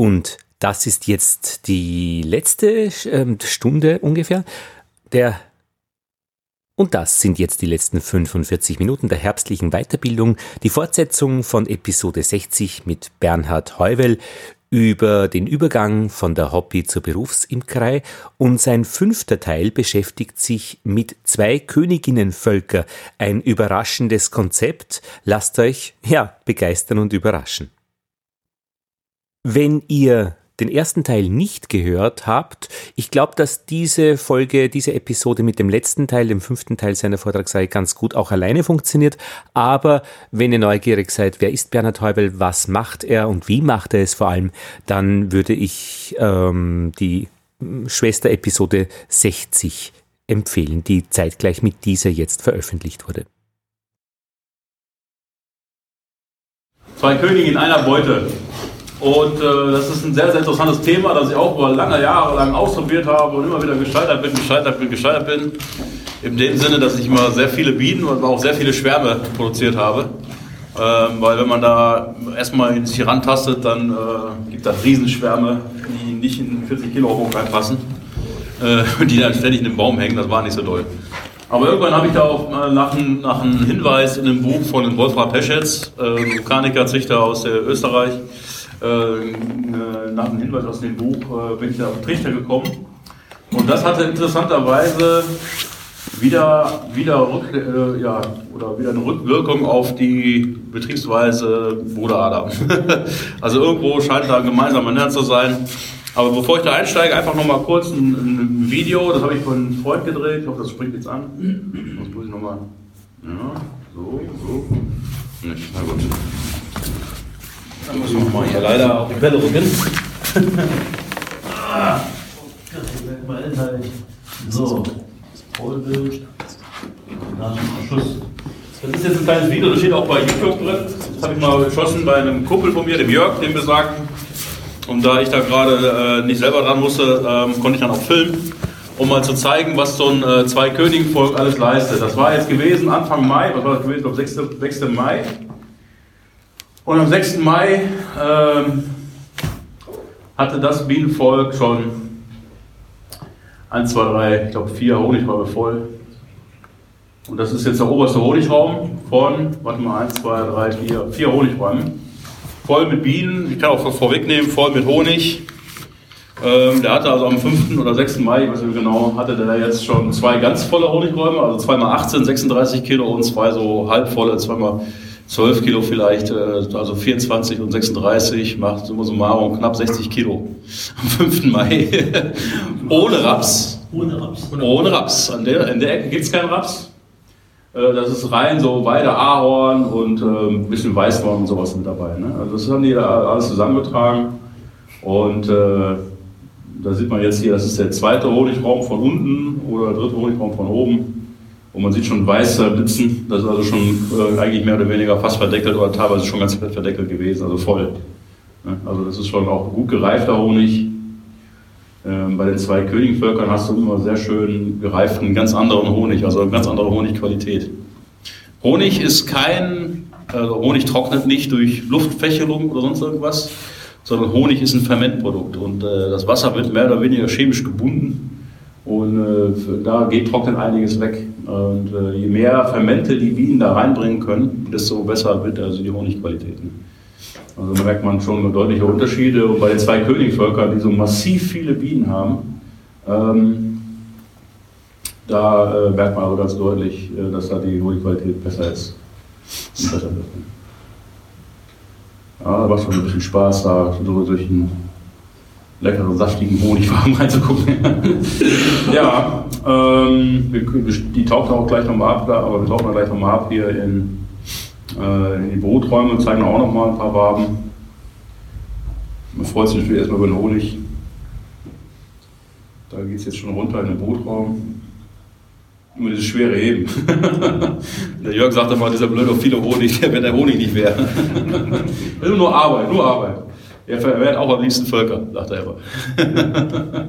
Und das ist jetzt die letzte äh, Stunde ungefähr. Der und das sind jetzt die letzten 45 Minuten der herbstlichen Weiterbildung, die Fortsetzung von Episode 60 mit Bernhard Heuvel über den Übergang von der Hobby zur Berufsimkerei und sein fünfter Teil beschäftigt sich mit zwei Königinnenvölker, ein überraschendes Konzept. Lasst euch, ja, begeistern und überraschen. Wenn ihr den ersten Teil nicht gehört habt, ich glaube, dass diese Folge, diese Episode mit dem letzten Teil, dem fünften Teil seiner Vortragsreihe ganz gut auch alleine funktioniert. Aber wenn ihr neugierig seid, wer ist Bernhard Heubel, was macht er und wie macht er es vor allem, dann würde ich ähm, die Schwester-Episode 60 empfehlen, die zeitgleich mit dieser jetzt veröffentlicht wurde. Zwei Könige in einer Beute. Und äh, das ist ein sehr, sehr interessantes Thema, das ich auch über lange Jahre lang ausprobiert habe und immer wieder gescheitert bin, gescheitert bin, gescheitert bin. In dem Sinne, dass ich immer sehr viele Bienen und auch sehr viele Schwärme produziert habe. Ähm, weil wenn man da erstmal sich rantastet, dann äh, gibt es Riesenschwärme, die nicht in 40 Kilo hoch reinpassen. Äh, die dann ständig in den Baum hängen, das war nicht so doll. Aber irgendwann habe ich da auch nach, nach einem Hinweis in einem Buch von Wolfram Peschetz, äh, Mechaniker, aus Österreich, äh, nach einem Hinweis aus dem Buch äh, bin ich da auf den Trichter gekommen. Und das hatte interessanterweise wieder, wieder, Rück, äh, ja, oder wieder eine Rückwirkung auf die Betriebsweise Bruder Adam. also irgendwo scheint da ein gemeinsamer Nenner zu sein. Aber bevor ich da einsteige, einfach nochmal kurz ein, ein, Video, das habe ich von einem Freund gedreht. Ich hoffe, das springt jetzt an. Sonst muss ich nochmal. Ja, so, so. Nicht, na gut. Dann müssen wir mal hier leider auf die Bälle rücken. so, Vollbild. Dann Schuss. Das ist jetzt ein kleines Video, das steht auch bei YouTube drin. Das habe ich mal geschossen bei einem Kumpel von mir, dem Jörg, dem besagten. Und da ich da gerade äh, nicht selber dran musste, ähm, konnte ich dann auch filmen, um mal zu zeigen, was so ein äh, Zwei-Königen-Volk alles leistet. Das war jetzt gewesen Anfang Mai, was war das gewesen? Ich glaube 6. 6. Mai. Und am 6. Mai ähm, hatte das Bienenvolk schon 1, 2, 3, ich glaube 4 Honigräume voll. Und das ist jetzt der oberste Honigraum von, warte mal, 1, 2, 3, 4, 4 Honigräume. Voll mit Bienen, ich kann auch vorwegnehmen, voll mit Honig. Ähm, der hatte also am 5. oder 6. Mai, ich weiß nicht genau, hatte der jetzt schon zwei ganz volle Honigräume, also zweimal 18, 36 Kilo und zwei so halbvolle, zweimal 12 Kilo vielleicht, äh, also 24 und 36 macht summa summarum knapp 60 Kilo am 5. Mai. Ohne Raps. Ohne Raps. Ohne Raps. An der, in der Ecke gibt es keinen Raps. Äh, das ist rein so Weide Ahorn und ein bisschen Weißdorn und sowas mit dabei. Ne? Also das haben die da alles zusammengetragen. Und äh, da sieht man jetzt hier, das ist der zweite Honigraum von unten oder der dritte Honigraum von oben. Und man sieht schon weiße Blitzen, das ist also schon äh, eigentlich mehr oder weniger fast verdeckelt oder teilweise schon ganz verdeckelt gewesen, also voll. Ne? Also das ist schon auch gut gereifter Honig. Ähm, bei den zwei Königvölkern hast du immer sehr schön gereiften, ganz anderen Honig, also eine ganz andere Honigqualität. Honig ist kein, also Honig trocknet nicht durch Luftfächelung oder sonst irgendwas, sondern Honig ist ein Fermentprodukt und äh, das Wasser wird mehr oder weniger chemisch gebunden und äh, da geht trocknet einiges weg. Und äh, je mehr Fermente die Bienen da reinbringen können, desto besser wird also die Honigqualität. Ne? Also da merkt man schon deutliche Unterschiede. Und bei den zwei Königvölkern, die so massiv viele Bienen haben, ähm, da äh, merkt man also ganz deutlich, äh, dass da die Honigqualität besser ist. Und besser wird. Ja, da macht schon ein bisschen Spaß, da so durch einen leckeren, saftigen Honigfarben reinzugucken. ja, ähm, die tauchen auch gleich nochmal ab, aber wir tauchen gleich nochmal ab hier in, äh, in die Broträume und zeigen auch nochmal ein paar Waben. Man freut sich natürlich erstmal über den Honig. Da geht es jetzt schon runter in den Brotraum. Nur dieses schwere Heben. der Jörg sagte mal, dieser blöde viele Honig, wenn der Honig nicht wäre. nur Arbeit, nur Arbeit. Er verwehrt auch am liebsten Völker, sagt er immer.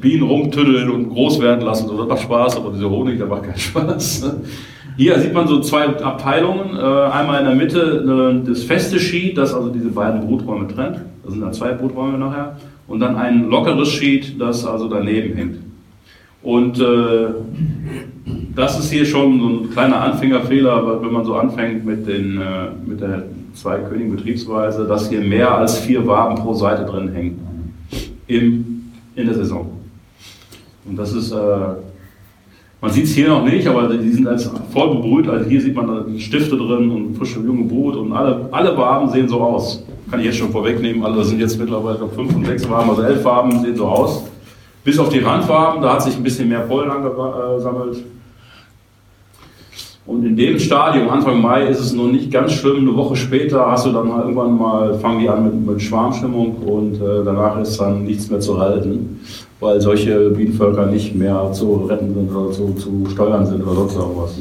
Bienen rumtüddeln und groß werden lassen, das macht Spaß, aber diese Honig, der macht keinen Spaß. Hier sieht man so zwei Abteilungen. Äh, einmal in der Mitte äh, das feste Ski, das also diese beiden Bruträume trennt. das sind dann zwei Bruträume nachher, und dann ein lockeres Sheet, das also daneben hängt. Und äh, das ist hier schon so ein kleiner Anfängerfehler, wenn man so anfängt mit, den, mit der Zwei-König-Betriebsweise, dass hier mehr als vier Waben pro Seite drin hängen im, in der Saison. Und das ist, äh, man sieht es hier noch nicht, aber die sind als voll bebrüht. Also hier sieht man Stifte drin und frische junge Brut und alle, alle Waben sehen so aus. Kann ich jetzt schon vorwegnehmen. Alle sind jetzt mittlerweile fünf und sechs Waben, also elf Waben sehen so aus. Bis auf die Randfarben, da hat sich ein bisschen mehr Pollen angesammelt. Und in dem Stadium, Anfang Mai, ist es noch nicht ganz schlimm. Eine Woche später hast du dann mal irgendwann mal, fangen die an mit, mit Schwarmstimmung und äh, danach ist dann nichts mehr zu halten, weil solche Bienenvölker nicht mehr zu retten sind oder zu, zu steuern sind oder sonst irgendwas.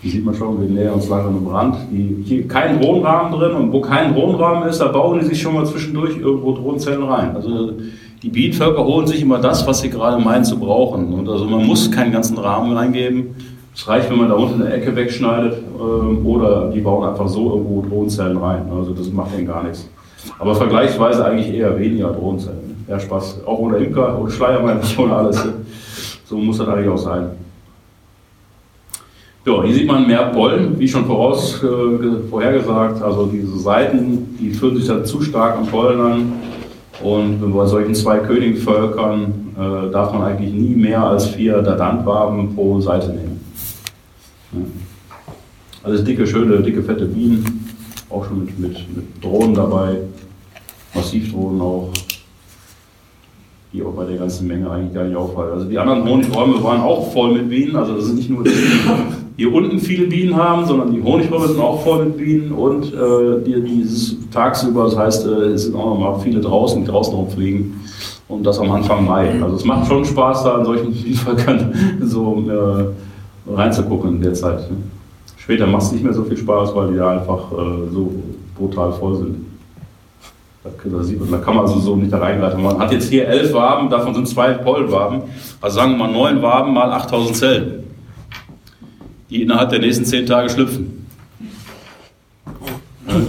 Hier sieht man schon, wir nähern uns langsam am Rand. Hier kein Drohnenrahmen drin und wo kein Drohnenrahmen ist, da bauen die sich schon mal zwischendurch irgendwo Drohnenzellen rein. Also die Bienenvölker holen sich immer das, was sie gerade meinen zu brauchen. Und also man muss keinen ganzen Rahmen reingeben. Es reicht, wenn man da unten eine Ecke wegschneidet ähm, oder die bauen einfach so irgendwo Drohnenzellen rein. Also das macht denen gar nichts. Aber vergleichsweise eigentlich eher weniger Drohnenzellen. Eher Spaß. Auch ohne Imker, ohne nicht ohne alles. So muss das eigentlich auch sein. Ja, hier sieht man mehr Pollen, wie schon voraus, äh, vorhergesagt. Also diese Seiten, die fühlen sich dann zu stark am Pollen an. Und bei solchen zwei Königvölkern äh, darf man eigentlich nie mehr als vier Dadantwaben pro Seite nehmen. Ja. Alles dicke, schöne, dicke, fette Bienen, auch schon mit, mit, mit Drohnen dabei, Massivdrohnen auch, die auch bei der ganzen Menge eigentlich gar nicht auffallen. Also die anderen Honigräume waren auch voll mit Bienen, also das sind nicht nur die, hier unten viele Bienen haben, sondern die Honigräume sind auch voll mit Bienen und äh, die, dieses tagsüber, das heißt, äh, es sind auch noch mal viele draußen, die draußen rumfliegen und das am Anfang Mai. Also es macht schon Spaß, da in solchen Bienenvölkern so äh, reinzugucken in der Zeit. Ne? Später macht es nicht mehr so viel Spaß, weil die da einfach äh, so brutal voll sind. Da kann man also so nicht da reingreifen. Man hat jetzt hier elf Waben, davon sind zwei Pollenwaben. Also sagen wir mal neun Waben mal 8000 Zellen die innerhalb der nächsten zehn Tage schlüpfen.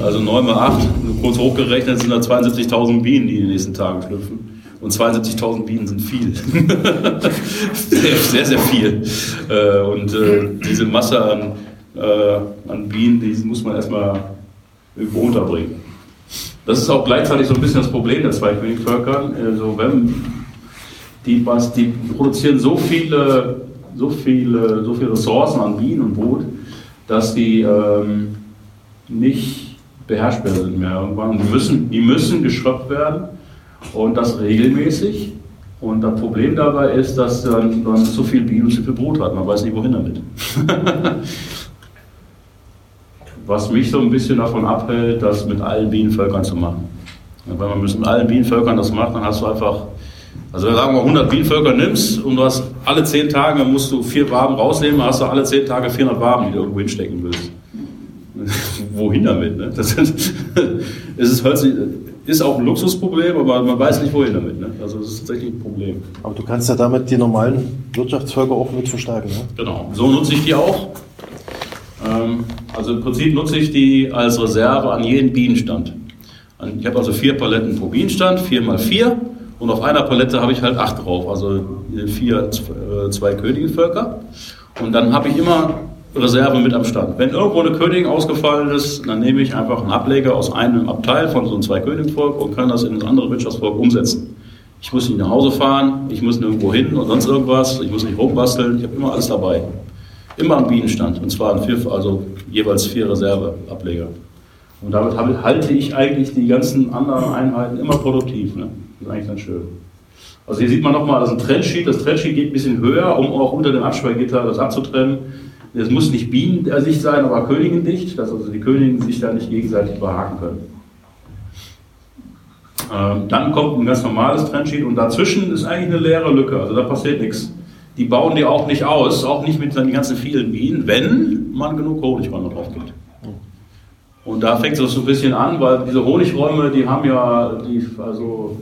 Also 9 mal 8, kurz hochgerechnet sind da 72.000 Bienen, die in den nächsten Tagen schlüpfen. Und 72.000 Bienen sind viel. sehr, sehr, sehr viel. Äh, und äh, diese Masse an, äh, an Bienen, die muss man erstmal irgendwo unterbringen. Das ist auch gleichzeitig so ein bisschen das Problem der Zweikönigvölker. Also wenn die, die produzieren so viele so viele, so viele Ressourcen an Bienen und Brut, dass die ähm, nicht beherrschbar sind mehr irgendwann. Die müssen, die müssen geschröpft werden und das regelmäßig. Und das Problem dabei ist, dass dann, dann zu viel Bienen und zu viel Brut hat. Man weiß nicht, wohin damit. Was mich so ein bisschen davon abhält, das mit allen Bienenvölkern zu machen. Wenn man mit allen Bienenvölkern das macht, dann hast du einfach also sagen wir 100 Bienenvölker nimmst und du hast alle 10 Tage, musst du vier Waben rausnehmen, hast du alle 10 Tage 400 Waben, die du irgendwo hinstecken willst. wohin damit? Ne? Das ist, ist, ist auch ein Luxusproblem, aber man weiß nicht, wohin damit. Ne? Also das ist tatsächlich ein Problem. Aber du kannst ja damit die normalen Wirtschaftsvölker auch mit verstärken. Ne? Genau, so nutze ich die auch. Ähm, also im Prinzip nutze ich die als Reserve an jeden Bienenstand. Ich habe also vier Paletten pro Bienenstand, vier mal vier. Und auf einer Palette habe ich halt acht drauf, also vier, äh, zwei Königevölker. Und dann habe ich immer Reserve mit am Stand. Wenn irgendwo eine Königin ausgefallen ist, dann nehme ich einfach einen Ableger aus einem Abteil von so einem zwei Königsvolk und kann das in ein anderes Wirtschaftsvolk umsetzen. Ich muss nicht nach Hause fahren, ich muss nirgendwo hin und sonst irgendwas, ich muss nicht rumbasteln, ich habe immer alles dabei. Immer am Bienenstand. Und zwar vier, also jeweils vier Reserveableger. Und damit halte ich eigentlich die ganzen anderen Einheiten immer produktiv. Ne? Das ist eigentlich ganz schön. Also hier sieht man nochmal, das ist ein Trennsheet. Das Trennsheet geht ein bisschen höher, um auch unter dem Absperrgitter das abzutrennen. Es muss nicht bienendicht sein, aber königendicht, dass also die Königinnen sich da nicht gegenseitig überhaken können. Ähm, dann kommt ein ganz normales Trennsheet und dazwischen ist eigentlich eine leere Lücke, also da passiert nichts. Die bauen die auch nicht aus, auch nicht mit den ganzen vielen Bienen, wenn man genug Honigräume drauf gibt. Und da fängt es so ein bisschen an, weil diese Honigräume, die haben ja, die, also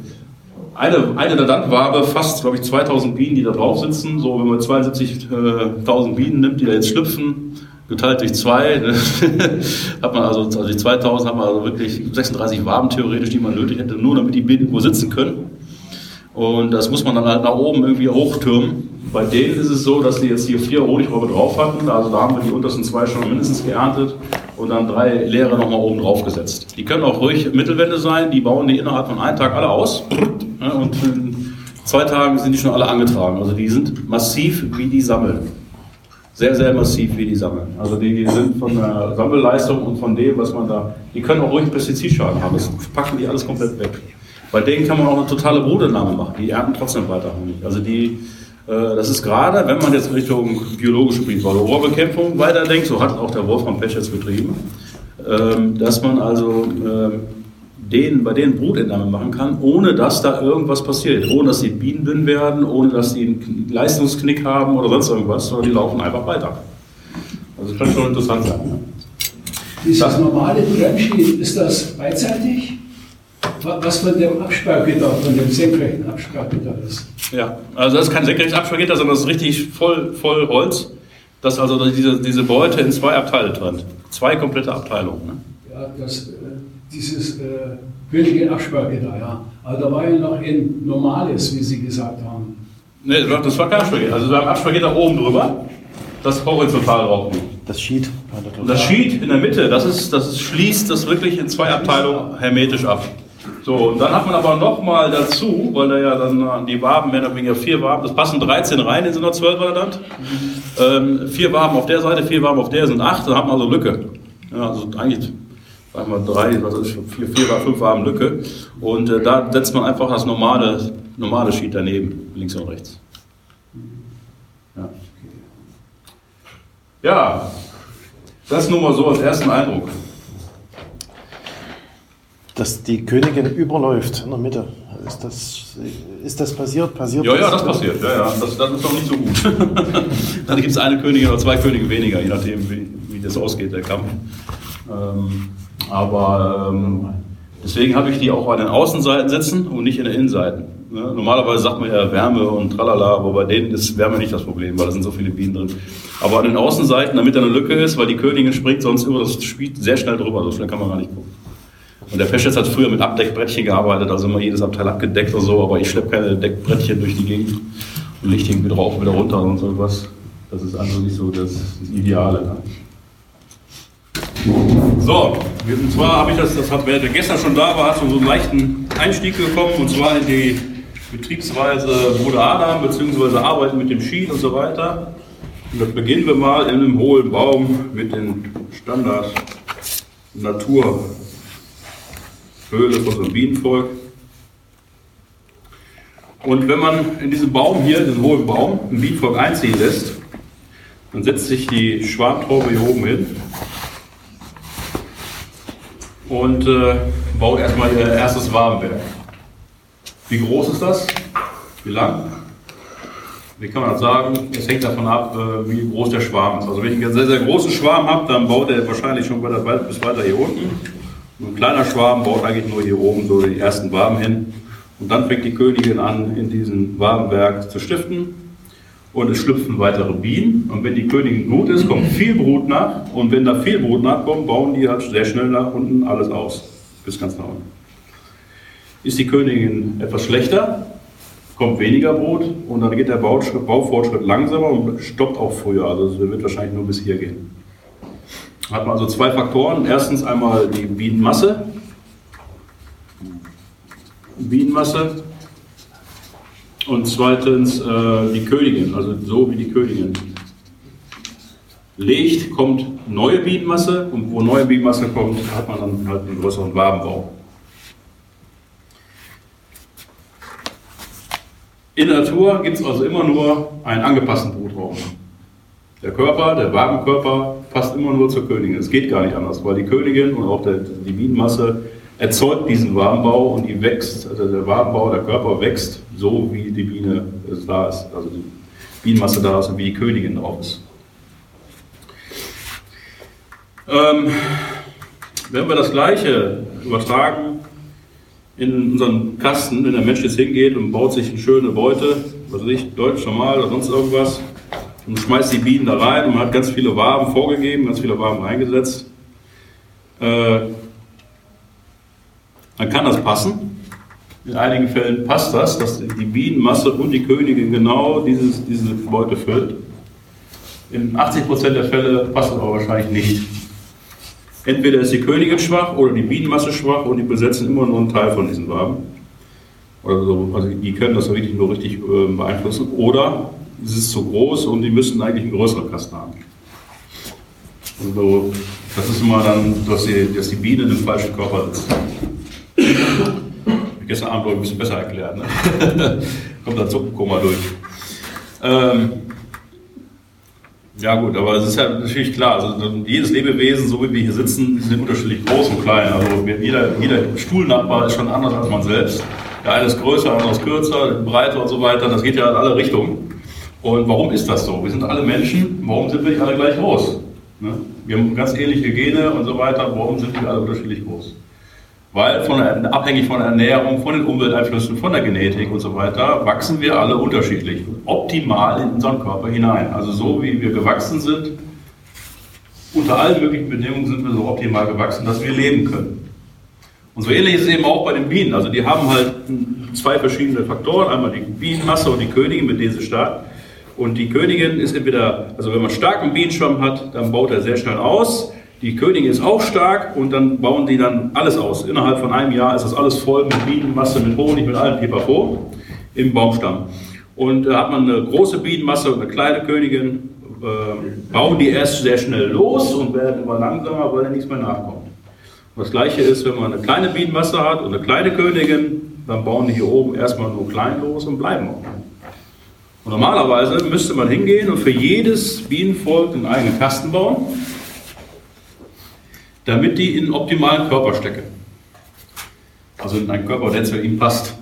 eine, eine der Landwabe fast, glaube ich, 2000 Bienen, die da drauf sitzen. So, wenn man 72.000 Bienen nimmt, die da jetzt schlüpfen, geteilt durch zwei, hat man also, also die 2000 hat man also wirklich 36 Waben theoretisch, die man nötig hätte, nur damit die Bienen irgendwo sitzen können. Und das muss man dann halt nach oben irgendwie hochtürmen. Bei denen ist es so, dass die jetzt hier vier Honigräume drauf hatten. Also da haben wir die untersten zwei schon mindestens geerntet und dann drei leere nochmal oben drauf gesetzt. Die können auch ruhig Mittelwände sein. Die bauen die innerhalb von einem Tag alle aus. Und in zwei Tagen sind die schon alle angetragen. Also die sind massiv wie die Sammeln. Sehr, sehr massiv wie die Sammeln. Also die sind von der Sammelleistung und von dem, was man da, die können auch ruhig Pestizidschaden haben. Das packen die alles komplett weg. Bei denen kann man auch eine totale Brutentnahme machen. Die ernten trotzdem weiter Honig. Also die, äh, das ist gerade, wenn man jetzt Richtung biologische Briefwahl, Rohrbekämpfung weiterdenkt, so hat auch der Wolfram Pech jetzt betrieben, ähm, dass man also ähm, denen, bei denen Brutentnahme machen kann, ohne dass da irgendwas passiert. Ohne dass die Bienen dünn werden, ohne dass die einen Leistungsknick haben oder sonst irgendwas, sondern die laufen einfach weiter. Also das kann schon interessant sein. Ne? Dieses normale Bremschild, ist das beidseitig? was von dem Absperrgitter, von dem senkrechten Absperrgitter ist. Ja, also das ist kein senkrechtes Absperrgitter, sondern das ist richtig voll, voll Holz, das also diese, diese Beute in zwei Abteile trennt. Zwei komplette Abteilungen. Ne? Ja, das, äh, dieses äh, Königin Absperrgitter, ja. Aber da war ja noch ein normales, wie Sie gesagt haben. Nee, das war kein Absperrgitter. Also wir haben Absperrgitter oben drüber, das horizontal drauf Das Sheet. Und das Sheet in der Mitte, das, ist, das ist, schließt das wirklich in zwei Abteilungen hermetisch ab. So, und dann hat man aber nochmal dazu, weil da ja dann die Waben, mehr oder weniger vier Waben, das passen 13 rein in so einer 12 Land. Ähm, vier Waben auf der Seite, vier Waben auf der sind acht, da hat man also Lücke. Ja, also eigentlich, sagen wir drei, was ist vier, vier, fünf Waben Lücke. Und äh, da setzt man einfach das normale, normale Sheet daneben, links und rechts. Ja. ja, das nur mal so als ersten Eindruck dass die Königin überläuft in der Mitte. Ist das, ist das passiert? passiert ja, ja, das passiert. Ja, ja. Das, das ist doch nicht so gut. Dann gibt es eine Königin oder zwei Könige weniger, je nachdem, wie, wie das ausgeht, der Kampf. Ähm, aber ähm, deswegen habe ich die auch an den Außenseiten sitzen und nicht in den Innenseiten. Ne? Normalerweise sagt man ja Wärme und tralala, aber bei denen ist Wärme nicht das Problem, weil da sind so viele Bienen drin. Aber an den Außenseiten, damit da eine Lücke ist, weil die Königin springt sonst über das Spiel sehr schnell drüber, so schnell kann man gar nicht gucken. Und der Peschitz hat früher mit Abdeckbrettchen gearbeitet, also immer jedes Abteil abgedeckt oder so, aber ich schleppe keine Deckbrettchen durch die Gegend und lichte irgendwie drauf, wieder runter und so was. Das ist also nicht so das, das Ideale. So, und zwar habe ich das, das hat, wer gestern schon da war, hat so einen leichten Einstieg bekommen, und zwar in die Betriebsweise Bruder Adam, beziehungsweise Arbeiten mit dem Schien und so weiter. Und das beginnen wir mal in einem hohlen Baum mit den Standard Natur Höhle von so einem Bienenvolk. Und wenn man in diesem Baum hier, in diesem hohen Baum, ein Bienenvolk einziehen lässt, dann setzt sich die Schwarmtraube hier oben hin und äh, baut erstmal ihr erstes Wabenwerk. Wie groß ist das? Wie lang? Wie kann man das sagen? Es hängt davon ab, äh, wie groß der Schwarm ist. Also wenn ich einen sehr, sehr großen Schwarm habe, dann baut er wahrscheinlich schon weiter, bis weiter hier unten. Ein kleiner Schwarm baut eigentlich nur hier oben so die ersten Waben hin. Und dann fängt die Königin an, in diesem Wabenwerk zu stiften. Und es schlüpfen weitere Bienen. Und wenn die Königin gut ist, kommt viel Brut nach. Und wenn da viel Brut nachkommt, bauen die halt sehr schnell nach unten alles aus. Bis ganz nach unten. Ist die Königin etwas schlechter, kommt weniger Brot und dann geht der Baufortschritt langsamer und stoppt auch früher. Also es wird wahrscheinlich nur bis hier gehen hat man also zwei Faktoren. Erstens einmal die Bienenmasse. Bienenmasse. Und zweitens äh, die Königin, also so wie die Königin legt, kommt neue Bienenmasse und wo neue Bienenmasse kommt, hat man dann halt einen größeren Wabenbau. In der Natur gibt es also immer nur einen angepassten Brutraum. Der Körper, der Wabenkörper passt immer nur zur Königin. Es geht gar nicht anders, weil die Königin und auch der, die Bienenmasse erzeugt diesen Wabenbau und die wächst, also der Wabenbau, der Körper wächst so, wie die Biene da ist, also die Bienenmasse da ist und wie die Königin drauf ist. Ähm, wenn wir das Gleiche übertragen in unseren Kasten, wenn der Mensch jetzt hingeht und baut sich eine schöne Beute, was weiß ich, Deutsch, normal oder sonst irgendwas, und schmeißt die Bienen da rein und man hat ganz viele Waben vorgegeben, ganz viele Waben reingesetzt. Äh, dann kann das passen. In einigen Fällen passt das, dass die Bienenmasse und die Königin genau dieses, diese Beute füllt. In 80% der Fälle passt das aber wahrscheinlich nicht. Entweder ist die Königin schwach oder die Bienenmasse schwach und die besetzen immer nur einen Teil von diesen Waben. So, also die können das wirklich nur richtig äh, beeinflussen. Oder es ist zu groß und die müssten eigentlich einen größeren Kasten haben. Also, das ist immer dann, dass die, dass die Biene im falschen Körper sitzt. Gestern Abend ein bisschen besser erklärt. Ne? Kommt dann Suppenkoma durch. Ähm, ja gut, aber es ist ja natürlich klar, also jedes Lebewesen, so wie wir hier sitzen, sind unterschiedlich groß und klein. Also jeder, jeder Stuhlnachbar ist schon anders als man selbst. Der eine ist größer, der andere ist kürzer, breiter und so weiter. Das geht ja in alle Richtungen. Und warum ist das so? Wir sind alle Menschen, warum sind wir nicht alle gleich groß? Ne? Wir haben ganz ähnliche Gene und so weiter, warum sind wir alle unterschiedlich groß? Weil von abhängig von der Ernährung, von den Umwelteinflüssen, von der Genetik und so weiter, wachsen wir alle unterschiedlich, optimal in unseren Körper hinein. Also so wie wir gewachsen sind, unter allen möglichen Bedingungen sind wir so optimal gewachsen, dass wir leben können. Und so ähnlich ist es eben auch bei den Bienen. Also die haben halt zwei verschiedene Faktoren, einmal die Bienenmasse und die Königin, mit denen sie starten. Und die Königin ist entweder, also wenn man starken Bienenschwamm hat, dann baut er sehr schnell aus. Die Königin ist auch stark und dann bauen die dann alles aus. Innerhalb von einem Jahr ist das alles voll mit Bienenmasse, mit Honig, mit allem Pipapo im Baumstamm. Und da hat man eine große Bienenmasse und eine kleine Königin, äh, bauen die erst sehr schnell los und werden immer langsamer, weil da nichts mehr nachkommt. Und das gleiche ist, wenn man eine kleine Bienenmasse hat und eine kleine Königin, dann bauen die hier oben erstmal nur klein los und bleiben auch. Und normalerweise müsste man hingehen und für jedes Bienenvolk einen eigenen Kasten bauen damit die in einen optimalen Körper stecken. Also in einen Körper, der zu ihnen passt.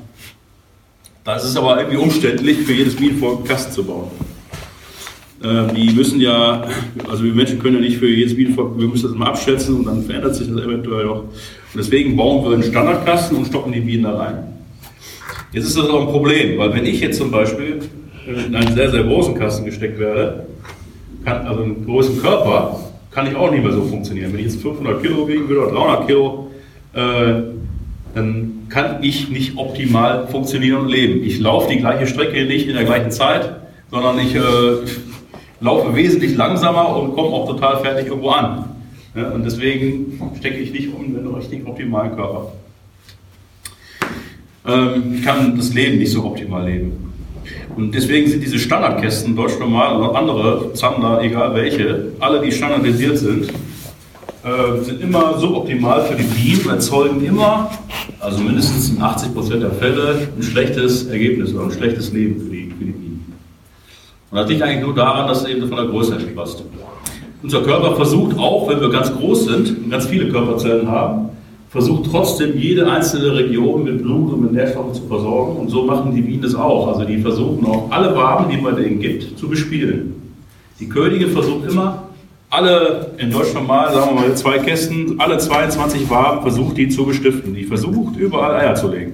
Das ist aber irgendwie umständlich, für jedes Bienenvolk einen Kasten zu bauen. Ähm, die müssen ja, also wir Menschen können ja nicht für jedes Bienenvolk, wir müssen das mal abschätzen und dann verändert sich das eventuell noch. Und deswegen bauen wir einen Standardkasten und stoppen die Bienen da rein. Jetzt ist das auch ein Problem, weil wenn ich jetzt zum Beispiel in einen sehr, sehr großen Kasten gesteckt werde, kann, also einen großen Körper, kann ich auch nicht mehr so funktionieren. Wenn ich jetzt 500 Kilo wiegen würde oder 300 Kilo, äh, dann kann ich nicht optimal funktionieren und leben. Ich laufe die gleiche Strecke nicht in der gleichen Zeit, sondern ich äh, laufe wesentlich langsamer und komme auch total fertig irgendwo an. Ja, und deswegen stecke ich nicht um den richtig optimalen Körper. Ähm, ich kann das Leben nicht so optimal leben. Und deswegen sind diese Standardkästen, Deutsch Normal und andere, Zander, egal welche, alle, die standardisiert sind, äh, sind immer suboptimal für die Bienen, erzeugen immer, also mindestens in 80% der Fälle, ein schlechtes Ergebnis oder ein schlechtes Leben für die, für die Bienen. Und das liegt eigentlich nur daran, dass es eben von der Größe her. Unser Körper versucht auch, wenn wir ganz groß sind und ganz viele Körperzellen haben, versucht trotzdem jede einzelne Region mit Blut und Nährstoffen zu versorgen. Und so machen die Bienen es auch. Also die versuchen auch alle Waben, die man denen gibt, zu bespielen. Die Königin versucht immer, alle in Deutschland mal, sagen wir mal zwei Kästen, alle 22 Waben versucht die zu bestiften. Die versucht überall Eier zu legen.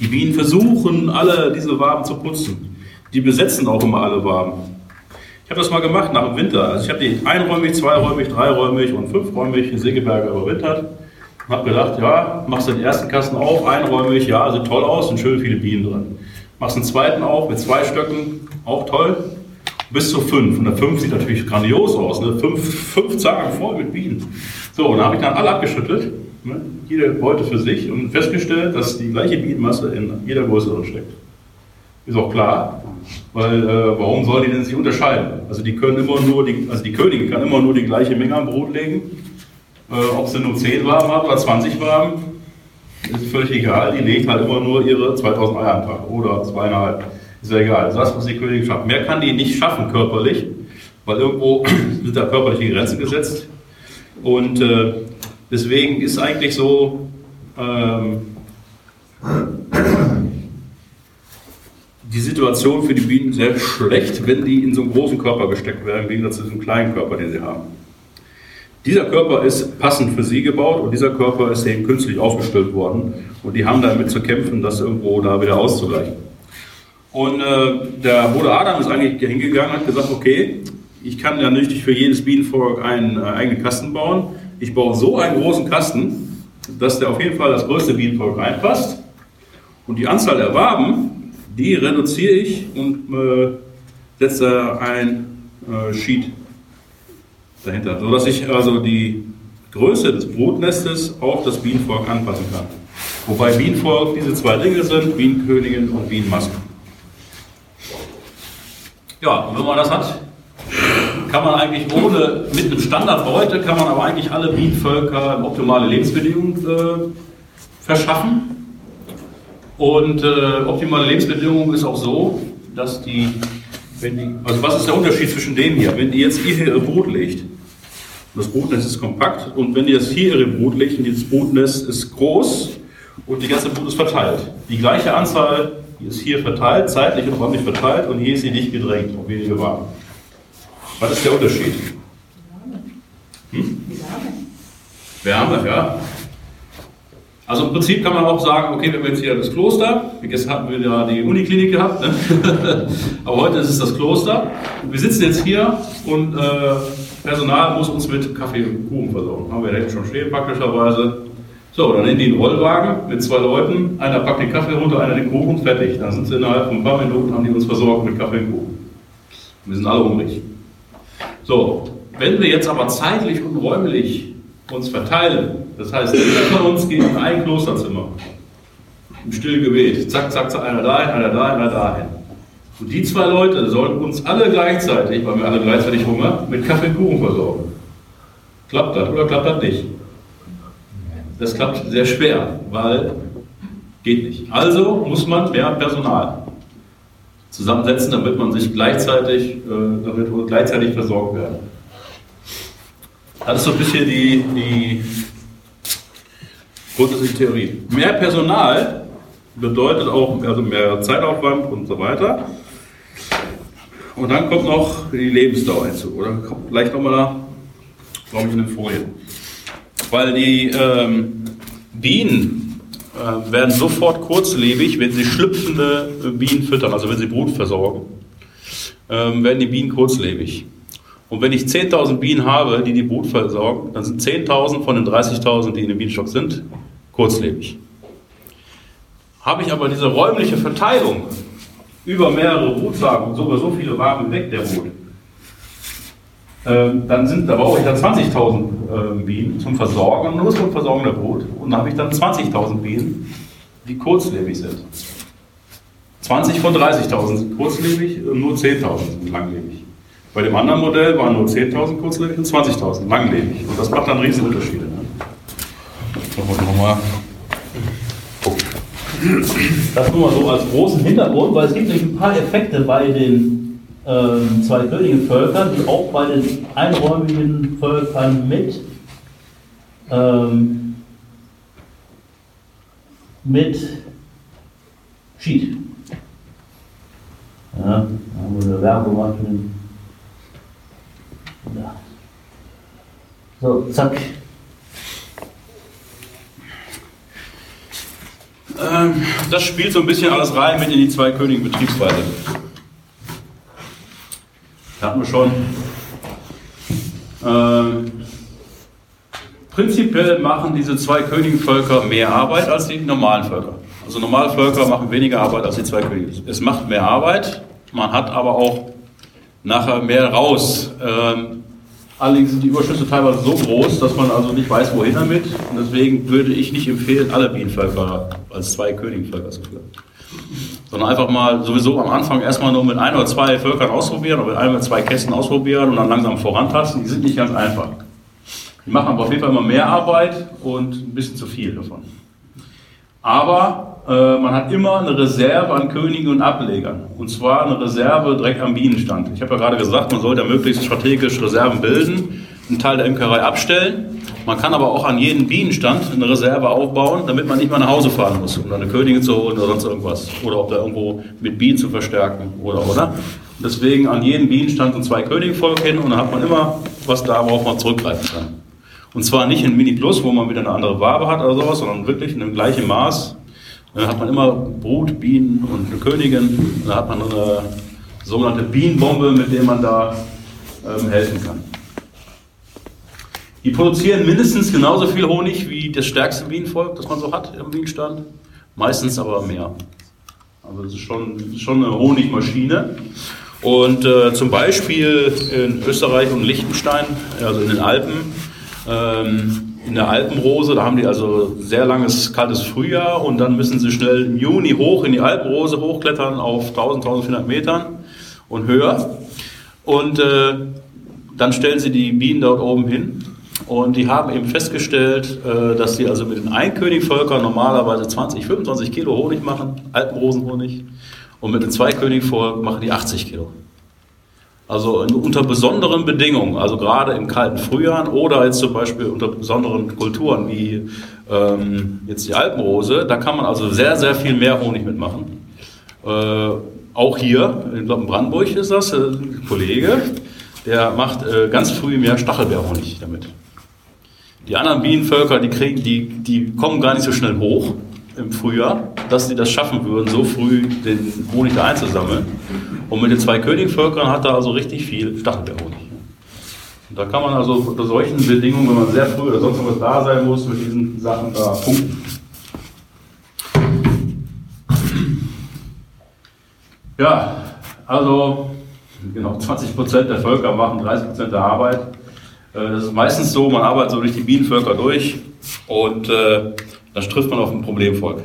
Die Bienen versuchen alle diese Waben zu putzen. Die besetzen auch immer alle Waben habe das mal gemacht nach dem Winter. Also ich habe die einräumig, zweiräumig, dreiräumig und fünfräumig in Segeberge überwintert. Und habe gedacht, ja, machst du den ersten Kasten auf, einräumig, ja, sieht toll aus, sind schön viele Bienen drin. Machst den zweiten auf mit zwei Stöcken, auch toll, bis zu fünf. Und der fünf sieht natürlich grandios aus, ne? fünf, fünf Zagen voll mit Bienen. So, und da habe ich dann alle abgeschüttelt, ne? jede Beute für sich und festgestellt, dass die gleiche Bienenmasse in jeder Größe drin steckt. Ist auch klar, weil äh, warum soll die denn sich unterscheiden? Also die können immer nur, die, also die Königin kann immer nur die gleiche Menge an Brot legen. Äh, ob sie nur 10 Waben hat oder 20 Waben, ist völlig egal. Die legt halt immer nur ihre 2000 Eier am Tag oder zweieinhalb. Ist ja egal. Das ist das, was die Königin schafft. Mehr kann die nicht schaffen körperlich, weil irgendwo sind da körperliche Grenzen gesetzt. Und äh, deswegen ist eigentlich so, ähm, die Situation für die Bienen sehr schlecht, wenn die in so einen großen Körper gesteckt werden, im Gegensatz zu diesem kleinen Körper, den sie haben. Dieser Körper ist passend für sie gebaut und dieser Körper ist eben künstlich aufgestellt worden und die haben damit zu kämpfen, das irgendwo da wieder auszugleichen. Und äh, der Bruder Adam ist eigentlich hingegangen und hat gesagt, okay, ich kann ja nicht für jedes Bienenvolk einen äh, eigenen Kasten bauen. Ich baue so einen großen Kasten, dass der auf jeden Fall das größte Bienenvolk reinpasst. Und die Anzahl der Waben, die reduziere ich und äh, setze ein äh, Sheet dahinter, sodass ich also die Größe des Brutnestes auf das Bienenvolk anpassen kann. Wobei Bienenvolk diese zwei Dinge sind, Bienenkönigin und Bienenmaske. Ja, und wenn man das hat, kann man eigentlich ohne, mit einem Standard heute, kann man aber eigentlich alle Bienenvölker optimale Lebensbedingungen äh, verschaffen. Und äh, optimale Lebensbedingungen ist auch so, dass die, wenn die, also was ist der Unterschied zwischen dem hier? Wenn die jetzt hier ihre Brut legt, das Brutnest ist kompakt und wenn die das hier ihre Brut legt und dieses Brutnest ist groß und die ganze Brut ist verteilt. Die gleiche Anzahl die ist hier verteilt, zeitlich und räumlich verteilt und hier ist sie nicht gedrängt, auf wenige Waren. Was ist der Unterschied? Hm? Wärme, ja. Also im Prinzip kann man auch sagen, okay, wir haben jetzt hier das Kloster, jetzt hatten wir ja die Uniklinik gehabt, ne? aber heute ist es das Kloster. wir sitzen jetzt hier und äh, Personal muss uns mit Kaffee und Kuchen versorgen. Haben wir jetzt schon stehen praktischerweise. So, dann nehmen die einen Rollwagen mit zwei Leuten, einer packt den Kaffee runter, einer den Kuchen, fertig. Dann sind sie innerhalb von ein paar Minuten, haben die uns versorgt mit Kaffee und Kuchen. Wir sind alle hungrig. So, wenn wir jetzt aber zeitlich und räumlich uns verteilen, das heißt, jeder von uns geht in ein Klosterzimmer, im Stillgebet, zack, zack, zack, einer dahin, einer dahin, einer dahin. Und die zwei Leute sollen uns alle gleichzeitig, weil wir alle gleichzeitig Hunger, mit Kaffee und Kuchen versorgen. Klappt das oder klappt das nicht? Das klappt sehr schwer, weil geht nicht. Also muss man mehr Personal zusammensetzen, damit man sich gleichzeitig, äh, damit wir gleichzeitig versorgt werden. Das ist so ein bisschen die, die grundsätzliche Theorie. Mehr Personal bedeutet auch also mehr Zeitaufwand und so weiter. Und dann kommt noch die Lebensdauer hinzu. Oder kommt gleich nochmal da, brauche ich eine Folie weil die ähm, Bienen äh, werden sofort kurzlebig, wenn sie schlüpfende Bienen füttern, also wenn sie Brut versorgen, ähm, werden die Bienen kurzlebig. Und wenn ich 10.000 Bienen habe, die die Brut versorgen, dann sind 10.000 von den 30.000, die in dem Bienenstock sind, kurzlebig. Habe ich aber diese räumliche Verteilung über mehrere Brutsagen und sogar so viele Waben weg der Brut, ähm, dann sind, da brauche ich dann 20.000 äh, Bienen zum Versorgen, nur zum Versorgen der Brut. Und dann habe ich dann 20.000 Bienen, die kurzlebig sind. 20 von 30.000 sind kurzlebig und nur 10.000 sind langlebig. Bei dem anderen Modell waren nur 10.000 kurzlebig und 20.000 langlebig. Und das macht dann riesige Unterschiede. Ne? Nochmal. Das nur mal so als großen Hintergrund, weil es gibt nämlich ein paar Effekte bei den ähm, zwei Königenvölker, die auch bei den einräumigen Völkern mit, ähm, mit Schied. Ja, da haben wir eine Werbung gemacht. Ja. So, zack. Ähm, das spielt so ein bisschen alles rein mit in die zwei Königen Betriebsweise hatten wir schon. Äh, prinzipiell machen diese zwei Königenvölker mehr Arbeit als die normalen Völker. Also normale Völker machen weniger Arbeit als die zwei Könige. Es macht mehr Arbeit, man hat aber auch nachher mehr raus. Ähm, allerdings sind die Überschüsse teilweise so groß, dass man also nicht weiß, wohin damit. Und deswegen würde ich nicht empfehlen, alle Bienenvölker als zwei Königenvölker zu führen sondern einfach mal sowieso am Anfang erstmal nur mit ein oder zwei Völkern ausprobieren oder mit ein oder zwei Kästen ausprobieren und dann langsam vorantasten. Die sind nicht ganz einfach. Die machen aber auf jeden Fall immer mehr Arbeit und ein bisschen zu viel davon. Aber man hat immer eine Reserve an Königen und Ablegern. Und zwar eine Reserve direkt am Bienenstand. Ich habe ja gerade gesagt, man sollte möglichst strategisch Reserven bilden, einen Teil der Imkerei abstellen man kann aber auch an jedem Bienenstand eine Reserve aufbauen, damit man nicht mal nach Hause fahren muss, um eine Königin zu holen oder sonst irgendwas. Oder ob da irgendwo mit Bienen zu verstärken oder, oder. Deswegen an jedem Bienenstand ein zwei Königenvolk hin und dann hat man immer was da, worauf man zurückgreifen kann. Und zwar nicht in Mini Plus, wo man wieder eine andere Wabe hat oder sowas, sondern wirklich in dem gleichen Maß. Dann hat man immer Brut, Bienen und eine Königin. Dann hat man eine sogenannte Bienenbombe, mit der man da ähm, helfen kann. Die produzieren mindestens genauso viel Honig wie das stärkste Bienenvolk, das man so hat im Bienenstand. Meistens aber mehr. Also das ist schon, schon eine Honigmaschine. Und äh, zum Beispiel in Österreich und Liechtenstein, also in den Alpen, ähm, in der Alpenrose, da haben die also sehr langes kaltes Frühjahr und dann müssen sie schnell im Juni hoch in die Alpenrose hochklettern auf 1000, 1400 Metern und höher. Und äh, dann stellen sie die Bienen dort oben hin und die haben eben festgestellt, äh, dass sie also mit den Einkönigvölkern normalerweise 20, 25 Kilo Honig machen, Alpenrosenhonig, und mit den Zweikönigvolk machen die 80 Kilo. Also unter besonderen Bedingungen, also gerade im kalten Frühjahr oder jetzt zum Beispiel unter besonderen Kulturen wie ähm, jetzt die Alpenrose, da kann man also sehr, sehr viel mehr Honig mitmachen. Äh, auch hier, in Brandenburg ist das, äh, ein Kollege, der macht äh, ganz früh im Jahr Stachelbeerhonig damit. Die anderen Bienenvölker, die, kriegen, die, die kommen gar nicht so schnell hoch im Frühjahr, dass sie das schaffen würden, so früh den Honig da einzusammeln. Und mit den zwei Königvölkern hat er also richtig viel Stachelbeerhonig. Und da kann man also unter solchen Bedingungen, wenn man sehr früh oder sonst was da sein muss, mit diesen Sachen da punkten. Ja, also genau 20 Prozent der Völker machen 30 Prozent der Arbeit. Äh, das ist meistens so, man arbeitet so durch die Bienenvölker durch und äh, dann trifft man auf ein Problemvolk.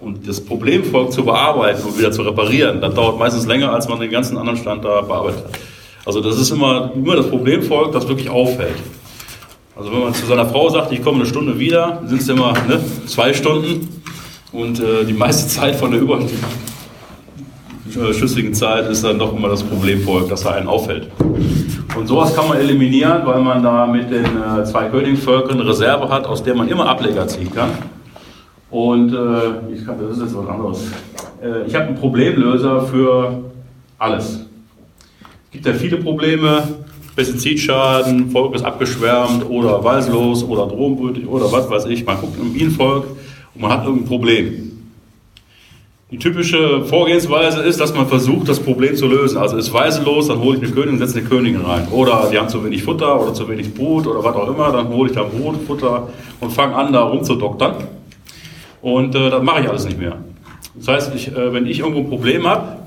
Und das Problemvolk zu bearbeiten und wieder zu reparieren, das dauert meistens länger, als man den ganzen anderen Stand da bearbeitet hat. Also das ist immer, immer das Problemvolk, das wirklich auffällt. Also wenn man zu seiner Frau sagt, ich komme eine Stunde wieder, sind es immer ne, zwei Stunden und äh, die meiste Zeit von der überschüssigen Zeit ist dann doch immer das Problemvolk, das da einen auffällt. Und sowas kann man eliminieren, weil man da mit den äh, zwei Königsvölkern eine Reserve hat, aus der man immer Ableger ziehen kann. Und äh, ich kann, das ist jetzt was anderes. Äh, ich habe einen Problemlöser für alles. Es gibt ja viele Probleme, Pestizidschaden, Volk ist abgeschwärmt oder weißlos oder drohenbrütig oder was weiß ich. Man guckt im Bienenvolk und man hat irgendein Problem. Die typische Vorgehensweise ist, dass man versucht, das Problem zu lösen. Also ist weißelos, dann hole ich eine Königin und setze eine Königin rein. Oder die haben zu wenig Futter oder zu wenig Brut oder was auch immer, dann hole ich da Brut, Futter und fange an, da rumzudoktern. Und äh, das mache ich alles nicht mehr. Das heißt, ich, äh, wenn ich irgendwo ein Problem habe,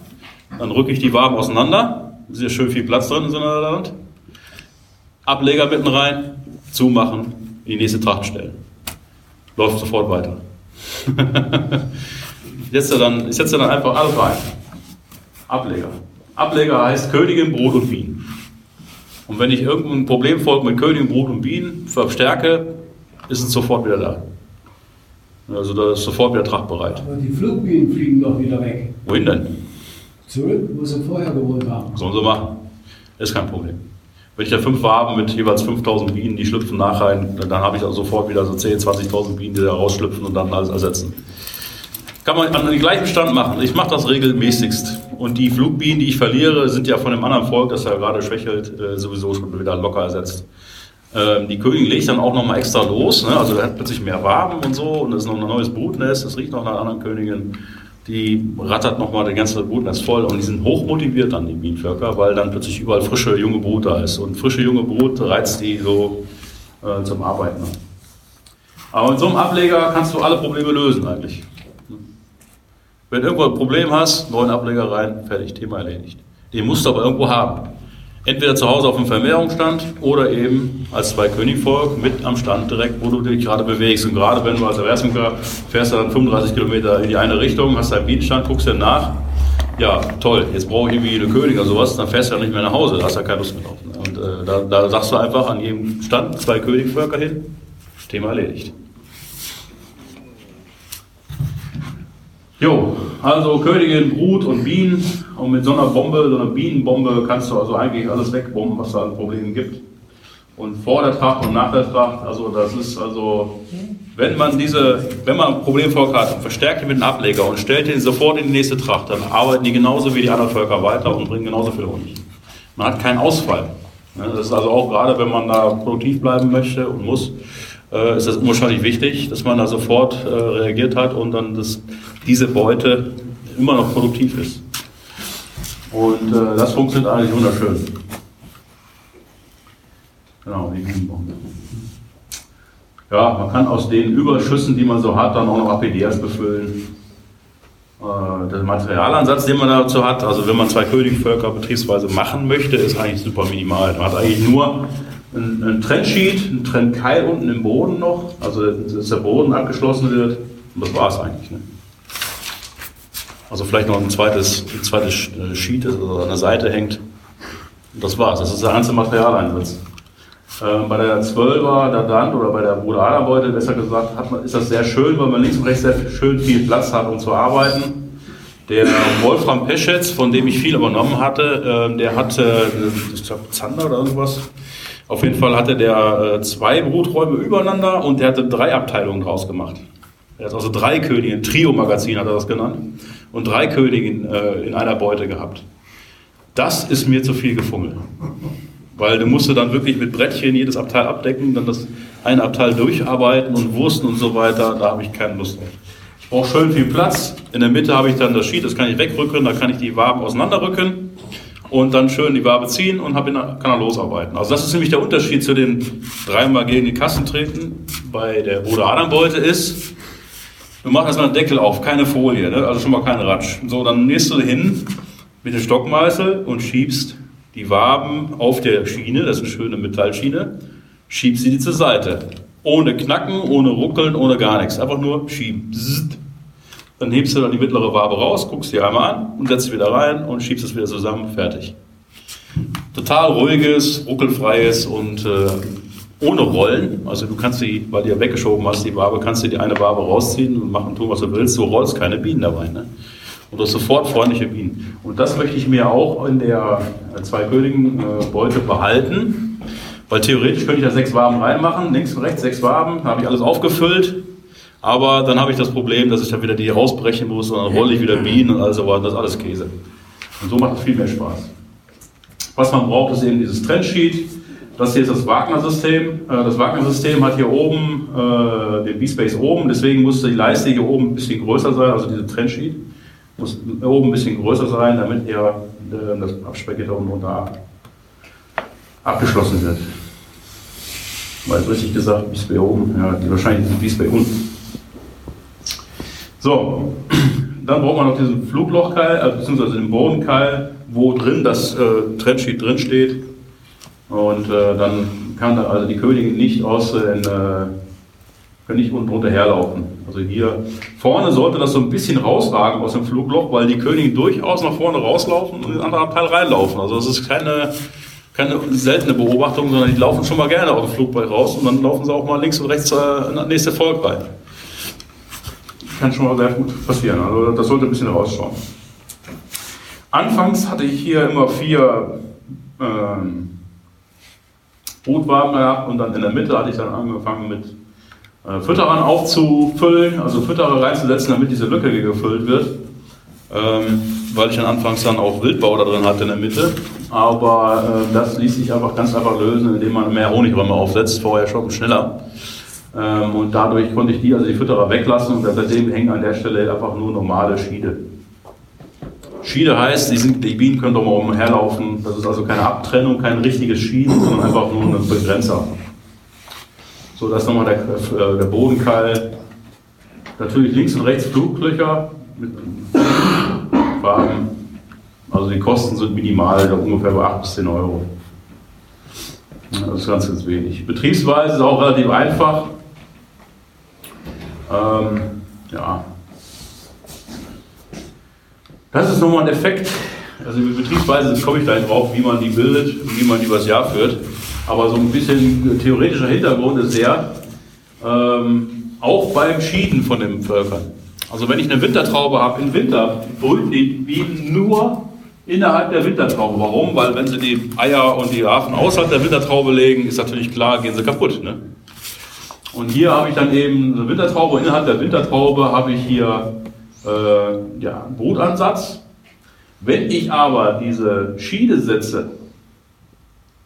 dann rücke ich die Waben auseinander. Sehr schön viel Platz drin in so einer Land. Ableger mitten rein, zumachen, in die nächste Tracht stellen. Läuft sofort weiter. ich, setze dann, ich setze dann einfach alles rein. Ableger. Ableger heißt Königin, Brot und Bienen. Und wenn ich irgendein Problem folgt mit Königin, Brot und Bienen verstärke, ist es sofort wieder da. Also da ist sofort wieder tragbereit. Aber die Flugbienen fliegen doch wieder weg. Wohin denn? Zurück, wo sie vorher gewohnt haben. Sollen sie machen. Ist kein Problem. Wenn ich da fünf Waben mit jeweils 5000 Bienen, die schlüpfen nach rein, dann habe ich auch sofort wieder so 10.000, 20.000 Bienen, die da rausschlüpfen und dann alles ersetzen. Kann man an den gleichen Stand machen. Ich mache das regelmäßigst. Und die Flugbienen, die ich verliere, sind ja von dem anderen Volk, das ja gerade schwächelt, äh, sowieso schon wieder locker ersetzt. Ähm, die Königin legt dann auch nochmal extra los, ne? also hat plötzlich mehr Waben und so und es ist noch ein neues Brutnest, es riecht noch nach einer anderen Königin. Die rattert nochmal das ganze Brutnest voll und die sind hoch motiviert dann, die Bienenvölker, weil dann plötzlich überall frische junge Brut da ist. Und frische junge Brut reizt die so äh, zum Arbeiten. Aber mit so einem Ableger kannst du alle Probleme lösen eigentlich. Wenn du irgendwo ein Problem hast, neuen Ableger rein, fertig, Thema erledigt. Den musst du aber irgendwo haben. Entweder zu Hause auf dem Vermehrungsstand oder eben als zwei Königvolk mit am Stand direkt, wo du dich gerade bewegst. Und gerade wenn du als Erwerbsjunker fährst du dann 35 Kilometer in die eine Richtung, hast deinen Bienenstand, guckst dir nach. Ja, toll, jetzt brauche ich irgendwie eine Königin oder sowas, dann fährst du ja nicht mehr nach Hause, da hast du ja keine Lust mehr drauf. Und äh, da, da sagst du einfach an jedem Stand zwei Königvölker hin, Thema erledigt. Jo, also Königin, Brut und Bienen. Und mit so einer Bombe, so einer Bienenbombe, kannst du also eigentlich alles wegbomben, was da an Problemen gibt. Und vor der Tracht und nach der Tracht, also das ist also, wenn man diese, wenn man ein Problemvolk hat verstärkt ihn mit einem Ableger und stellt ihn sofort in die nächste Tracht, dann arbeiten die genauso wie die anderen Völker weiter und bringen genauso viel Honig. Man hat keinen Ausfall. Das ist also auch gerade, wenn man da produktiv bleiben möchte und muss, äh, ist das unwahrscheinlich wichtig, dass man da sofort äh, reagiert hat und dann das, diese Beute immer noch produktiv ist. Und äh, das funktioniert eigentlich wunderschön. Genau, die Bienenbombe. Ja, man kann aus den Überschüssen, die man so hat, dann auch noch APDs befüllen. Äh, der Materialansatz, den man dazu hat, also wenn man zwei Königvölker betriebsweise machen möchte, ist eigentlich super minimal. Man hat eigentlich nur ein, Trennsheet, ein Trennkeil unten im Boden noch, also dass der Boden abgeschlossen wird. Und das war es eigentlich. Ne? Also vielleicht noch ein zweites, ein zweites Sheet, das also an der Seite hängt. Das war's. Das ist der ganze Materialeinsatz. Ähm, bei der 12er der Dant oder bei der Bruder Aderbeute, besser gesagt, hat man, ist das sehr schön, weil man links und rechts sehr schön viel Platz hat, um zu arbeiten. Der Wolfram Peschetz, von dem ich viel übernommen hatte, ähm, der hatte, ich glaube, Zander oder irgendwas. Auf jeden Fall hatte der äh, zwei Bruträume übereinander und der hatte drei Abteilungen draus gemacht. Er hat also drei Könige, Trio-Magazin hat er das genannt, und drei Königinnen äh, in einer Beute gehabt. Das ist mir zu viel gefummelt. Weil du musst dann wirklich mit Brettchen jedes Abteil abdecken, dann das eine Abteil durcharbeiten und Wursten und so weiter. Da habe ich keine Lust drauf. Ich brauche schön viel Platz. In der Mitte habe ich dann das Sheet, das kann ich wegrücken, da kann ich die Waben auseinanderrücken und dann schön die Wabe ziehen und kann er losarbeiten. Also das ist nämlich der Unterschied zu den dreimal gegen die Kassen treten. Bei der Bruder Adambeute ist, du machst erstmal einen Deckel auf, keine Folie, ne? also schon mal kein Ratsch. So, dann nähst du hin mit dem Stockmeißel und schiebst die Waben auf der Schiene, das ist eine schöne Metallschiene, schiebst sie die zur Seite. Ohne Knacken, ohne Ruckeln, ohne gar nichts. Einfach nur schieben. Dann hebst du dann die mittlere Wabe raus, guckst sie einmal an und setzt sie wieder rein und schiebst es wieder zusammen. Fertig. Total ruhiges, ruckelfreies und äh, ohne Rollen. Also du kannst sie, weil du ja weggeschoben hast, die Wabe, kannst du die eine Wabe rausziehen und machen, tun, was du willst. Du rollst keine Bienen dabei. Ne? hast sofort freundliche Bienen. Und das möchte ich mir auch in der zwei Königen äh, Beute behalten, weil theoretisch könnte ich da sechs Waben reinmachen, links und rechts sechs Waben, habe ich alles aufgefüllt. Aber dann habe ich das Problem, dass ich dann wieder die rausbrechen muss und dann rolle ich wieder Bienen und all so weiter. Das ist alles Käse. Und so macht es viel mehr Spaß. Was man braucht, ist eben dieses Trendsheet. Das hier ist das Wagner-System. Äh, das Wagner-System hat hier oben äh, den B-Space oben, deswegen muss die Leiste hier oben ein bisschen größer sein, also diese Trendsheet muss oben ein bisschen größer sein, damit er äh, das Absperrgitter unten drunter abgeschlossen wird. Weil richtig gesagt, bei oben, ja, wahrscheinlich bei unten. So, dann braucht man noch diesen Fluglochkeil, also beziehungsweise den Bodenkeil, wo drin das äh, Trendsheet drin steht. Und äh, dann kann also die Königin nicht aus den äh, können nicht unten drunter herlaufen. Also hier vorne sollte das so ein bisschen rausragen aus dem Flugloch, weil die Königin durchaus nach vorne rauslaufen und in den anderen Teil reinlaufen. Also das ist keine, keine seltene Beobachtung, sondern die laufen schon mal gerne aus dem Flugbereich raus und dann laufen sie auch mal links und rechts äh, in das nächste Volk rein. Kann schon mal sehr gut passieren. Also das sollte ein bisschen rausschauen. Anfangs hatte ich hier immer vier ähm, Brutwaben gehabt und dann in der Mitte hatte ich dann angefangen mit äh, Fütterern aufzufüllen, also Fütterer reinzusetzen, damit diese Lücke gefüllt wird. Ähm, weil ich dann anfangs dann auch Wildbau da drin hatte in der Mitte. Aber äh, das ließ sich einfach ganz einfach lösen, indem man mehr Honigräume aufsetzt, vorher schon schneller. Ähm, und dadurch konnte ich die, also die Fütterer weglassen und seitdem hängen an der Stelle einfach nur normale Schiede. Schiede heißt, die, sind, die Bienen können doch mal umherlaufen. Das ist also keine Abtrennung, kein richtiges Schieden, sondern einfach nur ein Begrenzer. So, das ist nochmal der, äh, der Bodenkeil. Natürlich links und rechts Fluglöcher mit Farben. Also die Kosten sind minimal, ungefähr bei 8 bis 10 Euro. Das ist ganz, ganz wenig. Betriebsweise ist auch relativ einfach. Ähm, ja. Das ist nochmal ein Effekt. Also betriebsweise komme ich gleich drauf, wie man die bildet und wie man die übers Jahr führt. Aber so ein bisschen theoretischer Hintergrund ist der, ähm, auch beim Schieden von den Völkern. Also wenn ich eine Wintertraube habe, im Winter brüten die Bienen nur innerhalb der Wintertraube. Warum? Weil wenn sie die Eier und die Larven außerhalb der Wintertraube legen, ist natürlich klar, gehen sie kaputt. Ne? Und hier habe ich dann eben eine Wintertraube. Innerhalb der Wintertraube habe ich hier äh, ja, Brutansatz. Wenn ich aber diese Schiede setze,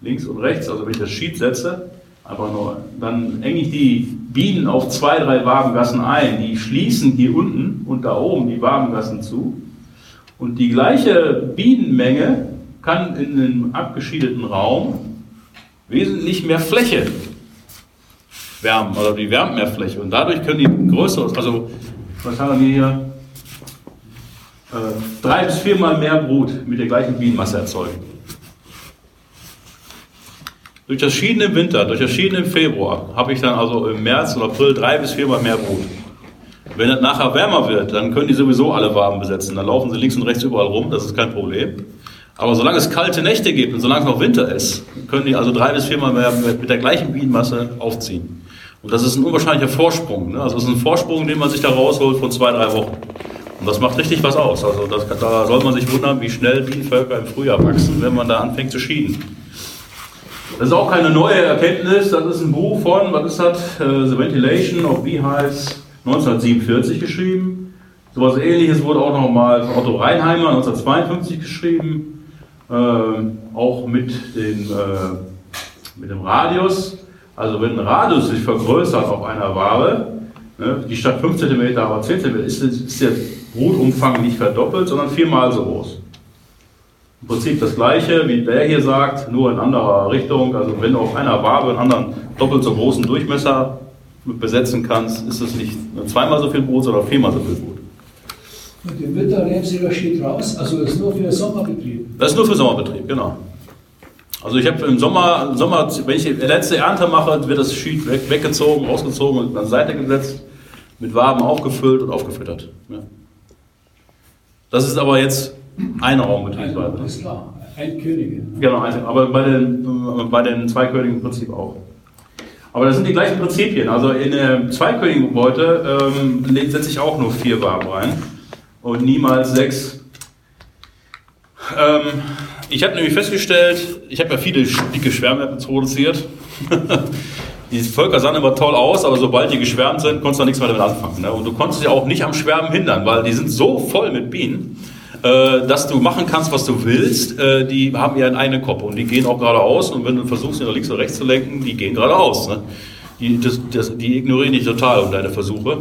links und rechts, also wenn ich das Sheet setze, Einfach nur. Dann enge ich die Bienen auf zwei, drei Wabengassen ein. Die schließen hier unten und da oben die Wabengassen zu. Und die gleiche Bienenmenge kann in einem abgeschiedeten Raum wesentlich mehr Fläche wärmen, oder die wärmt mehr Fläche. Und dadurch können die größer, also was haben wir hier? Äh, drei bis viermal mehr Brut mit der gleichen Bienenmasse erzeugen. Durch das Schieden im Winter, durch das Schieden im Februar habe ich dann also im März oder April drei bis viermal mehr Brut. Wenn es nachher wärmer wird, dann können die sowieso alle Waben besetzen. Dann laufen sie links und rechts überall rum, das ist kein Problem. Aber solange es kalte Nächte gibt und solange es noch Winter ist, können die also drei bis viermal mehr mit der gleichen Bienenmasse aufziehen. Und das ist ein unwahrscheinlicher Vorsprung. Ne? Also es ist ein Vorsprung, den man sich da rausholt von zwei, drei Wochen. Und das macht richtig was aus. Also das, da soll man sich wundern, wie schnell Bienenvölker im Frühjahr wachsen, wenn man da anfängt zu schieden. Das ist auch keine neue Erkenntnis. Das ist ein Buch von, was ist das? Uh, The Ventilation of Beehives 1947 geschrieben. So etwas ähnliches wurde auch nochmal von Otto Reinheimer 1952 geschrieben. Ähm, auch mit, den, äh, mit dem Radius. Also wenn ein Radius sich vergrößert auf einer Wabe, ne, die statt 5 cm aber 10 cm, ist, ist der Brutumfang nicht verdoppelt, sondern viermal so groß. Im Prinzip das gleiche, wie der hier sagt, nur in anderer Richtung. Also wenn du auf einer Wabe einen anderen doppelt so großen Durchmesser besetzen kannst, ist es nicht zweimal so viel Brot, sondern viermal so viel Brot. Und im Winter nehmen Sie das steht raus, also das ist nur für Sommerbetrieb. Das ist nur für Sommerbetrieb, genau. Also ich habe im Sommer, im Sommer, wenn ich die letzte Ernte mache, wird das Sheet weg, weggezogen, ausgezogen und an Seite gesetzt, mit Waben aufgefüllt und aufgefüttert. Ja. Das ist aber jetzt eine Raumbetriebsweise. Ist klar, ein Könige. Genau, aber bei den, bei den Zweikönigen im Prinzip auch. Aber das sind die gleichen Prinzipien. Also in der Zweikönigenbeute ähm, setze ich auch nur vier Waben rein und niemals sechs. Ähm, ich habe nämlich festgestellt, ich habe ja viele dicke Schwärme produziert. die Völker sahen immer toll aus, aber sobald die geschwärmt sind, konntest du nichts mehr damit anfangen. Ne? Und du konntest sie auch nicht am Schwärmen hindern, weil die sind so voll mit Bienen, äh, dass du machen kannst, was du willst. Äh, die haben ja einen Kopf und die gehen auch geradeaus. Und wenn du versuchst, sie nach links oder rechts zu lenken, die gehen geradeaus. Ne? Die, das, das, die ignorieren dich total um deine Versuche.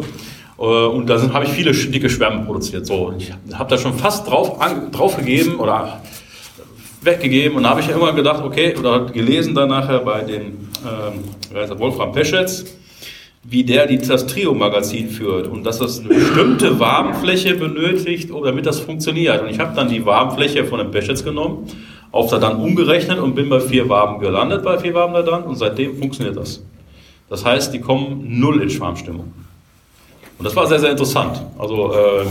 Äh, und da habe ich viele dicke Schwärme produziert. So, ich habe da schon fast drauf, an, drauf gegeben oder weggegeben und da habe ich immer gedacht, okay, oder gelesen dann nachher bei den ähm, Wolfram Peschetz, wie der die, das Trio-Magazin führt und dass das eine bestimmte Wabenfläche benötigt, damit das funktioniert. Und ich habe dann die Wabenfläche von dem Peschetz genommen, auf da dann umgerechnet und bin bei vier Waben gelandet, bei vier Waben da dann und seitdem funktioniert das. Das heißt, die kommen null in Schwarmstimmung. Und das war sehr, sehr interessant. Also äh,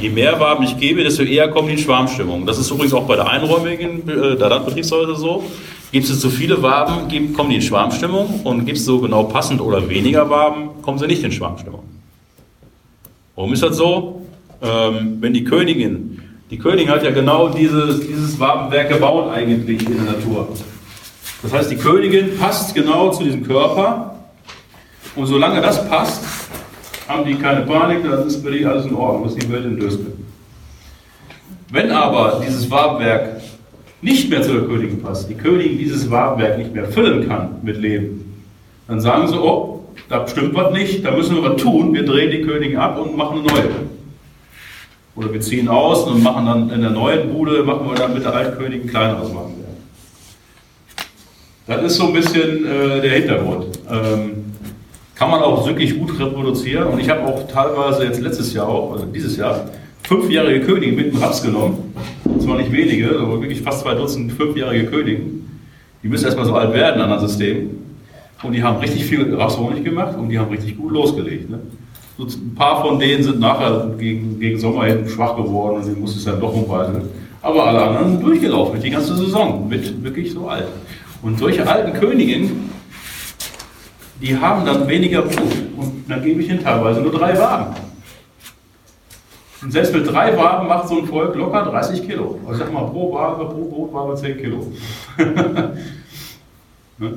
je mehr Waben ich gebe, desto eher kommen die in Schwarmstimmung. Das ist übrigens auch bei der einräumigen äh, der Landbetriebshäuser so. Gibt es zu viele Waben, kommen die in Schwarmstimmung und gibt es so genau passend oder weniger Waben, kommen sie nicht in Schwarmstimmung. Warum ist das so? Ähm, wenn die Königin, die Königin hat ja genau dieses, dieses Wabenwerk gebaut eigentlich in der Natur. Das heißt, die Königin passt genau zu diesem Körper und solange das passt, haben die keine Panik, dann ist für die alles in Ordnung, ist die Welt in Döskel. Wenn aber dieses Wabenwerk nicht mehr zu der Königin passt, die Königin dieses Wabenwerk nicht mehr füllen kann mit Leben, dann sagen sie, oh, da stimmt was nicht, da müssen wir was tun, wir drehen die Königin ab und machen eine neue. Oder wir ziehen aus und machen dann in der neuen Bude, machen wir dann mit der alten Königin ein kleineres Wabenwerk. Das ist so ein bisschen äh, der Hintergrund. Ähm, kann man auch wirklich gut reproduzieren. Und ich habe auch teilweise jetzt letztes Jahr auch, also dieses Jahr, fünfjährige Könige mit dem Raps genommen. Und zwar nicht wenige, aber wirklich fast zwei Dutzend fünfjährige Könige. Die müssen erstmal so alt werden an das System. Und die haben richtig viel Rapshonig gemacht und die haben richtig gut losgelegt. Ne? So ein paar von denen sind nachher gegen, gegen Sommer schwach geworden und sie mussten es dann doch umweisen. Aber alle anderen sind durchgelaufen die ganze Saison, mit wirklich so alt. Und solche alten Königinnen, die haben dann weniger Blut. Und dann gebe ich ihnen teilweise nur drei Waben. Und selbst mit drei Waben macht so ein Volk locker 30 Kilo. Also sag mal, pro Wabe, pro Brotwabe 10 Kilo. Ne?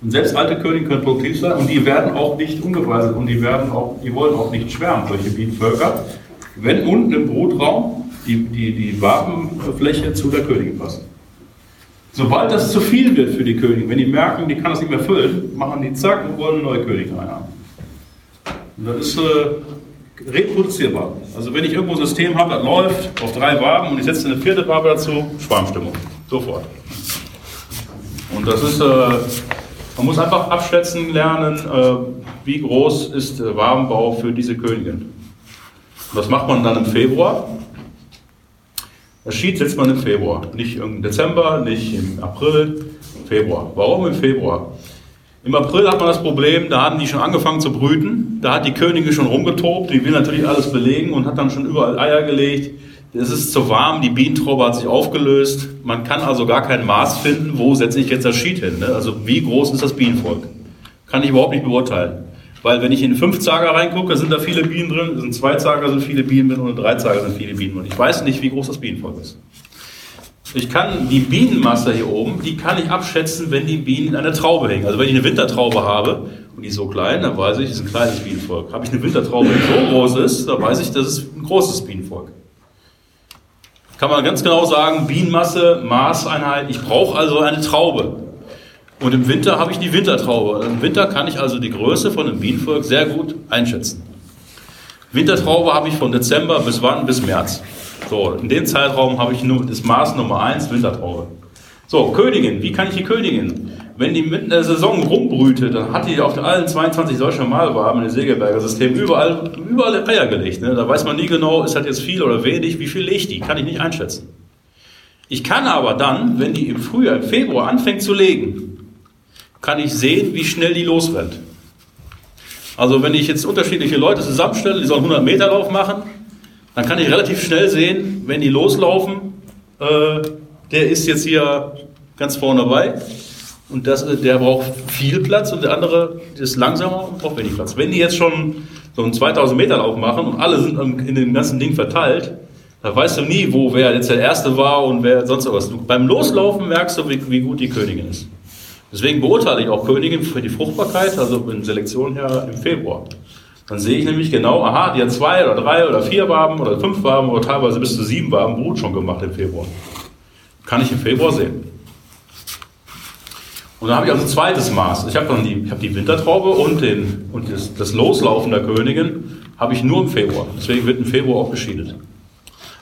und selbst alte Könige können produktiv sein und die werden auch nicht ungeweiselt und die werden auch, die wollen auch nicht schwärmen, solche Bienenvölker, wenn unten im Brutraum die, die, die Wabenfläche zu der Königin passt. Sobald das zu viel wird für die Königin, wenn die merken, die kann das nicht mehr füllen, machen die zack und wollen eine neue Königin reinhaben. Und das ist äh, reproduzierbar. Also wenn ich irgendwo ein System habe, das läuft auf drei Waben und ich setze eine vierte Wabe dazu, Schwarmstimmung. Sofort. Und das ist, äh, man muss einfach abschätzen lernen, äh, wie groß ist der Wabenbau für diese Königin. Was macht man dann im Februar? Das Sheet setzt man im Februar, nicht im Dezember, nicht im April, Februar. Warum im Februar? Im April hat man das Problem, da hatten die schon angefangen zu brüten, da hat die Königin schon rumgetobt, die will natürlich alles belegen und hat dann schon überall Eier gelegt. Es ist zu warm, die Bienentraube hat sich aufgelöst. Man kann also gar kein Maß finden, wo setze ich jetzt das Sheet hin. Ne? Also wie groß ist das Bienenvolk? Kann ich überhaupt nicht beurteilen. Weil wenn ich in fünf Zager reingucke, sind da viele Bienen drin, sind zwei Zager sind viele Bienen drin und drei Zager sind viele Bienen drin. Ich weiß nicht, wie groß das Bienenvolk ist. Ich kann die Bienenmasse hier oben, die kann ich abschätzen, wenn die Bienen in einer Traube hängen. Also wenn ich eine Wintertraube habe und die ist so klein, dann weiß ich, das ist ein kleines Bienenvolk. Habe ich eine Wintertraube, die so groß ist, dann weiß ich, das ist ein großes Bienenvolk. Kann man ganz genau sagen, Bienenmasse, Maßeinheit, ich brauche also eine Traube. Und im Winter habe ich die Wintertraube. Im Winter kann ich also die Größe von einem Bienenvolk sehr gut einschätzen. Wintertraube habe ich von Dezember bis wann? Bis März. So, in dem Zeitraum habe ich nur das Maß Nummer 1, Wintertraube. So, Königin, wie kann ich die Königin? Wenn die mitten in der Saison rumbrütet, dann hat die auf allen 22 solcher Malwaben im Segelberger System überall, überall Eier gelegt. Ne? Da weiß man nie genau, ist das jetzt viel oder wenig, wie viel legt die, kann ich nicht einschätzen. Ich kann aber dann, wenn die im Frühjahr, im Februar anfängt zu legen, kann ich sehen, wie schnell die losrennt. Also wenn ich jetzt unterschiedliche Leute zusammenstelle, die sollen 100 Meter Lauf machen, dann kann ich relativ schnell sehen, wenn die loslaufen, äh, der ist jetzt hier ganz vorne dabei und das, der braucht viel Platz und der andere ist langsamer und braucht wenig Platz. Wenn die jetzt schon so einen 2000 Meter Lauf machen und alle sind in dem ganzen Ding verteilt, da weißt du nie, wo wer jetzt der Erste war und wer sonst was. Du, beim Loslaufen merkst du, wie, wie gut die Königin ist. Deswegen beurteile ich auch Königin für die Fruchtbarkeit, also in Selektion her im Februar. Dann sehe ich nämlich genau, aha, die hat zwei oder drei oder vier Waben oder fünf Waben oder teilweise bis zu sieben Waben Brut schon gemacht im Februar. Kann ich im Februar sehen. Und dann habe ich also ein zweites Maß. Ich habe dann die, ich habe die Wintertraube und, den, und das, das Loslaufen der Königin habe ich nur im Februar. Deswegen wird im Februar auch beschiedet.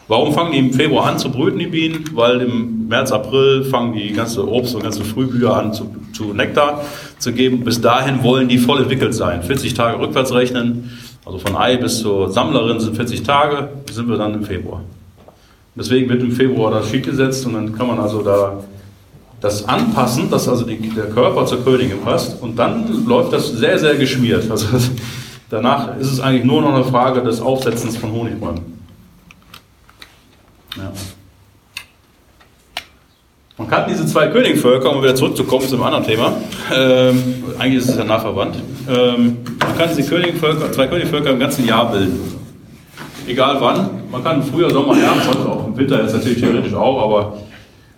Warum fangen die im Februar an zu brüten, die Bienen? Weil im März, April fangen die ganze Obst und ganze Frühblüher an zu, zu Nektar zu geben. Bis dahin wollen die voll entwickelt sein. 40 Tage rückwärts rechnen, also von Ei bis zur Sammlerin sind 40 Tage, sind wir dann im Februar. Deswegen wird im Februar das Schied gesetzt und dann kann man also da das anpassen, dass also die, der Körper zur Königin passt und dann läuft das sehr, sehr geschmiert. Also danach ist es eigentlich nur noch eine Frage des Aufsetzens von Honigbäumen. Ja. Man kann diese zwei Königvölker, um wieder zurückzukommen zu einem anderen Thema, ähm, eigentlich ist es ja nachverwandt, ähm, man kann diese Königvölker, zwei Königvölker im ganzen Jahr bilden. Egal wann. Man kann Frühjahr, Sommer, Herbst, auch im Winter jetzt natürlich theoretisch auch, aber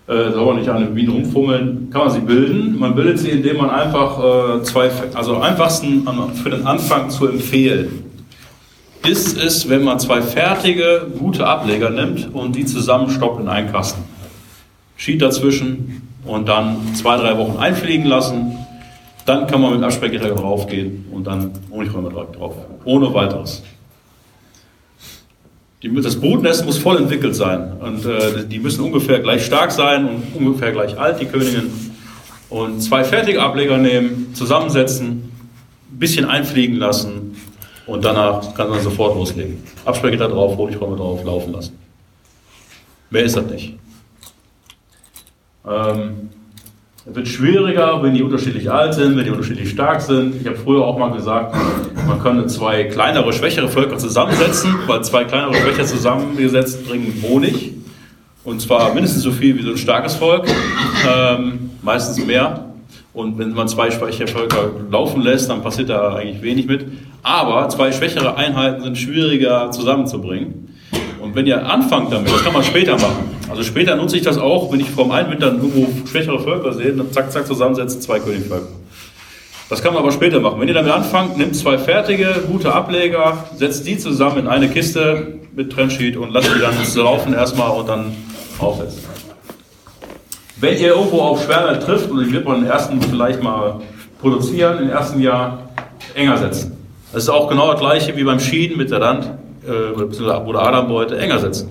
äh, soll man nicht an den Wien rumfummeln, kann man sie bilden. Man bildet sie, indem man einfach äh, zwei, also am einfachsten für den Anfang zu empfehlen ist es, wenn man zwei fertige, gute Ableger nimmt und die zusammenstoppt in einen Kasten. Schied dazwischen und dann zwei, drei Wochen einfliegen lassen. Dann kann man mit Abspeckgitter draufgehen und dann Honigräume drauf. Ohne weiteres. Das Brutnest muss voll entwickelt sein. Und äh, die müssen ungefähr gleich stark sein und ungefähr gleich alt, die Königin. Und zwei fertige Ableger nehmen, zusammensetzen, ein bisschen einfliegen lassen und danach kann man sofort loslegen. Absperrgitter drauf, Honigräume drauf, laufen lassen. Mehr ist das nicht. Ähm, es wird schwieriger, wenn die unterschiedlich alt sind, wenn die unterschiedlich stark sind. Ich habe früher auch mal gesagt, man könnte zwei kleinere, schwächere Völker zusammensetzen, weil zwei kleinere, schwächere zusammengesetzt bringen Honig. Und zwar mindestens so viel wie so ein starkes Volk, ähm, meistens mehr. Und wenn man zwei schwächere Völker laufen lässt, dann passiert da eigentlich wenig mit. Aber zwei schwächere Einheiten sind schwieriger zusammenzubringen. Und wenn ihr anfangt damit, das kann man später machen. Also später nutze ich das auch, wenn ich vom einen Winter irgendwo schwächere Völker sehe, dann zack, zack, zusammensetzen, zwei Königvölker. Das kann man aber später machen. Wenn ihr damit anfangt, nehmt zwei fertige, gute Ableger, setzt die zusammen in eine Kiste mit Trennsheet und lasst die dann laufen erstmal und dann aufsetzen. Wenn ihr irgendwo auf Schwerland trifft, und ich wird man den ersten vielleicht mal produzieren, im ersten Jahr enger setzen. Das ist auch genau das gleiche wie beim Schieden mit der Rand äh, oder Adambeute, enger setzen.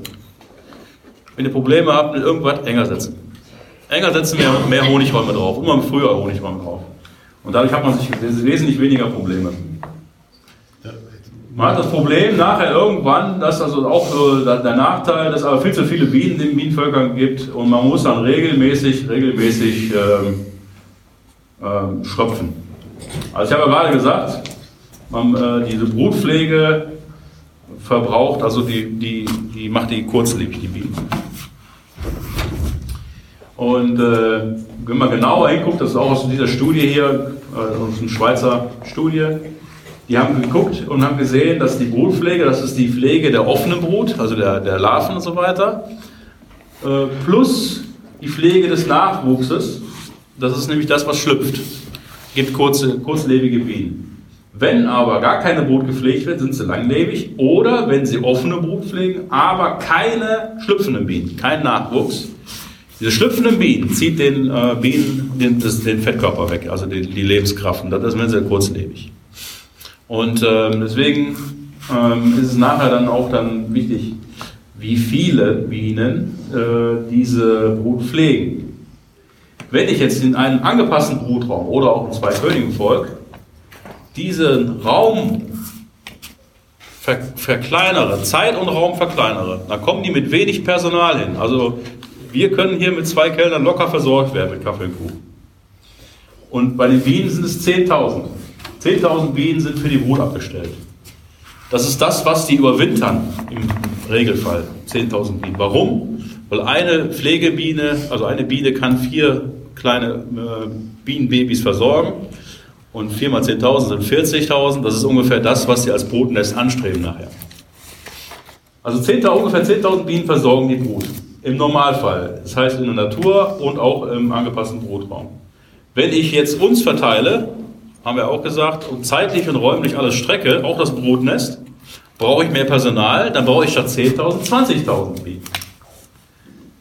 Wenn ihr Probleme habt mit irgendwas, enger setzen. Enger setzen, mehr, mehr Honigräume drauf, immer früher Honigräume drauf. Und dadurch hat man sich wesentlich weniger Probleme. Man hat das Problem nachher irgendwann, dass also auch so der Nachteil, dass es aber viel zu viele Bienen den Bienenvölkern gibt und man muss dann regelmäßig, regelmäßig ähm, ähm, schröpfen. Also ich habe ja gerade gesagt, man, äh, diese Brutpflege verbraucht, also die, die, die macht die kurzlebig, die Bienen. Und äh, wenn man genauer hinguckt, das ist auch aus dieser Studie hier, äh, aus einer Schweizer Studie, die haben geguckt und haben gesehen, dass die Brutpflege, das ist die Pflege der offenen Brut, also der, der Larven und so weiter, äh, plus die Pflege des Nachwuchses, das ist nämlich das, was schlüpft, gibt kurze, kurzlebige Bienen. Wenn aber gar keine Brut gepflegt wird, sind sie langlebig. Oder wenn sie offene Brut pflegen, aber keine schlüpfenden Bienen, kein Nachwuchs. Diese schlüpfenden Bienen zieht den äh, Bienen den, den, Fettkörper weg, also die, die Lebenskraft. Und das ist sehr kurzlebig. Und ähm, deswegen ähm, ist es nachher dann auch dann wichtig, wie viele Bienen äh, diese Brut pflegen. Wenn ich jetzt in einem angepassten Brutraum oder auch im Zweikönigenvolk diesen Raum ver verkleinere, Zeit und Raum verkleinere, dann kommen die mit wenig Personal hin. Also wir können hier mit zwei Kellnern locker versorgt werden mit Kaffee und Kuchen. Und bei den Bienen sind es 10.000. 10.000 Bienen sind für die Brut abgestellt. Das ist das, was die überwintern im Regelfall. 10.000 Bienen. Warum? Weil eine Pflegebiene, also eine Biene kann vier kleine äh, Bienenbabys versorgen. Und 4 mal 10.000 sind 40.000. Das ist ungefähr das, was sie als Brutnest anstreben nachher. Also 10, ungefähr 10.000 Bienen versorgen die Brut. Im Normalfall. Das heißt in der Natur und auch im angepassten Brutraum. Wenn ich jetzt uns verteile, haben wir auch gesagt, und zeitlich und räumlich alles strecke, auch das Brutnest, brauche ich mehr Personal, dann brauche ich statt 10.000 20.000 Bienen.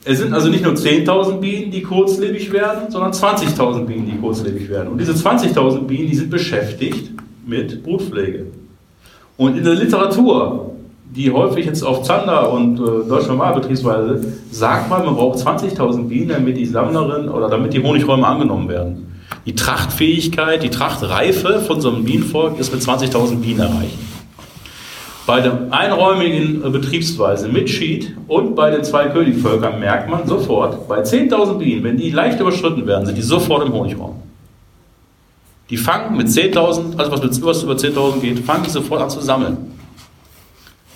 Es sind also nicht nur 10.000 Bienen, die kurzlebig werden, sondern 20.000 Bienen, die kurzlebig werden. Und diese 20.000 Bienen, die sind beschäftigt mit Brutpflege. Und in der Literatur, die häufig jetzt auf Zander und äh, Deutsche Normalbetriebsweise, sagt man, man braucht 20.000 Bienen, damit die Sammlerin oder damit die Honigräume angenommen werden. Die Trachtfähigkeit, die Trachtreife von so einem Bienenvolk ist mit 20.000 Bienen erreicht. Bei der einräumigen Betriebsweise mit Sheet und bei den zwei Königvölkern merkt man sofort, bei 10.000 Bienen, wenn die leicht überschritten werden, sind die sofort im Honigraum. Die fangen mit 10.000, also was was über 10.000 geht, fangen die sofort an zu sammeln,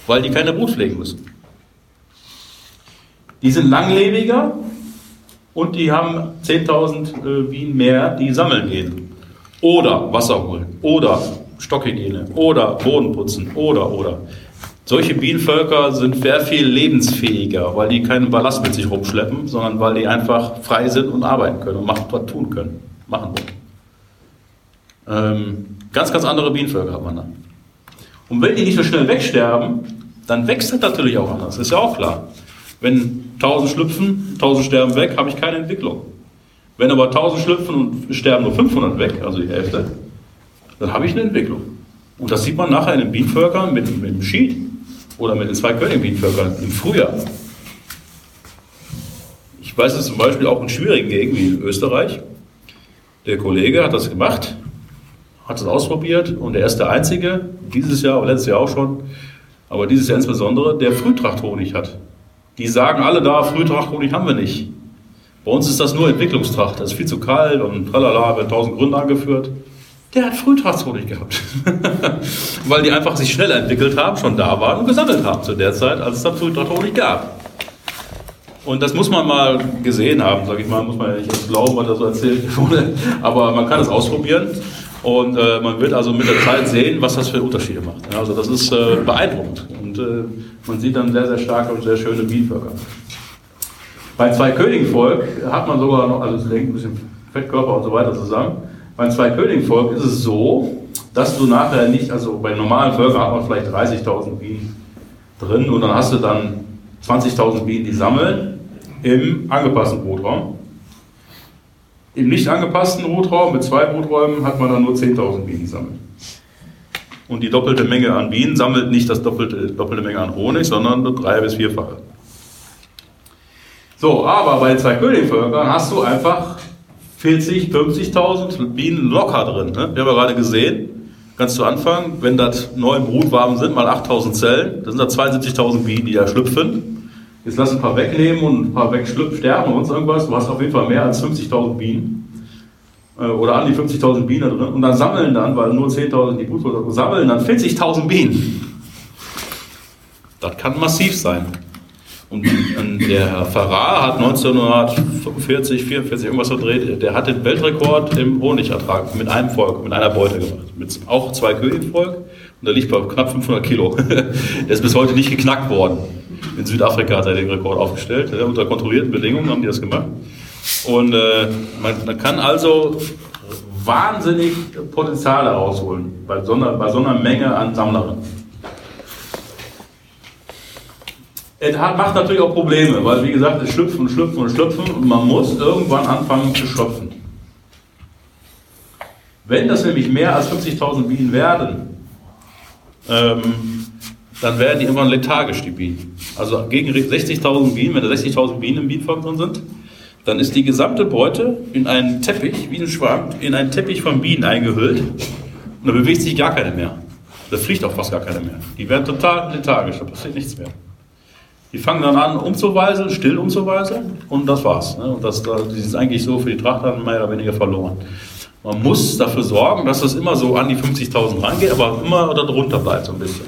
weil die keine Brut pflegen müssen. Die sind langlebiger, und die haben 10.000 äh, Bienen mehr, die sammeln gehen. Oder Wasser holen. Oder Stockhygiene. Oder Boden putzen. Oder, oder. Solche Bienenvölker sind sehr viel lebensfähiger, weil die keinen Ballast mit sich rumschleppen, sondern weil die einfach frei sind und arbeiten können und machen, was tun können. Machen wollen. Ähm, ganz, ganz andere Bienenvölker hat man dann. Und wenn die nicht so schnell wegsterben, dann wächst das natürlich auch anders. Ist ja auch klar. Wenn 1000 schlüpfen, 1000 sterben weg, habe ich keine Entwicklung. Wenn aber 1000 schlüpfen und sterben nur 500 weg, also die Hälfte, dann habe ich eine Entwicklung. Und das sieht man nachher in den Bienenvölkern mit, mit dem Schied oder mit den zwei König-Bienenvölkern im Frühjahr. Ich weiß es zum Beispiel auch in schwierigen Gegenden wie in Österreich. Der Kollege hat das gemacht, hat es ausprobiert und er ist der Einzige, dieses Jahr, letztes Jahr auch schon, aber dieses Jahr insbesondere, der Frühtrachthonig hat. Die sagen alle da, Frühtrachthonig haben wir nicht. Bei uns ist das nur Entwicklungstracht. Das ist viel zu kalt und tralala, wird tausend Gründe angeführt. Der hat Frühtrachtshonig gehabt. Weil die einfach sich schnell entwickelt haben, schon da waren und gesammelt haben zu der Zeit, als es dann Frühtrachthonig gab. Und das muss man mal gesehen haben, sage ich mal, muss man ja nicht glauben, was da so erzählt wurde. Aber man kann es ausprobieren und äh, man wird also mit der Zeit sehen, was das für Unterschiede macht. Also das ist äh, beeindruckend. Und äh, man sieht dann sehr, sehr starke und sehr schöne Bienenvölker. Bei zwei Königenvolk hat man sogar noch, also es hängt ein bisschen Fettkörper und so weiter zusammen. Bei zwei Königenvolk ist es so, dass du nachher nicht, also bei normalen Völkern hat man vielleicht 30.000 Bienen drin und dann hast du dann 20.000 Bienen, die sammeln im angepassten Brutraum. Im nicht angepassten Brutraum mit zwei Bruträumen hat man dann nur 10.000 Bienen gesammelt. Und die doppelte Menge an Bienen sammelt nicht das doppelte, doppelte Menge an Honig, sondern das drei- bis vierfache. So, aber bei zwei Königvölkern hast du einfach 40, 50.000 Bienen locker drin. Ne? Wir haben ja gerade gesehen, ganz zu Anfang, wenn das neun Brutwaben sind, mal 8.000 Zellen, dann sind da 72.000 Bienen, die da schlüpfen. Jetzt lass ein paar wegnehmen und ein paar wegschlüpfen, sterben und sonst irgendwas. Du hast auf jeden Fall mehr als 50.000 Bienen. Äh, Oder an die 50.000 Bienen da drin. Und dann sammeln dann, weil nur 10.000 die Brutvölker sammeln, dann 40.000 Bienen. Das kann massiv sein. Und der Herr Farrar hat 1945, 44 irgendwas verdreht, der hat den Weltrekord im Honigertrag mit einem Volk, mit einer Beute gemacht. Mit auch zwei Königvolk und der liegt bei knapp 500 Kilo. der ist bis heute nicht geknackt worden. In Südafrika hat er den Rekord aufgestellt. Ja, unter kontrollierten Bedingungen haben die das gemacht. Und äh, man, man kann also wahnsinnig Potenzial herausholen bei so einer, bei so einer Menge an Sammlerinnen. Es hat, macht natürlich auch Probleme, weil wie gesagt, es schlüpfen und schlüpfen und schlüpfen und man muss irgendwann anfangen zu schöpfen. Wenn das nämlich mehr als 50.000 Bienen werden, ähm, dann werden die irgendwann lethargisch, die Bienen. Also gegen 60.000 Bienen, wenn da 60.000 Bienen im Bienenvolk drin sind, dann ist die gesamte Beute in einen Teppich, wie ein Schwarm, in einen Teppich von Bienen eingehüllt und da bewegt sich gar keine mehr. Da fliegt auch fast gar keine mehr. Die werden total lethargisch, da passiert nichts mehr. Die fangen dann an umzuweisen, still umzuweisen und das war's. Ne? Und das, das ist eigentlich so für die Tracht mehr oder weniger verloren. Man muss dafür sorgen, dass das immer so an die 50.000 reingeht, aber immer darunter bleibt so ein bisschen.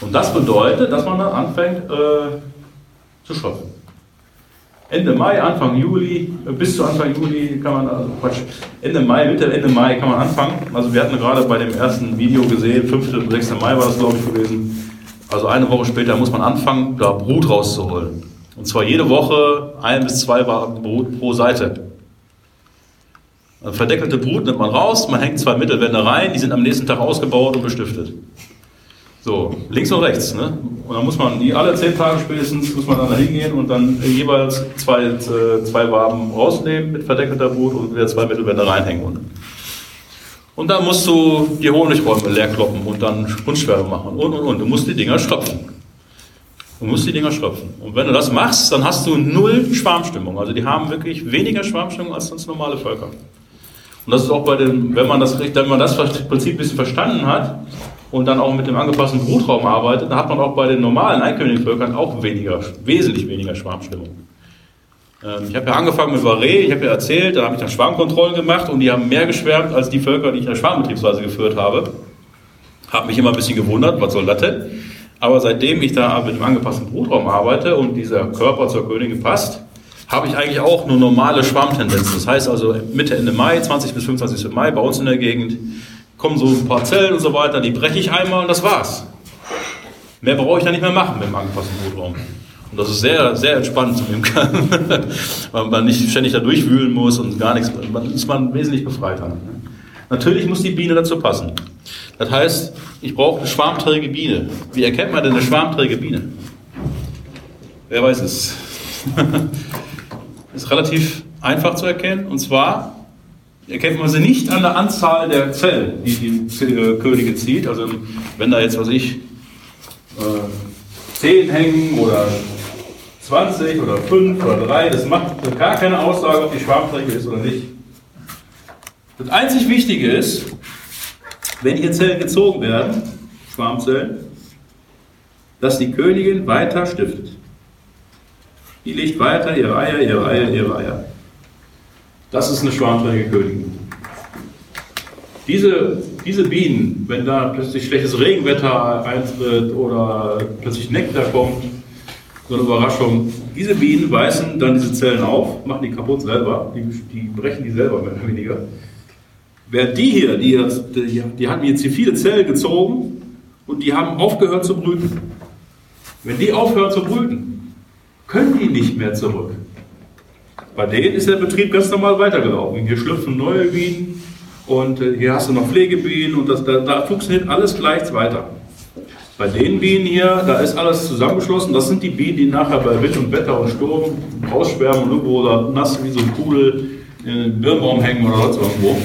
Und das bedeutet, dass man dann anfängt äh, zu schöpfen. Ende Mai, Anfang Juli, äh, bis zu Anfang Juli kann man, also Quatsch, Ende Mai, Mitte, Ende Mai kann man anfangen. Also wir hatten gerade bei dem ersten Video gesehen, 5. und 6. Mai war das glaube ich gewesen. Also eine Woche später muss man anfangen, da Brut rauszuholen. Und zwar jede Woche ein bis zwei Brut pro Seite. Eine verdeckelte Brut nimmt man raus, man hängt zwei Mittelwände rein, die sind am nächsten Tag ausgebaut und bestiftet. So, links und rechts. Ne? Und dann muss man die alle zehn Tage spätestens muss man dann da hingehen und dann jeweils zwei, äh, zwei Waben rausnehmen mit verdeckelter Brut und wieder zwei Mittelwände reinhängen. Und, und dann musst du die Honigräume leer kloppen und dann Kunstschwärme machen und und und. Du musst die Dinger schröpfen. Du musst die Dinger schröpfen. Und wenn du das machst, dann hast du null Schwarmstimmung. Also die haben wirklich weniger Schwarmstimmung als sonst normale Völker. Und das ist auch bei dem, wenn man das, wenn man das Prinzip ein bisschen verstanden hat und dann auch mit dem angepassten Brutraum arbeitet, dann hat man auch bei den normalen Einkönigvölkern auch weniger, wesentlich weniger Schwarmstimmung. Ähm, ich habe ja angefangen mit Varé, ich habe ja erzählt, da habe ich dann Schwarmkontrollen gemacht und die haben mehr geschwärmt als die Völker, die ich in der Schwarmbetriebsweise geführt habe. Habe mich immer ein bisschen gewundert, was soll das denn? Aber seitdem ich da mit dem angepassten Brutraum arbeite und dieser Körper zur Königin passt, habe ich eigentlich auch nur normale Schwarmtendenzen. Das heißt also Mitte, Ende Mai, 20 bis 25. Mai bei uns in der Gegend kommen so ein paar Zellen und so weiter, die breche ich einmal und das war's. Mehr brauche ich da nicht mehr machen mit dem angepassten Brutraum. Und das ist sehr, sehr entspannt zu Imkern, weil man nicht ständig da durchwühlen muss und gar nichts. Man ist man wesentlich befreiter. Natürlich muss die Biene dazu passen. Das heißt, ich brauche eine schwarmträge Biene. Wie erkennt man denn eine schwarmträge Biene? Wer weiß es? ist relativ einfach zu erkennen. Und zwar erkennt man sie nicht an der Anzahl der Zellen, die die äh, Königin zieht. Also wenn da jetzt, was ich, äh, 10 hängen oder 20 oder 5 oder 3, das macht gar keine Aussage, ob die schwarmträge ist oder nicht. Das einzig Wichtige ist, wenn hier Zellen gezogen werden, Schwarmzellen, dass die Königin weiter stiftet. Die legt weiter ihre Eier, ihre Eier, ihre Eier. Das ist eine schwarmträge Königin. Diese, diese Bienen, wenn da plötzlich schlechtes Regenwetter eintritt oder plötzlich Nektar kommt, so eine Überraschung, diese Bienen beißen dann diese Zellen auf, machen die kaputt selber, die, die brechen die selber mehr oder weniger. Wer die hier, die, die, die hatten jetzt hier viele Zellen gezogen und die haben aufgehört zu brüten. Wenn die aufhören zu brüten, können die nicht mehr zurück. Bei denen ist der Betrieb ganz normal weitergelaufen. Hier schlüpfen neue Bienen und äh, hier hast du noch Pflegebienen und das, da, da funktioniert alles gleich weiter. Bei den Bienen hier, da ist alles zusammengeschlossen. Das sind die Bienen, die nachher bei Wind und Wetter und Sturm rausschwärmen und irgendwo da nass wie so ein Pudel in den Birnbaum hängen oder sonst irgendwo.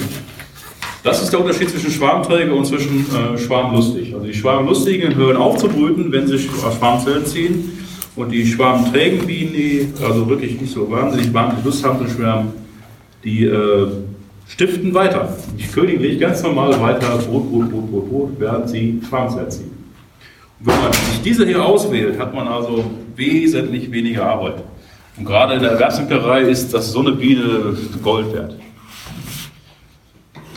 Das ist der Unterschied zwischen Schwarmträger und zwischen äh, Schwarmlustig. Also die Schwarmlustigen hören auf zu brüten, wenn sie Schwarmzellen ziehen. Und die schwarmträgen Bienen, die also wirklich nicht so wahnsinnig wahnsinnig Lust haben zu schwärmen, die äh, stiften weiter. Die königlich ganz normal weiter Brot, Brot, Brot, Brot, Brot, während sie Schwarmzellen ziehen. Und wenn man sich diese hier auswählt, hat man also wesentlich weniger Arbeit. Und gerade in der Erwerbsimkerei ist das so eine Biene Gold wert.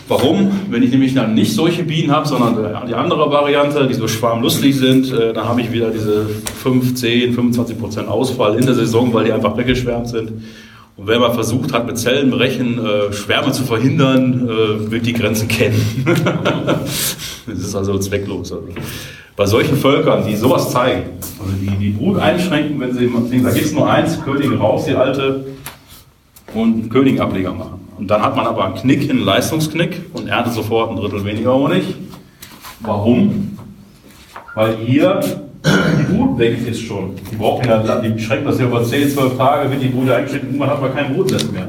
Warum? Wenn ich nämlich dann nicht solche Bienen habe, sondern die andere Variante, die so schwarmlustig sind, äh, dann habe ich wieder diese 5, 10, 25 Prozent Ausfall in der Saison, weil die einfach weggeschwärmt sind. Und wer mal versucht hat, mit Zellenbrechen äh, Schwärme zu verhindern, äh, wird die Grenzen kennen. das ist also zwecklos. Also. Bei solchen Völkern, die sowas zeigen, also die die Brut einschränken, wenn sie, da gibt es nur eins, Königin raus, die alte, und einen Königableger machen. Und dann hat man aber einen Knick, einen Leistungsknick und erntet sofort ein Drittel weniger Honig. Warum? Weil hier die Brut weg ist schon. Die braucht ja, die schränkt das ja über 10, 12 Tage, wird die Brut eingeschränkt, irgendwann hat man kein Brutnest mehr.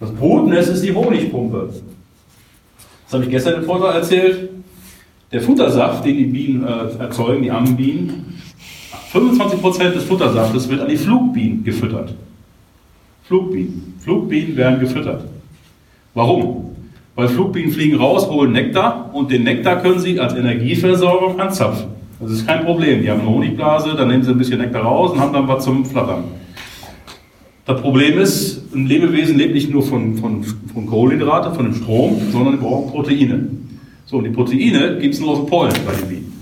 Das Brutnest ist die Honigpumpe. Das habe ich gestern im Vortrag erzählt. Der Futtersaft, den die Bienen äh, erzeugen, die Ammenbienen, 25% des Futtersaftes wird an die Flugbienen gefüttert. Flugbienen. Flugbienen werden gefüttert. Warum? Weil Flugbienen fliegen raus, holen Nektar und den Nektar können sie als Energieversorgung anzapfen. Das ist kein Problem. Die haben eine Honigblase, dann nehmen sie ein bisschen Nektar raus und haben dann was zum Flattern. Das Problem ist, ein Lebewesen lebt nicht nur von, von, von Kohlenhydrate, von dem Strom, sondern braucht Proteine. So, und die Proteine gibt es nur aus Pollen bei den Bienen.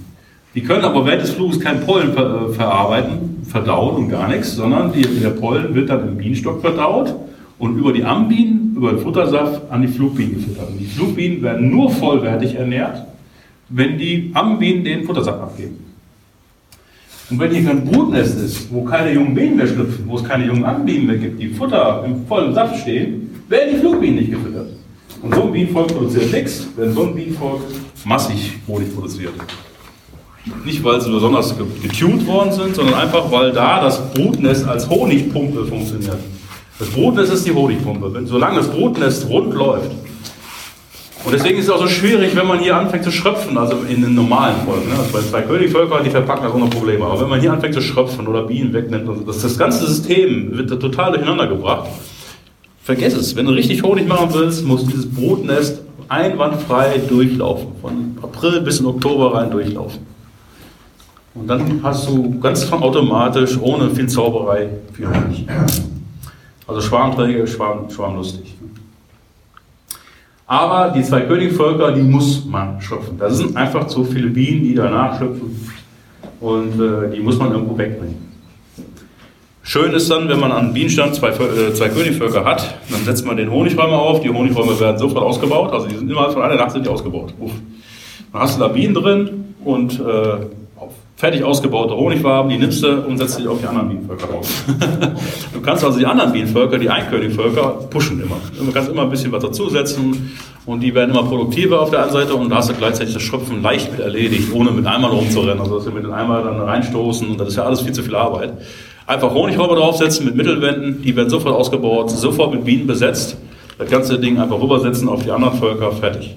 Die können aber während des Fluges kein Pollen ver äh, verarbeiten, verdauen und gar nichts, sondern die, der Pollen wird dann im Bienenstock verdaut und über die Ambienen, über den Futtersaft an die Flugbienen gefüttert. Und die Flugbienen werden nur vollwertig ernährt, wenn die Ambienen den Futtersaft abgeben. Und wenn hier kein Brutnest ist, wo keine jungen Bienen mehr schlüpfen, wo es keine jungen Ambienen mehr gibt, die Futter im vollen Saft stehen, werden die Flugbienen nicht gefüttert. Und so ein Bienenvolk produziert nichts, wenn so ein Bienenvolk massig Honig produziert. Nicht, weil sie besonders getuned worden sind, sondern einfach, weil da das Brutnest als Honigpumpe funktioniert. Das Brutnest ist die Honigpumpe. Solange das Brutnest rund läuft. Und deswegen ist es auch so schwierig, wenn man hier anfängt zu schröpfen, also in den normalen Folgen. Ne? Also bei zwei Königvölkern, die verpacken das ohne Probleme. Aber wenn man hier anfängt zu schröpfen oder Bienen wegnimmt, das, das ganze System wird total durcheinander gebracht. Vergiss es, wenn du richtig Honig machen willst, muss dieses Brutnest einwandfrei durchlaufen. Von April bis in Oktober rein durchlaufen. Und dann hast du ganz automatisch, ohne viel Zauberei, viel Honig. Also Schwarmträger, Schwarm, schwarmlustig. Aber die zwei Königvölker, die muss man schöpfen. Da sind einfach zu viele Bienen, die danach schöpfen. Und äh, die muss man irgendwo wegbringen. Schön ist dann, wenn man an Bienenstand zwei, äh, zwei Königvölker hat, dann setzt man den Honigräume auf. Die Honigräume werden sofort ausgebaut. Also die sind innerhalb von einer Nacht sind die ausgebaut. Uff. Dann hast du da Bienen drin und äh, fertig ausgebaute Honigwaben, die nimmst du und setzt sie auf die anderen Bienenvölker drauf. du kannst also die anderen Bienenvölker, die Einkönigvölker, pushen immer. Du kannst immer ein bisschen was dazusetzen und die werden immer produktiver auf der einen Seite und da hast du gleichzeitig das Schröpfen leicht mit erledigt, ohne mit Eimern rumzurennen. Also dass wir mit den Eimern dann reinstoßen und das ist ja alles viel zu viel Arbeit. Einfach Honigräuber draufsetzen mit Mittelwänden, die werden sofort ausgebaut, sofort mit Bienen besetzt. Das ganze Ding einfach rübersetzen auf die anderen Völker, fertig.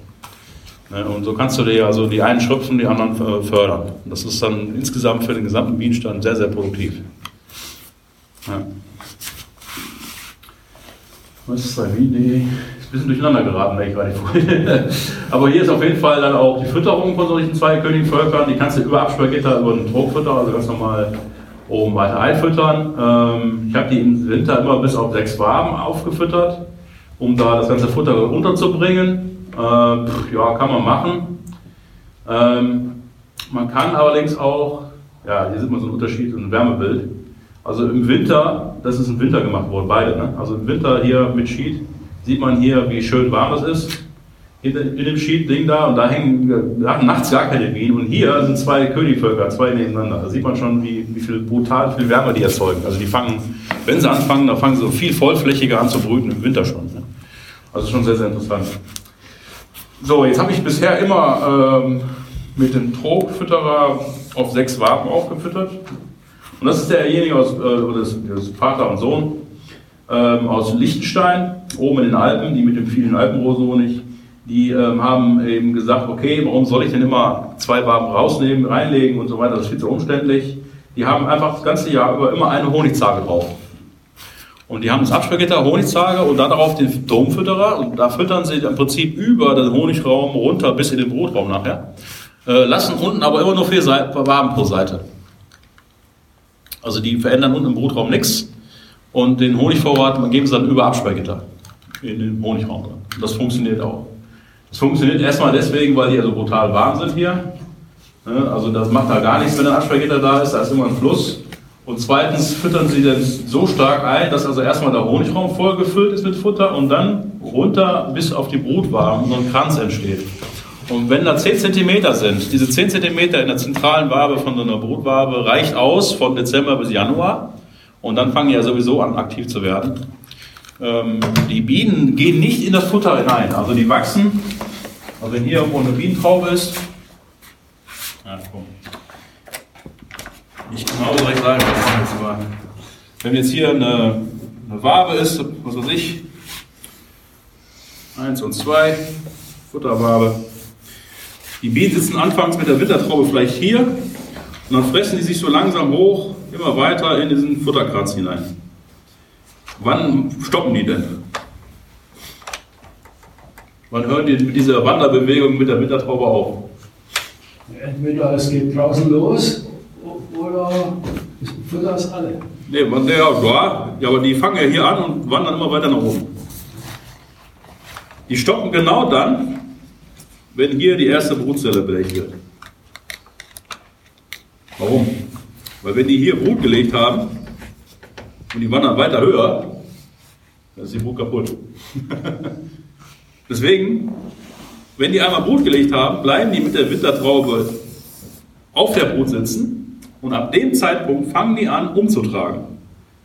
Ne, und so kannst du dir also die einen schröpfen, die anderen fördern. Das ist dann insgesamt für den gesamten Bienenstand sehr, sehr produktiv. Ja. Was ist da wie? Nee, ist ein bisschen durcheinander geraten, wenn ich gerade vorhin. Aber hier ist auf jeden Fall dann auch die Fütterung von solchen zwei Königvölkern. Die kannst du über Absperrgitter, über einen Druckfütter, also ganz normal oben weiter einfüttern. Ähm, ich habe die im Winter immer bis auf sechs Waben aufgefüttert, um da das ganze Futter unterzubringen. Äh, ja, kann man machen. Ähm, man kann allerdings auch, ja, hier sieht man so einen Unterschied, ein Wärmebild. Also im Winter, das ist im Winter gemacht worden, beide. Ne? Also im Winter hier mit Sheet sieht man hier, wie schön warm es ist. In, dem Sheet-Ding da und da hängen nachts gar keine Bienen. Und hier sind zwei Königvölker, zwei nebeneinander. Da sieht man schon, wie, wie viel brutal viel Wärme die erzeugen. Also die fangen, wenn sie anfangen, dann fangen sie so viel vollflächiger an zu brüten im Winter schon. Ne? Also schon sehr, sehr interessant. So, jetzt habe ich bisher immer ähm, mit dem Trogfütterer auf sechs Waben aufgefüttert. Und das ist derjenige aus, äh, das, das Vater und Sohn. ähm, aus Liechtenstein, oben in den Alpen, die mit dem vielen Alpenrosenhonig, die ähm, haben eben gesagt, okay, warum soll ich denn immer zwei Waben rausnehmen, reinlegen und so weiter, das ist viel zu umständlich. Die haben einfach das ganze Jahr über immer eine Honigzage drauf. Und die haben das Absperrgitter, Honigzage und dann darauf den Domfütterer und da füttern sie im Prinzip über den Honigraum runter bis in den Brutraum nachher. Äh, lassen unten aber immer nur vier Seiten, Waben pro Seite. Also die verändern unten im Brutraum nichts und den Honigvorrat geben sie dann über Absperrgitter in den Honigraum. Und das funktioniert auch. Das funktioniert erstmal deswegen, weil die ja so brutal warm sind hier. Also das macht da gar nichts, wenn ein Absperrgitter da ist, da ist immer ein Fluss. Und zweitens füttern sie dann so stark ein, dass also erstmal der Honigraum voll gefüllt ist mit Futter und dann runter bis auf die Brutwaben so ein Kranz entsteht. Und wenn da 10 cm sind, diese 10 cm in der zentralen Wabe von so einer Brutwabe reicht aus von Dezember bis Januar. Und dann fangen die ja sowieso an, aktiv zu werden. Ähm, die Bienen gehen nicht in das Futter hinein. Also die wachsen. Also wenn hier irgendwo eine Bienentraube ist. Ja, komm. Nicht genau soll ich sagen, wenn jetzt hier eine, eine Wabe ist, was weiß ich, eins und zwei, Futterwabe. Die Bienen sitzen anfangs mit der Wintertraube vielleicht hier und dann fressen die sich so langsam hoch, immer weiter in diesen Futterkranz hinein. Wann stoppen die denn? Wann hören die mit dieser Wanderbewegung mit der Wintertraube auf? Entweder es geht draußen los Futter ist alle. Nee, man, ja, ja, aber die fangen ja hier an und wandern immer weiter nach oben. Die stoppen genau dann, wenn hier die erste Brutzelle belegt wird. Warum? Weil wenn die hier Brut gelegt haben und die wandern weiter höher, dann ist die Brut kaputt. Deswegen, wenn die einmal Brut gelegt haben, bleiben die mit der Wintertraube auf der Brut sitzen und ab dem Zeitpunkt fangen die an umzutragen.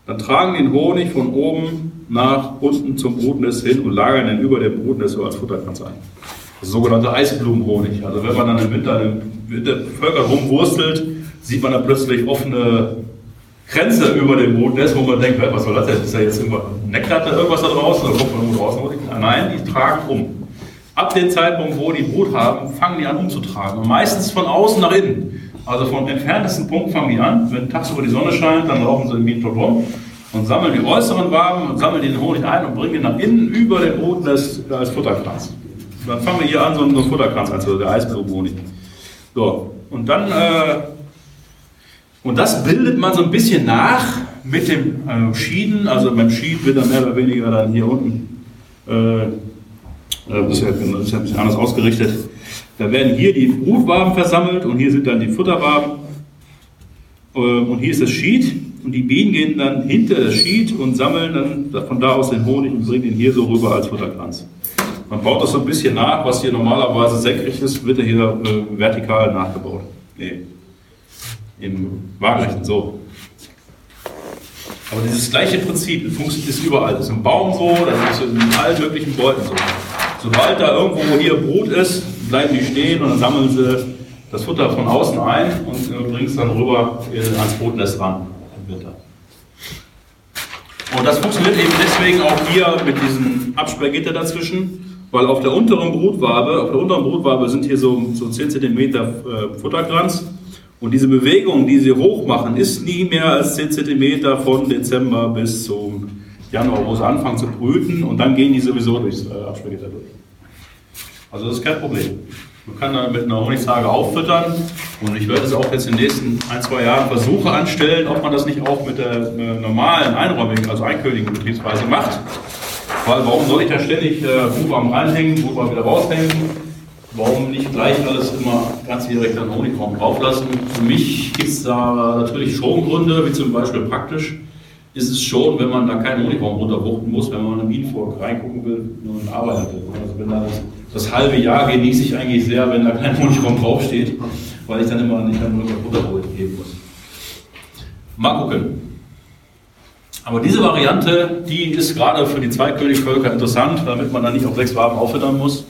Dann tragen die den Honig von oben nach unten zum Brutnest hin und lagern den über dem Brutnest so als Futterkranz ein. Das sogenannte Eisblumenhonig. Also wenn man dann im Winter im Wintervölker rumwurstelt, sieht man dann plötzlich offene Grenze über dem Brutnest, wo man denkt, was soll das denn? Ist da jetzt irgendwas, neckert da irgendwas da draußen oder kommt man irgendwo draußen? Nein, die tragen um. Ab dem Zeitpunkt, wo die Brut haben, fangen die an umzutragen. Und meistens von außen nach innen. Also vom entferntesten Punkt fangen die an. Wenn tagsüber die Sonne scheint, dann laufen sie im Bienenstock rum und sammeln die äußeren Waben und sammeln den Honig ein und bringen ihn nach innen über den Brutnest als Futterkranz. Dann fangen wir hier an, so einen Futterkranz, also der Eisblumenhonig. So, und dann, äh, und das bildet man so ein bisschen nach mit dem äh, Schieden. Also beim Schieden wird dann mehr oder weniger dann hier unten, äh, ja, das ist ja ein bisschen anders ausgerichtet. Da werden hier die Brutwaben versammelt und hier sind dann die Futterwaben. Und hier ist das Schied und die Bienen gehen dann hinter das Schied und sammeln dann von da aus den Honig und bringen den hier so rüber als Futterkranz. Man baut das so ein bisschen nach, was hier normalerweise senkrecht ist, wird hier äh, vertikal nachgebaut. Nee, im Waagerechten so. Aber dieses gleiche Prinzip ist überall. Das ist im Baum so, das ist in allen möglichen Beuten so. Sobald da irgendwo hier Brut ist, bleiben die stehen und dann sammeln sie das Futter von außen ein und äh, bringen es dann rüber ans Brutnest ran im Winter. Und das funktioniert eben deswegen auch hier mit diesem Absperrgitter dazwischen, weil auf der unteren Brutwabe, auf der unteren Brutwabe sind hier so, so 10 cm äh, Futterkranz. Und diese Bewegung, die sie hoch machen, ist nie mehr als 10 cm von Dezember bis zum Januar, wo sie anfangen zu brüten und dann gehen die sowieso durchs äh, Absperrgitter durch. Also das ist kein Problem. Man kann dann mit einer Honigzage auffüttern und ich werde es auch jetzt in den nächsten ein, zwei Jahren Versuche anstellen, ob man das nicht auch mit der normalen einräumigen, also einkönigen Betriebsweise macht. Weil warum soll ich da ständig äh, Buchwarm reinhängen, Buchwarm wieder raushängen? Warum nicht gleich alles immer ganz direkt an Honigraum drauflassen? Für mich gibt es da natürlich schon Gründe, wie zum Beispiel praktisch ist es schon, wenn man da keinen Honigraum runterwuchten muss, wenn man in eine Bienenvolk reingucken will und arbeiten will. Also wenn da das, das, halbe Jahr genieße ich eigentlich sehr, wenn da kein Honigraum draufsteht, weil ich dann immer nicht an Butterbrot geben muss. Mal gucken. Aber diese Variante, die ist gerade für die Zweikönigvölker interessant, damit man dann nicht auf sechs Waben auffüttern muss.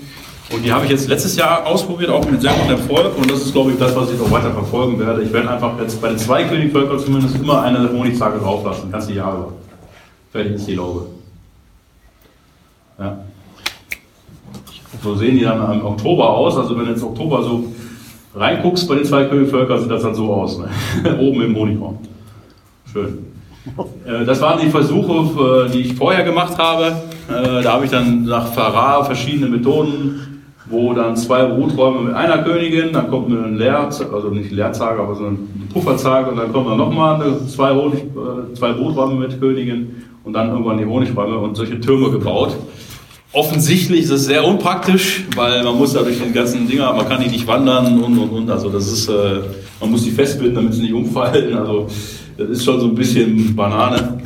Und die habe ich jetzt letztes Jahr ausprobiert, auch mit sehr gutem Erfolg. Und das ist, glaube ich, das, was ich auch weiter verfolgen werde. Ich werde einfach jetzt bei den Zweikönigvölkern zumindest immer eine Honigzage drauflassen, ganze Jahr über. Fertig ist die Laube. Ja. So sehen die dann im Oktober aus. Also wenn du jetzt Oktober so reinguckst bei den zwei Köhlvölkern, sieht das dann so aus. Ne? Oben im Honigraum. Schön. Äh, Das waren die Versuche, äh, die ich vorher gemacht habe. Äh, Da habe ich dann nach Farrar verschiedene Methoden, wo dann zwei Bruträume mit einer Königin, dann kommt eine Leer, also nicht Leerzage, aber so eine Pufferzage und dann kommen dann nochmal zwei, Honig, äh, zwei Bruträume mit Königin und dann irgendwann die Honigräume und solche Türme gebaut. Offensichtlich ist es sehr unpraktisch, weil man muss da durch die ganzen Dinger, man kann die nicht wandern und und und. Also das ist, äh, man muss die festbinden, damit sie nicht umfallen. Also das ist schon so ein bisschen Banane,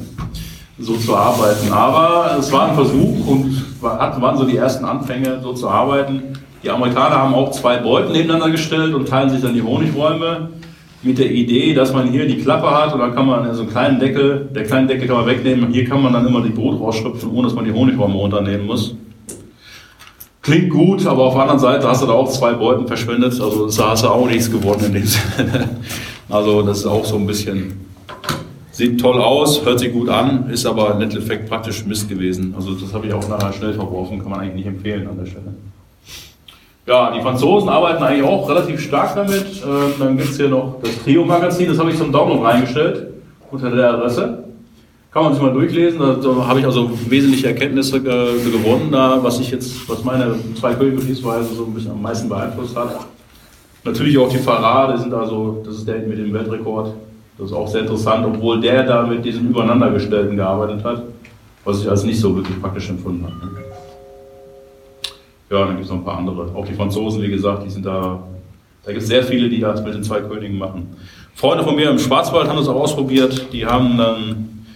so zu arbeiten. Aber es war ein Versuch und war- hat- waren so die ersten Anfänge, so zu arbeiten. Die Amerikaner haben auch zwei Beuten nebeneinander gestellt und teilen sich dann die Honigräume mit der Idee, dass man hier die Klappe hat und dann kann man so einen kleinen Deckel, der kleinen Deckel kann man wegnehmen und hier kann man dann immer die Brot rausschöpfen, ohne dass man die Honigräume runternehmen muss. Klingt gut, aber auf der anderen Seite hast du da auch zwei Beuten verschwendet, also da hast du auch nichts gewonnen in dem Sinne. Also das ist auch so ein bisschen, sieht toll aus, hört sich gut an, ist aber im Endeffekt praktisch Mist gewesen. Also das habe ich auch nachher schnell verworfen, kann man eigentlich nicht empfehlen an der Stelle. Ja, die Franzosen arbeiten eigentlich auch relativ stark damit. Ähm, dann gibt es hier noch das Trio-Magazin, das habe ich zum Download reingestellt unter der Adresse. Kann man sich mal durchlesen. Da, habe ich also wesentliche Erkenntnisse ge gewonnen, da, was ich jetzt, was meine zwei Königgebietsweise so ein bisschen am meisten beeinflusst hat. Natürlich auch die Farah, die sind also, das ist der mit dem Weltrekord. Das ist auch sehr interessant, obwohl der da mit diesen übereinandergestellten gearbeitet hat, was ich als nicht so wirklich praktisch empfunden habe. ne? Ja, dann gibt es noch ein paar andere. Auch die Franzosen, wie gesagt, die sind da. Da gibt es sehr viele, die das mit den zwei Königen machen. Freunde von mir im Schwarzwald haben das auch ausprobiert. Die haben dann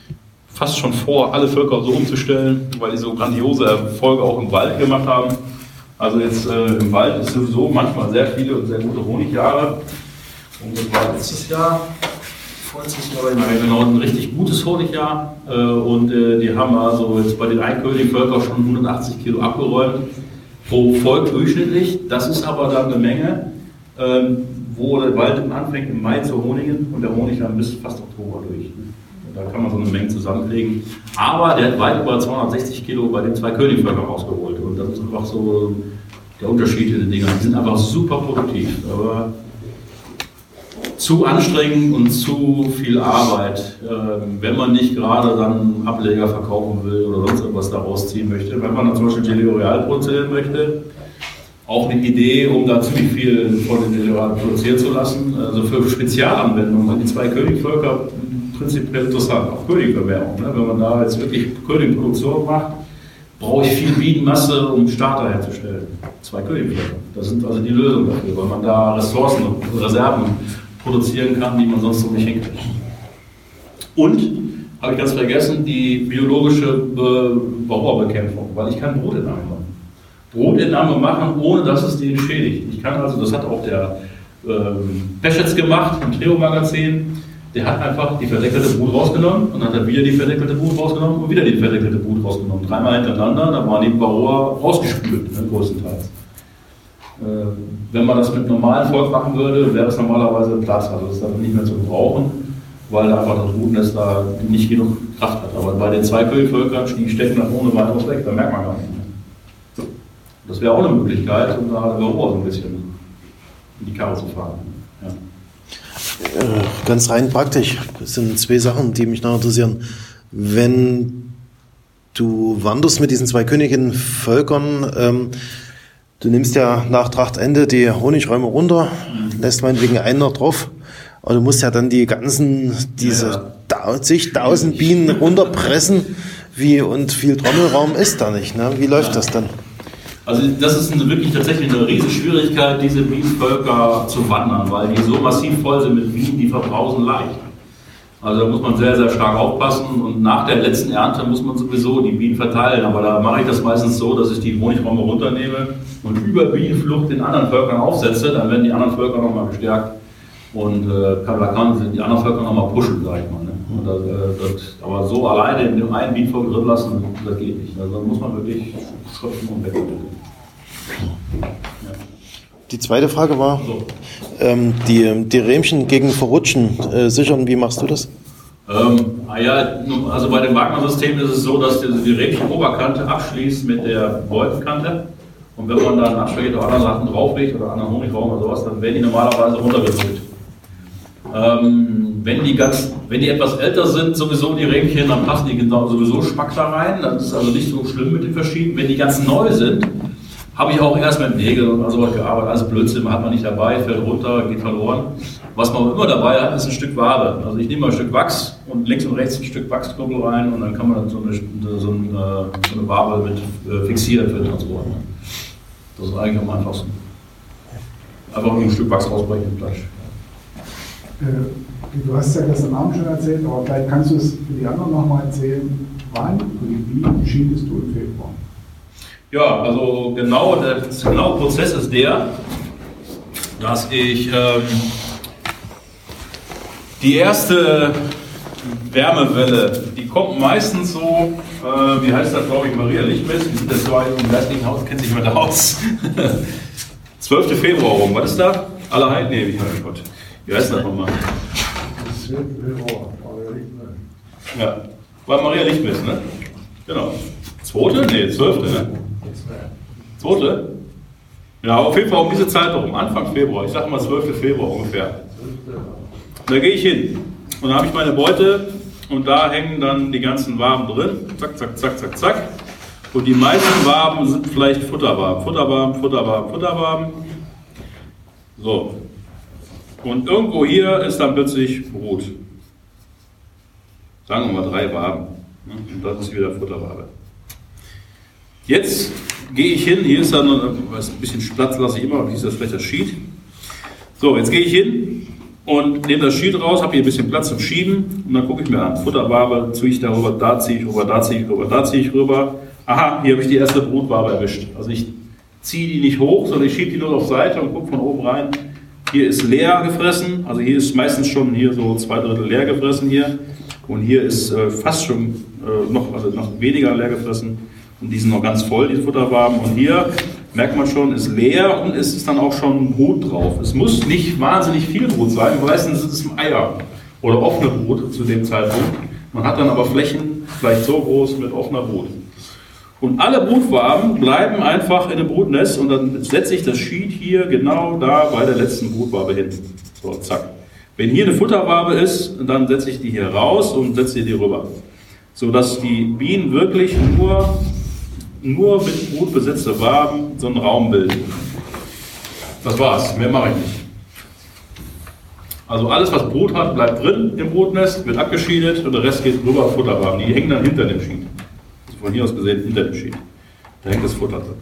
fast schon vor, alle Völker so umzustellen, weil die so grandiose Erfolge auch im Wald gemacht haben. Also jetzt äh, im Wald ist sowieso manchmal sehr viele und sehr gute Honigjahre. Und das war letztes Jahr, vorletztes Jahr, ich meine, genau, ein richtig gutes Honigjahr. Äh, und äh, die haben also jetzt bei den Einkönig-Völkern schon 180 Kilo abgeräumt pro Volk durchschnittlich. Das ist aber dann eine Menge, ähm, wo der Wald anfängt im Mai zu honigen und der Honig dann bis fast Oktober durch. Da kann man so eine Menge zusammenlegen. Aber der hat weit über 260 Kilo bei den zwei Königvölkern rausgeholt. Und das ist einfach so der Unterschied in den Dingern. Die sind einfach super produktiv. Aber zu anstrengend und zu viel Arbeit, ähm, wenn man nicht gerade dann Ableger verkaufen will oder sonst irgendwas daraus ziehen möchte. Wenn man dann zum Beispiel Jelly Royal produzieren möchte, auch eine Idee, um da ziemlich viel von den Jelly Royal produzieren zu lassen. Also für Spezialanwendungen die zwei Königvölker prinzipiell interessant, auch Königvermehrung. Ne? Wenn man da jetzt wirklich Königproduktion macht, brauche ich viel Bienenmasse, um Starter herzustellen. Zwei Königvölker. Das sind also die Lösung dafür, weil man da Ressourcen und Reserven produzieren kann, die man sonst so nicht hinkriegt. Und, habe ich ganz vergessen, die biologische Be Bauerbekämpfung, weil ich kann Brutentnahme machen. Brutentnahme machen, ohne dass es den schädigt. Ich kann also, das hat auch der ähm, gemacht im Trio-Magazin, der hat einfach die verdeckelte Brut rausgenommen und dann hat er wieder die verdeckelte Brut rausgenommen und wieder die verdeckelte Brut rausgenommen. Dreimal hintereinander, da waren die Bauer rausgespült, ne, größtenteils. Äh, wenn man das mit normalem Volk machen würde, wäre es normalerweise Platz, also das ist dann nicht mehr zu gebrauchen, weil einfach das Brutnest da nicht genug Kraft hat. Aber bei den zwei Königvölkern, die stecken dann ohne weiteres weg, da merkt man gar nicht mehr. Das wäre auch eine Möglichkeit, um da Europa so ein bisschen in die Karre zu fahren. Äh, Ganz rein praktisch. Das sind zwei Sachen, die mich noch interessieren. Wenn du wanderst mit diesen zwei Königen Völkern, ähm, du nimmst ja nach Trachtende die Honigräume runter, lässt meinetwegen einen noch drauf, aber du musst ja dann die ganzen, diese ja. zigtausend Bienen runterpressen, wie und viel Trommelraum ist da nicht. Ne? Wie läuft ja. das dann? Also das ist eine, wirklich tatsächlich eine riesige Schwierigkeit, diese Bienenvölker zu wandern, weil die so massiv voll sind mit Bienen, die verbrausen leicht. Also da muss man sehr, sehr stark aufpassen und nach der letzten Ernte muss man sowieso die Bienen verteilen. Aber da mache ich das meistens so, dass ich die Honigräume runternehme und über Bienenflucht den anderen Völkern aufsetze. Dann werden die anderen Völker nochmal gestärkt und äh, kann, kann die anderen Völker nochmal pushen, sag ich mal. Ne? Das, äh, das, aber so alleine in dem einen Bienenvolk drin lassen, das geht nicht. Also da muss man wirklich schöpfen und wegnehmen. Die zweite Frage war, ähm, die, die Rähmchen gegen Verrutschen äh, sichern, wie machst du das? Ähm, ah ja, also bei dem Wagner-System ist es so, dass die, die Rädchen-Oberkante abschließt mit der Wolkenkante. Und wenn man dann Abschläge oder andere Sachen drauflegt oder anderen Honigraum oder sowas, dann werden die normalerweise runtergedrückt. Ähm, wenn, die ganz, wenn die etwas älter sind, sowieso die Ränkchen, dann passen die genau sowieso Spack da rein. Das ist also nicht so schlimm mit den verschiedenen. Wenn die ganz neu sind, habe ich auch erst mit Nägel und so was gearbeitet. Also Blödsinn hat man nicht dabei, fällt runter, geht verloren. Was man immer dabei hat, ist ein Stück Wabe. Also ich nehme mal ein Stück Wachs und links und rechts ein Stück Wachsknubbel rein und dann kann man dann so eine, so eine, so eine Wabe mit äh, fixieren für den Transport. Das ist eigentlich am einfachsten. Einfach nur ein Stück Wachs ausbrechen im Fleisch. Äh, du hast ja das am Abend schon erzählt, aber vielleicht kannst du es für die anderen nochmal erzählen. Wann und wie entschiedest du im Februar? Ja, also genau der genaue Prozess ist der, dass ich ähm, die erste Wärmewelle, die kommt meistens so, äh, wie heißt das, glaube ich, Maria Lichtmess, das war im geistlichen Haus, kennt sich jemand aus. 12. Februar rum, was ist da? Allerheiligen, nee, wie heißt Gott. Wie heißt das nochmal? Ja, war Maria Lichtmess, ne? Genau. Zweite? Nee, zwölfte, ne? Zweite? Ja, auf jeden Fall um diese Zeit herum, Anfang Februar, ich sage mal 12. Februar ungefähr. Da gehe ich hin und da habe ich meine Beute und da hängen dann die ganzen Waben drin. Zack, zack, zack, zack, zack. Und die meisten Waben sind vielleicht Futterwaben, Futterwaben, Futterwaben, Futterwaben. So. Und irgendwo hier ist dann plötzlich Brut. Sagen wir mal drei Waben. Und das ist wieder Futterwabe. Jetzt gehe ich hin, hier ist dann ein bisschen Platz lasse ich immer, hier ist das vielleicht das Sheet. So, jetzt gehe ich hin und nehme das Sheet raus, habe hier ein bisschen Platz zum Schieben und dann gucke ich mir an. Futterwabe ziehe ich darüber, da ziehe ich rüber, da ziehe ich rüber, da ziehe ich rüber. Aha, hier habe ich die erste Brutwabe erwischt. Also ich ziehe die nicht hoch, sondern ich schiebe die nur auf Seite und gucke von oben rein. Hier ist leer gefressen, also hier ist meistens schon hier so zwei Drittel leer gefressen hier. Und hier ist äh, fast schon äh, noch, also noch weniger leer gefressen. Und die sind noch ganz voll, die Futterwaben. Und hier merkt man schon, ist leer und es ist dann auch schon Brut drauf. Es muss nicht wahnsinnig viel Brut sein, meistens ist es Eier oder offene Brut zu dem Zeitpunkt. Man hat dann aber Flächen vielleicht so groß mit offener Brut. Und alle Brutwaben bleiben einfach in dem Brutnest und dann setze ich das Sheet hier genau da bei der letzten Brutwabe hin. So, zack. Wenn hier eine Futterwabe ist, dann setze ich die hier raus und setze die rüber. Sodass die Bienen wirklich nur, nur mit Brut besetzte Waben so einen Raum bilden. Das war's, mehr mache ich nicht. Also alles, was Brut hat, bleibt drin im Brutnest, wird abgeschieden und der Rest geht rüber auf Futterwaben. Die hängen dann hinter dem Sheet von hier aus gesehen hinter dem Sheet. Da hängt das Futter drin.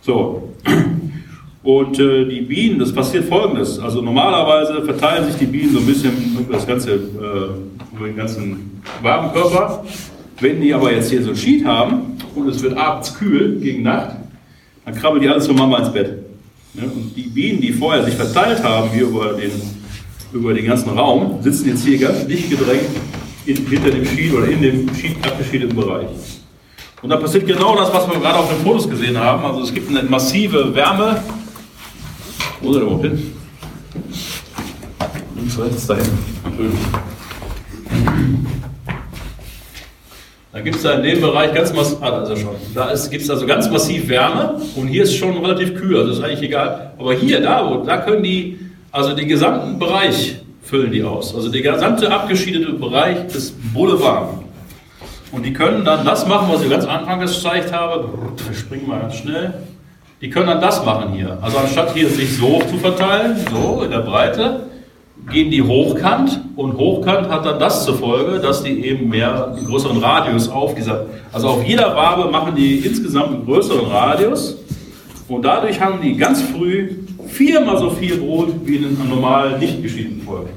So. Und äh, die Bienen, das passiert folgendes. Also normalerweise verteilen sich die Bienen so ein bisschen über, das ganze, äh, über den ganzen Wabenkörper. Wenn die aber jetzt hier so ein Sheet haben und es wird abends kühl gegen Nacht, dann krabbeln die alle zur Mama ins Bett. Ja, und die Bienen, die vorher sich verteilt haben hier über den, über den ganzen Raum, sitzen jetzt hier ganz dicht gedrängt in, hinter dem Sheet oder in dem Sheet abgeschiedeten Bereich. Und da passiert genau das, was wir gerade auf den Fotos gesehen haben. Also es gibt eine massive Wärme. Wo ist er überhaupt hin? Links, rechts, dahin. Natürlich. Da gibt es da in dem Bereich ganz massiv, ah, ist er schon. Da gibt es also ganz massiv Wärme und hier ist schon relativ kühl, also ist eigentlich egal. Aber hier, da, wo, da können die, also den gesamten Bereich füllen die aus. Also der gesamte abgeschiedete Bereich ist Boulevard. Und die können dann das machen, was ich ganz anfangs gezeigt habe. Wir springen mal ganz schnell. Die können dann das machen hier. Also anstatt hier sich so zu verteilen, so in der Breite, gehen die hochkant und hochkant hat dann das zur Folge, dass die eben mehr einen größeren Radius auf dieser, also auf jeder Wabe machen die insgesamt einen größeren Radius und dadurch haben die ganz früh viermal so viel Brot wie in einem normalen nicht geschiedenen Volk.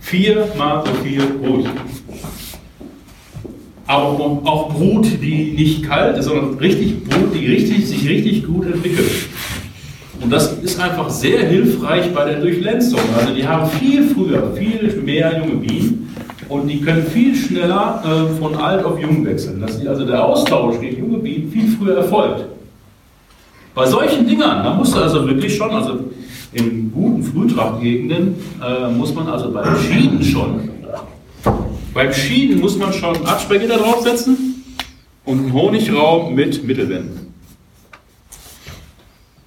Viermal so viel Brot. Aber auch Brut, die nicht kalt ist, sondern richtig Brut, die richtig, sich richtig gut entwickelt. Und das ist einfach sehr hilfreich bei der Durchlenzung. Also die haben viel früher, viel mehr junge Bienen und die können viel schneller äh, von alt auf jung wechseln. Dass die, also der Austausch gegen junge Bienen viel früher erfolgt. Bei solchen Dingern, da musst du also wirklich schon, also in guten Frühtrachtgegenden, äh, muss man also bei Schienen schon Beim Schieden muss man schon Absperrgitter draufsetzen und einen Honigraum mit Mittelwänden.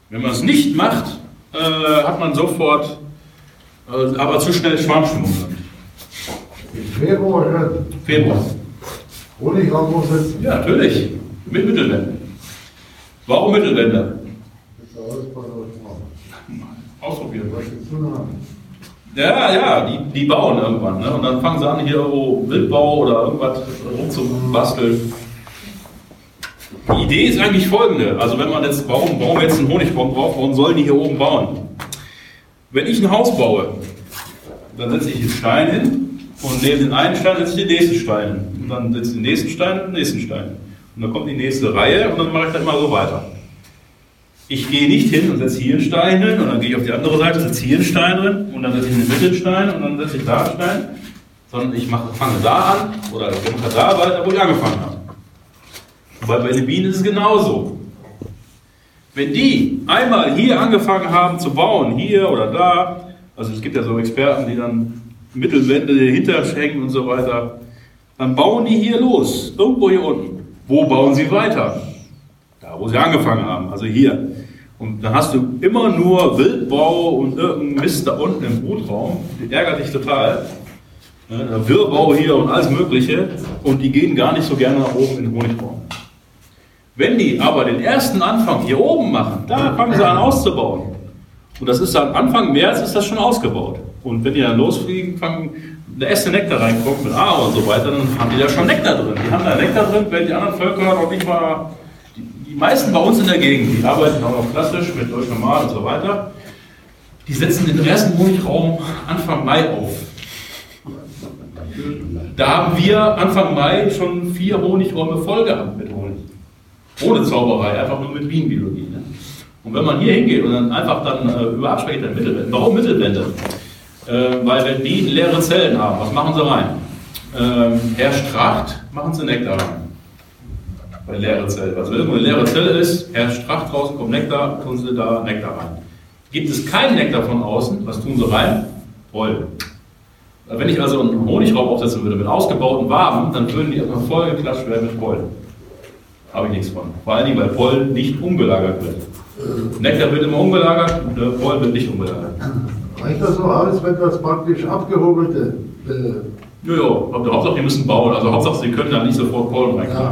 Wenn man es nicht macht, äh, hat man sofort, äh, aber zu schnell Schwarmstimmung. Im Februar schon. Februar. Honigraum muss jetzt. Ja, natürlich. Mit Mittelwänden. Warum machen. Ausprobieren. Ja, ja, die, die bauen irgendwann. Ne? Und dann fangen sie an, hier irgendwo Wildbau oder irgendwas rumzubasteln. Die Idee ist eigentlich folgende. Also wenn man jetzt, warum, warum jetzt einen Honigbaum braucht, warum sollen die hier oben bauen? Wenn ich ein Haus baue, dann setze ich einen Stein hin und neben den einen Stein setze ich den nächsten Stein hin. Und dann setze ich den nächsten Stein und den nächsten Stein. Und dann kommt die nächste Reihe und dann mache ich das immer so weiter. Ich gehe nicht hin und setze hier einen Stein hin und dann gehe ich auf die andere Seite, setze hier einen Stein drin und dann setze ich den Mitte einen Stein und dann setze ich da einen Stein. Sondern ich mache, fange da an oder ich mache da weiter, wo ich angefangen habe. Weil bei den Bienen ist es genauso. Wenn die einmal hier angefangen haben zu bauen, hier oder da, also es gibt ja so Experten, die dann Mittelwände dahinter hängen und so weiter, dann bauen die hier los, irgendwo hier unten. Wo bauen sie weiter? Da, wo sie angefangen haben, also hier. Und dann hast du immer nur Wildbau und irgendein Mist da unten im Brutraum, die ärgert dich total. Wirrbau hier und alles Mögliche und die gehen gar nicht so gerne nach oben in den Honigraum. Wenn die aber den ersten Anfang hier oben machen, da fangen sie an auszubauen. Und das ist dann Anfang März ist das schon ausgebaut. Und wenn die dann losfliegen, fangen der erste Nektar reinkommt mit A und so weiter, dann haben die da schon Nektar drin. Die haben da Nektar drin, wenn die anderen Völker noch nicht mal, die, die meisten bei uns in der Gegend, die arbeiten auch noch klassisch mit Deutsch Normal und so weiter, die setzen den ersten Honigraum Anfang Mai auf. Da haben wir Anfang Mai schon vier Honigräume voll gehabt mit Honig. Ohne Zauberei, einfach nur mit Bienenbiologie. Ne? Und wenn man hier hingeht und dann einfach dann äh, über Abspeckgitter Mittelwände, warum Mittelwände? Äh, weil wenn Bienen leere Zellen haben, was machen sie rein? Ähm, herrscht Tracht, machen sie Nektar rein. Bei leere Zellen. Also wenn irgendwo eine leere Zelle ist, herrscht Tracht draußen, kommt Nektar, tun sie da Nektar rein. Gibt es keinen Nektar von außen, was tun sie rein? Pollen. Wenn ich also einen Honigraum aufsetzen würde mit ausgebauten Waben, dann würden die erstmal voll geklatscht werden mit Pollen. Habe ich nichts von. Vor allen Dingen, weil Pollen nicht umgelagert wird. Nektar wird immer umgelagert, äh, Pollen wird nicht umgelagert. Reicht das so aus, wenn das praktisch abgehobelte. Äh, Jojo, Hauptsache die müssen bauen. Also Hauptsache sie können da nicht sofort Pollen ja, reinkriegen.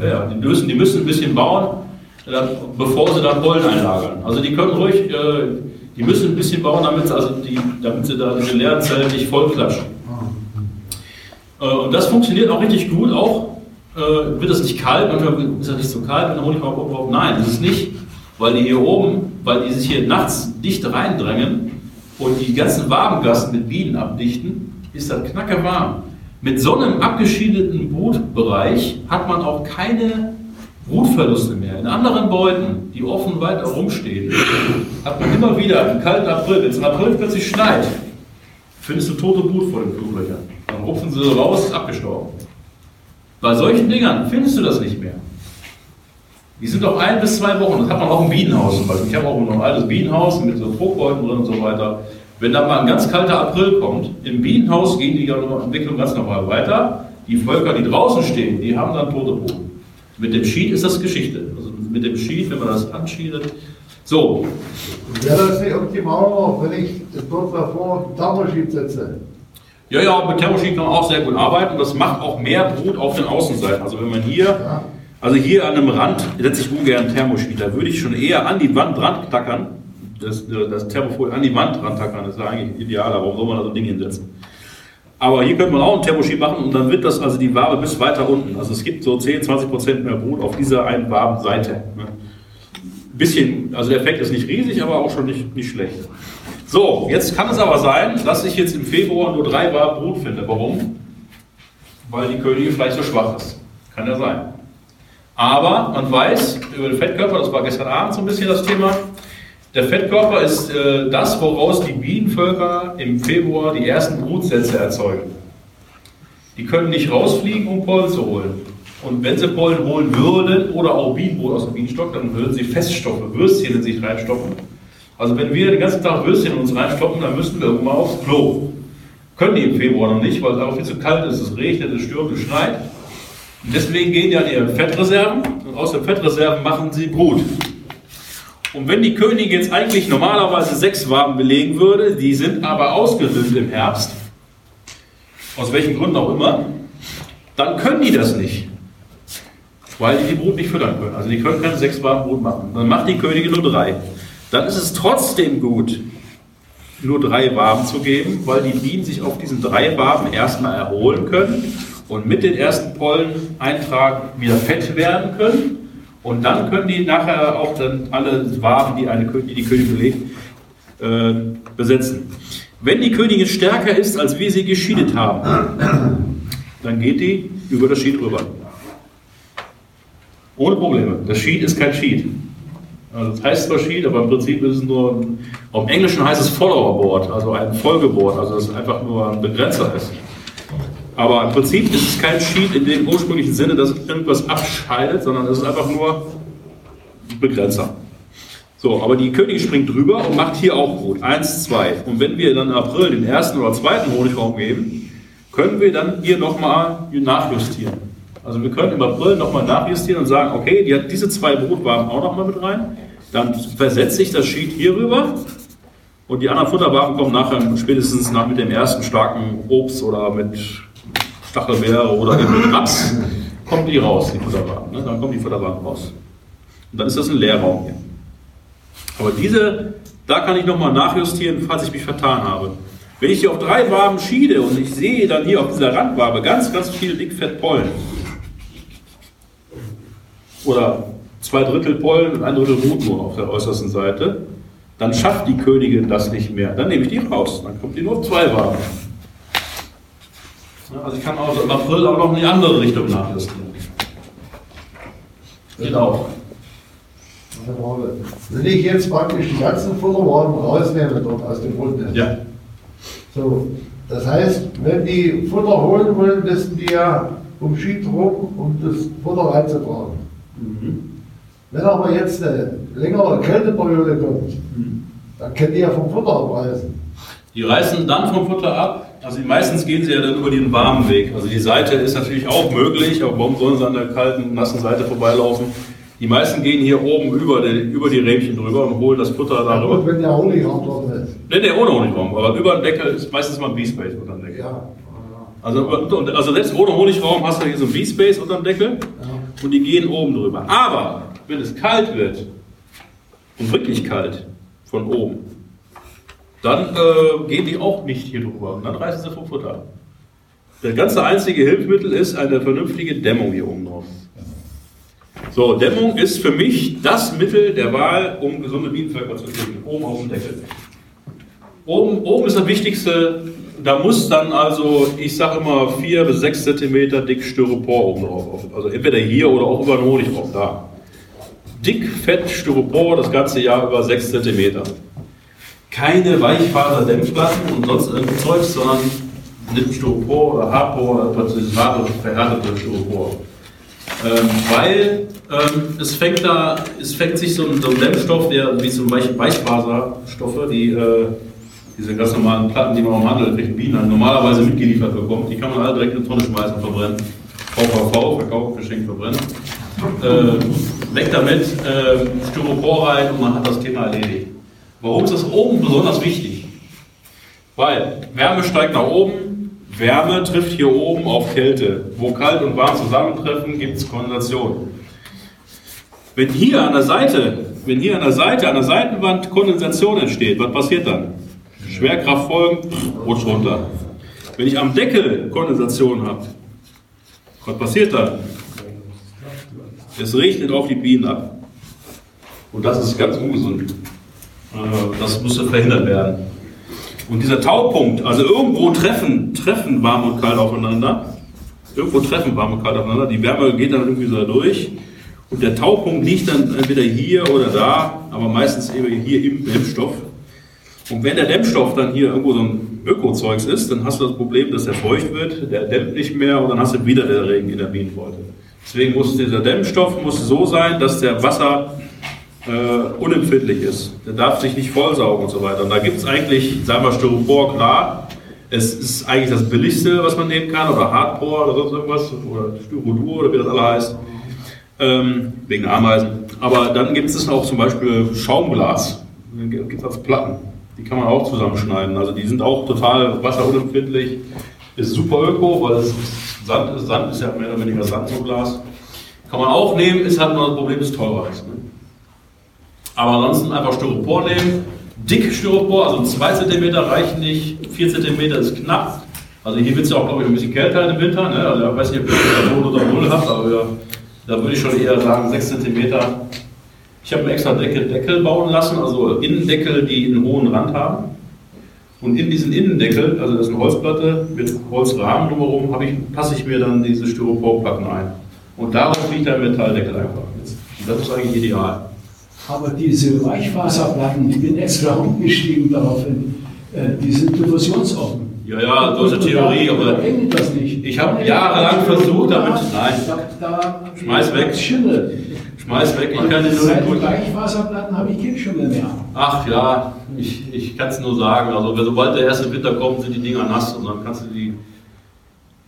ja, Ja, ja, die müssen, die müssen ein bisschen bauen, dann, bevor sie dann Pollen einlagern. Also die können ruhig, äh, die müssen ein bisschen bauen, damit, sie- also die, damit sie da diese leeren Zellen nicht voll klatschen. Äh, und das funktioniert auch richtig gut. Auch äh, wird es nicht kalt, manchmal ist es nicht so kalt, wenn der Honigraum aufbaut. Nein, das ist nicht, weil die hier oben, weil die sich hier nachts dicht reindrängen und die ganzen Wabengassen mit Bienen abdichten, ist das knacke warm. Mit so einem abgeschiedeten Brutbereich hat man auch keine Brutverluste mehr. In anderen Beuten, die offen weiter rumstehen, hat man immer wieder im kalten April, wenn es im April plötzlich schneit, findest du tote Brut vor den Fluglöchern. Dann rupfen sie raus, ist abgestorben. Bei solchen Dingern findest du das nicht mehr. Die sind doch ein bis zwei Wochen. Das hat man auch im Bienenhaus zum Beispiel. Ich habe auch noch ein altes Bienenhaus mit so Fruchtbeuten drin und so weiter. Wenn dann mal ein ganz kalter April kommt, im Bienenhaus gehen die Entwicklung ganz normal weiter. Die Völker, die draußen stehen, die haben dann tote Brut. Mit dem Sheet ist das Geschichte. Also mit dem Sheet, wenn man das anschiedet. So, Wäre das nicht optimal wenn ich dort davor Thermoschied setze? Ja, ja, mit Thermoschied kann man auch sehr gut arbeiten. Das macht auch mehr Brut auf den Außenseiten. Also wenn man hier, also hier an einem Rand setze ich ungern Thermoschied. Da würde ich schon eher an die Wand dran tackern. Das, das Thermofolie an die Wand dran tackern. Das ist ja eigentlich idealer. Warum soll man da so ein Ding hinsetzen? Aber hier könnte man auch ein Thermoschied machen und dann wird das also die Wabe bis weiter unten. Also es gibt so 10, 20 Prozent mehr Brut auf dieser einen Wabenseite. Ne? Bisschen, also der Effekt ist nicht riesig, aber auch schon nicht, nicht schlecht. So, jetzt kann es aber sein, dass ich jetzt im Februar nur drei Bar Brut finde. Warum? Weil die Königin vielleicht so schwach ist. Kann ja sein. Aber man weiß über den Fettkörper, das war gestern Abend so ein bisschen das Thema, der Fettkörper ist äh, das, woraus die Bienenvölker im Februar die ersten Brutsätze erzeugen. Die können nicht rausfliegen, um Pollen zu holen. Und wenn sie Pollen holen würden oder auch Bienenbrot aus dem Bienenstock, dann würden sie Feststoffe, Würstchen in sich reinstopfen. Also wenn wir den ganzen Tag Würstchen in uns reinstoppen, dann müssten wir irgendwann aufs Klo. Können die im Februar noch nicht, weil es auch viel zu kalt ist, es regnet, es stürmt, es schneit. Und deswegen gehen die an ihre Fettreserven und aus den Fettreserven machen sie Brut. Und wenn die Königin jetzt eigentlich normalerweise sechs Waben belegen würde, die sind aber ausgedünnt im Herbst, aus welchen Gründen auch immer, dann können die das nicht. Weil die die Brut nicht füttern können. Also die können keine sechs Waben Brut machen. Dann macht die Königin nur drei. Dann ist es trotzdem gut, nur drei Waben zu geben, weil die Bienen sich auf diesen drei Waben erstmal erholen können und mit den ersten Polleneintragen wieder fett werden können. Und dann können die nachher auch dann alle Waben, die, eine, die die Königin belegt, äh, besetzen. Wenn die Königin stärker ist, als wir sie geschiedet haben, dann geht die über das Sheet rüber. Ohne Probleme. Das Sheet ist kein Sheet. Also das heißt zwar Sheet, aber im Prinzip ist es nur, im Englischen heißt es Follower-Board, also ein Folgeboard, also dass es einfach nur ein Begrenzer ist. Aber im Prinzip ist es kein Sheet in dem ursprünglichen Sinne, dass irgendwas abscheidet, sondern es ist einfach nur ein Begrenzer. So, aber die Königin springt drüber und macht hier auch Brot. Eins, zwei. Und wenn wir dann im April den ersten oder zweiten Honigraum geben, können wir dann hier nochmal nachjustieren. Also wir können im April nochmal nachjustieren und sagen, okay, die hat diese zwei Brotwaben auch nochmal mit rein. Dann versetze ich das Sheet hier rüber und die anderen Futterwaben kommen nachher spätestens nach mit dem ersten starken Obst oder mit Stachelbeere oder mit Raps, kommen die raus, die Futterwaben. Ne? Dann kommen die Futterwaben raus. Und dann ist das ein Leerraum hier. Aber diese, da kann ich nochmal nachjustieren, falls ich mich vertan habe. Wenn ich hier auf drei Waben schiede und ich sehe dann hier auf dieser Randwabe ganz, ganz viel Dickfettpollen, oder zwei Drittel Pollen und ein Drittel Mut nur auf der äußersten Seite, dann schafft die Königin das nicht mehr. Dann nehme ich die raus. Dann kommt die nur auf zwei Waben. Also ich kann auch im April auch noch in die andere Richtung nachjustieren. Geht auch. Wenn ich jetzt praktisch die ganzen Futterwaren rausnehme dort aus dem Grundnetz. Ja. So, das heißt, wenn die Futter holen wollen, müssen die ja um Schied rum, um das Futter reinzutragen. Wenn aber jetzt eine längere Kälteperiode kommt, dann können die ja vom Futter abreißen. Die reißen dann vom Futter ab. Also meistens gehen sie ja dann über den warmen Weg. Also die Seite ist natürlich auch möglich, aber warum sollen sie an der kalten, nassen Seite vorbeilaufen? Die meisten gehen hier oben über die, über die Rähmchen drüber und holen das Futter Ja, darüber. gut, wenn der Honigraum dort ist. Ne, ne, ohne Honigraum. Aber über den Deckel ist meistens mal ein B-Space unter dem Deckel. Ja. Also, also selbst ohne Honigraum hast du hier so ein B-Space unter dem Deckel und die gehen oben drüber. Aber wenn es kalt wird und wirklich kalt von oben, dann äh, gehen die auch nicht hier drüber und dann reißen sie vom Futter. Das ganze einzige Hilfsmittel ist eine vernünftige Dämmung hier oben drauf. So, Dämmung ist für mich das Mittel der Wahl, um gesunde Bienenvölker zu kriegen. Oben auf dem Deckel. Oben, oben ist das Wichtigste, da muss dann also, ich sage immer, 4 bis 6 Zentimeter dick Styropor oben drauf. Also entweder hier oder auch über den Honigraum, da. Dick, fett Styropor, das ganze Jahr über 6 Zentimeter. Keine Weichfaserdämmplatten und sonst irgendein Zeugs, sondern nicht Styropor oder Harpor oder plötzlich verhärtete Styropor. Ähm, weil ähm, es fängt da, es fängt sich so ein, so ein Dämmstoff, der wie so Weich, Weichfaserstoffe, die äh, diese ganz normalen Platten, die man am Handel kriegt, Bienen normalerweise mitgeliefert bekommt, die kann man alle direkt in eine Tonne schmeißen und verbrennen. VVV, verkauft, geschenkt, verbrennen. Äh, weg damit, äh, Styropor rein und man hat das Thema erledigt. Warum ist das oben besonders wichtig? Weil Wärme steigt nach oben, Wärme trifft hier oben auf Kälte. Wo kalt und warm zusammentreffen, gibt es Kondensation. Wenn hier an der Seite, wenn hier an der Seite, an der Seitenwand Kondensation entsteht, was passiert dann? Schwerkraft folgen, rutscht runter. Wenn ich am Deckel Kondensation habe, was passiert dann? Es regnet auf die Bienen ab. Und das ist ganz ungesund. Äh, Das müsste verhindert werden. Und dieser Taupunkt, also irgendwo treffen, treffen warm und kalt aufeinander. Irgendwo treffen warm und kalt aufeinander. Die Wärme geht dann irgendwie so durch. Und der Taupunkt liegt dann entweder hier oder da, aber meistens eben hier im Dämmstoff. Und wenn der Dämmstoff dann hier irgendwo so ein Ökozeugs ist, dann hast du das Problem, dass der feucht wird, der dämmt nicht mehr und dann hast du wieder den Regen in der Bienenbeute. Deswegen muss dieser Dämmstoff muss so sein, dass der Wasser äh, unempfindlich ist. Der darf sich nicht vollsaugen und so weiter. Und da gibt es eigentlich, sagen wir Styropor, klar, Es ist eigentlich das Billigste, was man nehmen kann, oder Hardcore oder sonst irgendwas, oder Styrodur oder wie das alle heißt, ähm, wegen Ameisen. Aber dann gibt es auch zum Beispiel Schaumglas, gibt es als Platten. Die kann man auch zusammenschneiden. Also die sind auch total wasserunempfindlich, ist super öko, weil es Sand ist. Sand ist ja mehr oder weniger Sand so Glas. Kann man auch nehmen, ist halt nur das Problem, dass es teurer ist. Ne? Aber ansonsten einfach Styropor nehmen. Dick Styropor, also 2 cm reichen nicht, 4 cm ist knapp. Also hier wird es ja auch, glaube ich, ein bisschen kälter im Winter. Ne? Also ich weiß nicht, ob ihr 0 oder 0 habt, aber ja, da würde ich schon eher sagen 6 cm. Ich habe mir extra Deckel, Deckel bauen lassen, also Innendeckel, die einen hohen Rand haben. Und in diesen Innendeckel, also das ist eine Holzplatte mit Holzrahmen drumherum, ich, passe ich mir dann diese Styroporplatten ein. Und darauf liegt der Metalldeckel einfach. Und das ist eigentlich ideal. Aber diese Weichfaserplatten, ich bin extra umgestiegen daraufhin, äh, die sind diffusionsoffen. Ja, ja, so ist eine Theorie, aber das nicht. ich habe jahrelang versucht damit, nein, Da, da, Schmeiß weg. Schmeiß weg, ich kann den Seit nur den Weichfaserplatten habe ich keinen Schimmel mehr. Ach ja, ich, ich kann es nur sagen, also sobald der erste Winter kommt, sind die Dinger nass und dann kannst du die.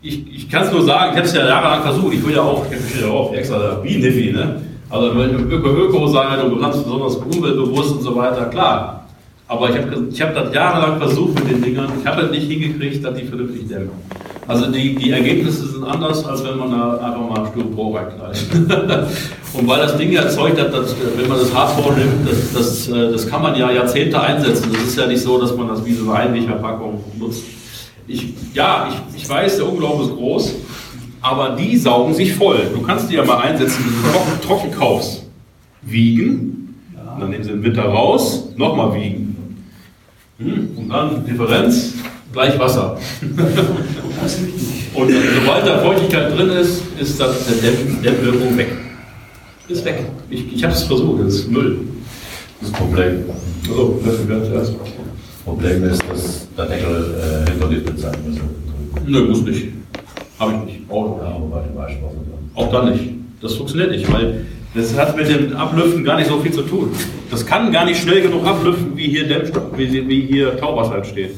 Ich, ich kann es nur sagen, ich habe es ja jahrelang versucht, ich will ja auch, ich habe ja auch extra Bienenhippie, ne? Also wenn du Öko-Öko sein und du kannst besonders umweltbewusst und so weiter, klar. Aber ich habe ich hab das jahrelang versucht mit den Dingern, ich habe es nicht hingekriegt, dass die vernünftig dämmen. Also die, die Ergebnisse sind anders, als wenn man da einfach mal Styropor reinknallt. und weil das Ding erzeugt hat, dass, wenn man das Hardcore nimmt, das, das, äh, das kann man ja Jahrzehnte einsetzen. Das ist ja nicht so, dass man das wie so eine Einwegverpackung nutzt. Ich, ja, ich, ich weiß, der Unglaube ist groß, aber die saugen sich voll. Du kannst die ja mal einsetzen, wenn du trocken, trocken kaufst. Wiegen, dann nehmen sie den Winter raus, nochmal wiegen. Hm, Und dann Differenz, gleich Wasser. Und sobald da Feuchtigkeit drin ist, ist das der Dämmwirkung weg. Ist weg. Ich, ich habe es versucht, das ist Müll. Das Problem, Also, das wird zuerst. Problem ist, dass der Deckel äh, hinterliftet sein muss. Nö, muss nicht. Habe ich nicht. Auch, Ja, aber bei dem auch dann nicht. Das funktioniert nicht, weil das hat mit dem Ablüften gar nicht so viel zu tun. Das kann gar nicht schnell genug ablüften, wie hier Dämmstoff, wie, wie hier Tauwasser entsteht.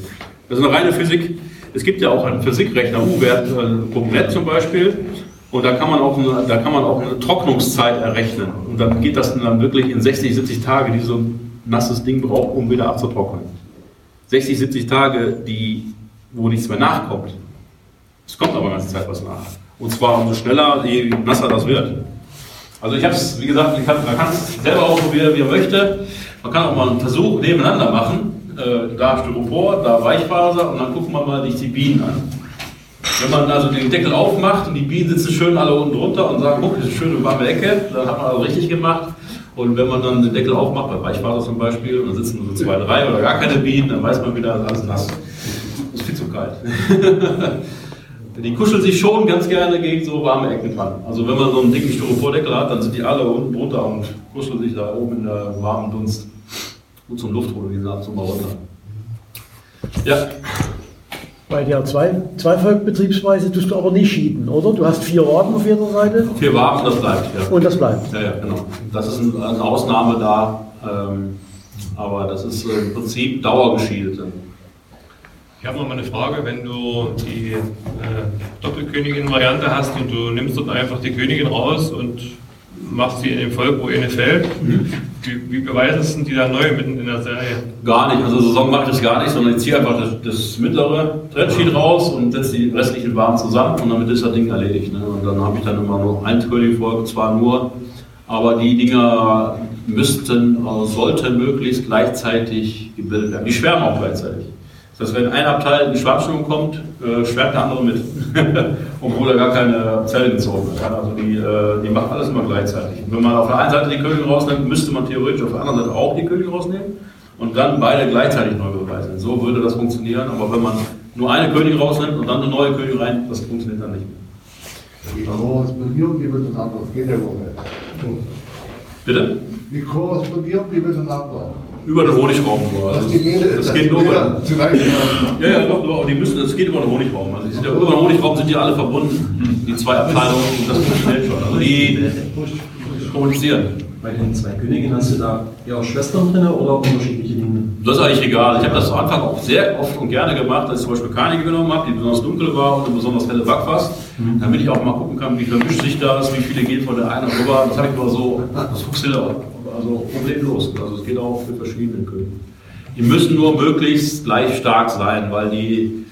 Das ist eine reine Physik. Es gibt ja auch einen Physikrechner, U-Wert.net zum Beispiel. Und da kann man auch eine, da kann man auch eine Trocknungszeit errechnen. Und dann geht das dann wirklich in 60, 70 Tage, die so ein nasses Ding braucht, um wieder abzutrocknen. 60, 70 Tage, die, wo nichts mehr nachkommt. Es kommt aber ganze Zeit was nach. Und zwar umso schneller, je nasser das wird. Also ich habe es, wie gesagt, hab, man kann es selber ausprobieren, wie er möchte. Man kann auch mal einen Versuch nebeneinander machen. Äh, da Styropor, da Weichfaser und dann gucken wir mal sich die Bienen an. Wenn man also den Deckel aufmacht und die Bienen sitzen schön alle unten drunter und sagen, guck, das ist eine schöne warme Ecke, dann hat man also richtig gemacht. Und wenn man dann den Deckel aufmacht, bei Weichfaser zum Beispiel, und dann sitzen nur so zwei, drei oder gar keine Bienen, dann weiß man wieder, alles nass. Das ist viel zu kalt. Die kuscheln sich schon ganz gerne gegen so warme Ecken dran. Also wenn man so einen dicken Styropordeckel hat, dann sind die alle unten drunter und kuscheln sich da oben in der warmen Dunst. Gut zum Luftholen, die sind ab und zu mal runter. Ja, Bei der zwei, Zweifolgbetriebsweise tust du aber nicht schieden, oder? Du hast vier Waben auf jeder Seite vier warm, das bleibt. Ja. und das bleibt. Ja, ja, genau. Das ist ein- eine Ausnahme da, ähm, aber das ist im Prinzip dauergeschiedete. Ich habe noch mal eine Frage, wenn du die äh, Doppelkönigin-Variante hast und du nimmst dort einfach die Königin raus und machst sie in dem Volk, wo eine fällt, wie, wie beweisest du die da neu mitten in der Serie? Gar nicht, also Saison mache ich das gar nicht, sondern ich ziehe einfach das, das mittlere Treadsheet raus und setze die restlichen Waren zusammen und damit ist das Ding erledigt. Ne? Und dann habe ich dann immer nur ein König-Volk, zwar nur, aber die Dinger müssten, also sollten möglichst gleichzeitig gebildet werden. Die schwärmen auch gleichzeitig. Das heißt, wenn ein Abteil in die Schwarmstimmung kommt, äh, schwärmt der andere mit. Obwohl er gar keine Zellen gezogen hat. Also die, äh, die machen alles immer gleichzeitig. Wenn man auf der einen Seite die Königin rausnimmt, müsste man theoretisch auf der anderen Seite auch die Königin rausnehmen und dann beide gleichzeitig neu beweisen. So würde das funktionieren. Aber wenn man nur eine Königin rausnimmt und dann eine neue Königin rein, das funktioniert dann nicht mehr. Die korrespondieren die miteinander, das geht ja wohl nicht. Bitte? Wie korrespondieren die miteinander? Über den Honigraum nur. Dass Also, das dass geht nur über Ja, ja, doch, doch, die müssen, es geht über den Honigraum. Also sind ja, über den Honigraum sind die alle verbunden, die zwei Abteilungen, das funktioniert schon. Also die kommunizieren. bei den zwei Königen hast du da eher Schwestern drin oder unterschiedliche Linien? Das ist eigentlich egal. Ich habe das am Anfang auch sehr oft und gerne gemacht, als ich zum Beispiel keine genommen habe, die besonders dunkel war und besonders helle Backfass, Mhm. damit ich auch mal gucken kann, wie vermischt sich das, wie viele gehen von der einen rüber. Das habe ich immer so, das funktioniert auch, also problemlos. Also es geht auch für verschiedene Könige. Die müssen nur möglichst gleich stark sein, weil die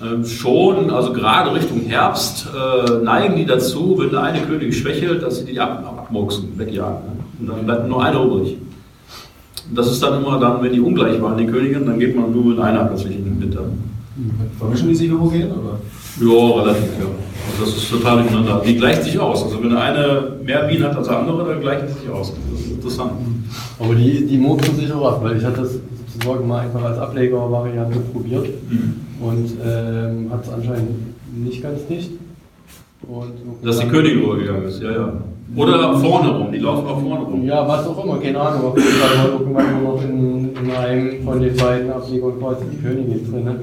ähm, schon, also gerade Richtung Herbst, äh, neigen die dazu, wenn der eine König schwächelt, dass sie die ab, ab, abmurksen, wegjagen. Ne? Und dann bleibt nur einer übrig. Und das ist dann immer dann, wenn die ungleich waren, die Königin, dann geht man nur mit einer plötzlich in den Winter. Vermischen die sich homogen oder? Ja, relativ, ja. Also das ist total durcheinander. Die gleichen sich aus. Also wenn der eine mehr Bienen hat als der andere, dann gleichen sie sich aus. Das ist interessant. Aber die, die murksen sich auch ab, weil ich hatte das sozusagen mal einfach als Ablegervariante probiert und ähm, hat es anscheinend nicht ganz dicht. Und Dass die Königin rübergegangen ist, ja, ja. Oder vorne rum, die laufen auch vorne rum. Ja, was auch immer, keine Ahnung. Auf jeden Fall war irgendwann nur noch in, in einem von den beiden Ablegern quasi die Königin drin.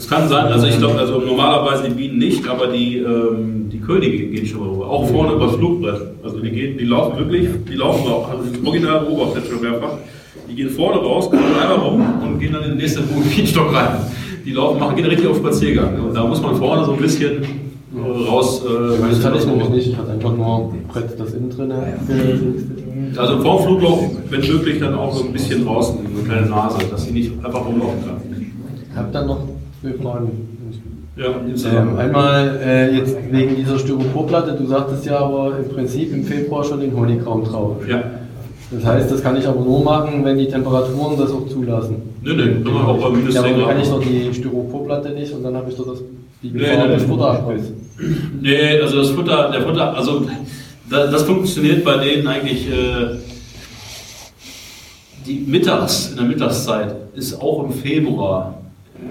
Es kann sein, also ich glaube, also normalerweise die Bienen nicht, aber die, ähm, die Könige gehen schon mal rüber. Auch vorne über das Flugbrett. Also die gehen, die laufen wirklich, die laufen auch, also die original beobachtet schon mehrfach. Die gehen vorne raus, kommen einmal rum und gehen dann in den nächsten Bienenstock rein. Die laufen, machen, gehen richtig auf Spaziergang. Und da muss man vorne so ein bisschen äh, raus. Äh, das hatte ich nämlich nicht, ich hatte einfach nur ein Brett, das innen drin Also vorm Flugloch, wenn möglich, dann auch so ein bisschen draußen, eine kleine Nase, dass sie nicht einfach rumlaufen kann. Ich habe dann noch zwei Fragen. Ja, ähm, einmal äh, jetzt wegen dieser Styroporplatte, du sagtest ja aber im Prinzip im Februar schon den Honigraum drauf. Ja. Das heißt, das kann ich aber nur machen, wenn die Temperaturen das auch zulassen. Nö, nö, kann man auch bei minus Ja, aber 10 dann kann ich doch die Styroporplatte nicht und dann habe ich doch das, die Nee, Gefahr nee, des nee. Futterabrisses. Nee, also das Futter, der Futter, also das, das funktioniert bei denen eigentlich. Äh, die Mittags, in der Mittagszeit ist auch im Februar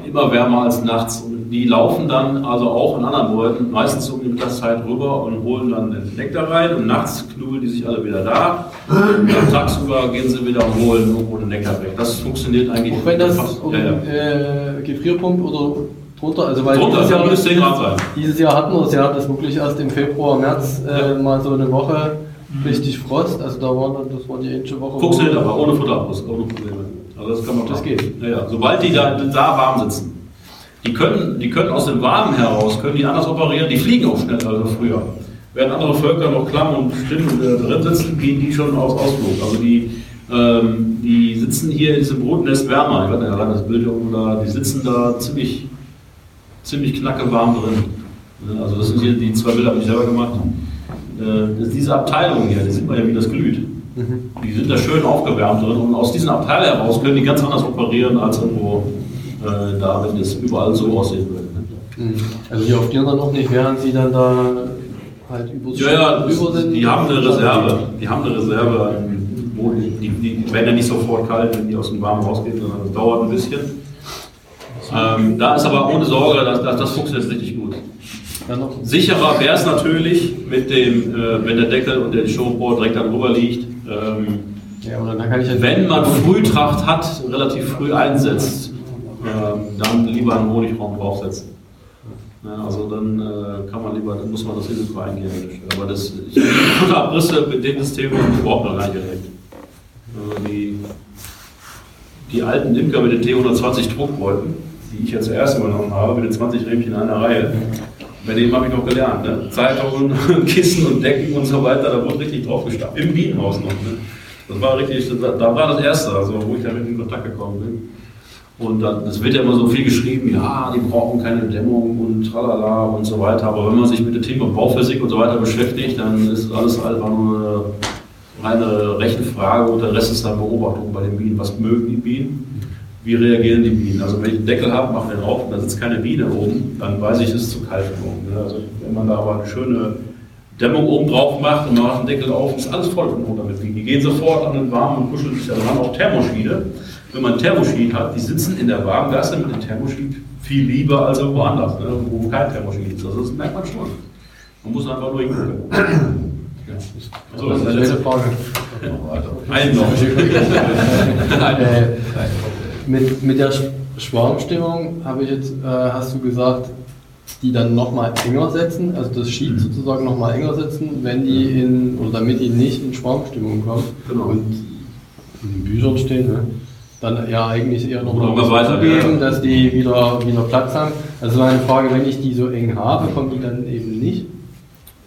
immer wärmer als nachts. Und die laufen dann also auch in anderen Monaten meistens um die Mittagszeit rüber und holen dann den Nektar rein und nachts knubbeln die sich alle wieder da. Und dann tagsüber gehen sie wieder und holen irgendwo den Nektar weg. Das funktioniert eigentlich. Auch wenn das fast- um, ja, ja. äh, Gefrierpunkt oder drunter, also weil Drunter, dieses, Jahr, 10 Grad sein. dieses Jahr hatten wir es ja, das wirklich erst im Februar, März äh, mal so eine Woche Mhm. richtig Frost, also da waren dann, das war die ähnliche Woche. Funktioniert aber ohne Futterabriss, ohne Probleme. Also das kann man Das machen. geht. Ja, ja. Sobald die da, da warm sitzen. Die können, die können aus dem Warmen heraus, können die anders operieren, die fliegen auch schneller als früher. Während andere Völker noch klamm und still äh, drin sitzen, gehen die schon aus Ausflug. Also die, ähm, die sitzen hier in diesem Brutnest wärmer. Ich weiß nicht, allein das Bild irgendwo da, die sitzen da ziemlich, ziemlich knacke warm drin. Also das sind hier die zwei Bilder, habe ich selber gemacht. Äh, das ist diese Abteilung hier, die sieht man ja, wie das glüht. Die sind da schön aufgewärmt drin und aus diesen Abteilen heraus können die ganz anders operieren als irgendwo äh, da, wenn das überall so aussehen würde. ne? Mhm. Also die auftieren dann auch nicht, während sie dann da halt über Ja, ja, das, die haben eine Reserve. Die haben eine Reserve. Wo die, die, die werden ja nicht sofort kalt, wenn die aus dem Warmen rausgehen, sondern das dauert ein bisschen. Ähm, da ist aber ohne Sorge, das, das, das funktioniert richtig gut. Sicherer wäre es natürlich, mit dem, äh, wenn der Deckel und der Showboard direkt darüber liegt. Ähm, Ja, halt wenn man Frühtracht hat, relativ früh einsetzt, ähm, dann lieber einen Honigraum draufsetzen. Ja, also dann äh, kann man lieber, dann muss man das Risiko eingehen. Aber das, ich, die Futterabrisse mit dem System überhaupt noch erlebt. Also die, die alten Imker mit den T120 Druckbeuteln, die ich ja zuerst übernommen habe, mit den 20 Rähmchen in einer Reihe, bei denen habe ich noch gelernt. Ne? Zeitungen, Kissen und Decken und so weiter, da wurde richtig drauf gestapft. Im Bienenhaus noch. Ne? Das war richtig, da war das erste, also wo ich damit in Kontakt gekommen bin. Und dann, es wird ja immer so viel geschrieben, ja, die brauchen keine Dämmung und tralala und so weiter. Aber wenn man sich mit dem Thema Bauphysik und so weiter beschäftigt, dann ist alles einfach nur eine reine Rechenfrage und der Rest ist dann Beobachtung bei den Bienen. Was mögen die Bienen? Wie reagieren die Bienen? Also wenn ich einen Deckel habe, mache den auf und da sitzt keine Biene oben, dann weiß ich, es ist zu kalt oben. ne? Also wenn man da aber eine schöne Dämmung oben drauf macht und man macht den Deckel auf, ist alles voll von runter mit Bienen. Die gehen sofort an den Warmen und kuscheln sich da dran. Auch Thermoschiede. Wenn man Thermoschied hat, die sitzen in der warmen Gasse mit dem Thermoschied viel lieber als irgendwo anders, ne? wo kein Thermoschied ist. Also das merkt man schon. Man muss einfach nur hingucken. So, das ist die letzte Frage. Einen noch. mit, mit der Sch- Schwarmstimmung habe ich jetzt, äh, hast du gesagt, die dann nochmal enger setzen, also das Sheet sozusagen nochmal enger setzen, wenn die in, oder damit die nicht in Schwarmstimmung kommen. Genau. Und in den Büchern stehen, ne? dann ja eigentlich eher noch mal mal weiter, geben, ja. dass die wieder, wieder Platz haben. Also meine Frage, wenn ich die so eng habe, kommen die dann eben nicht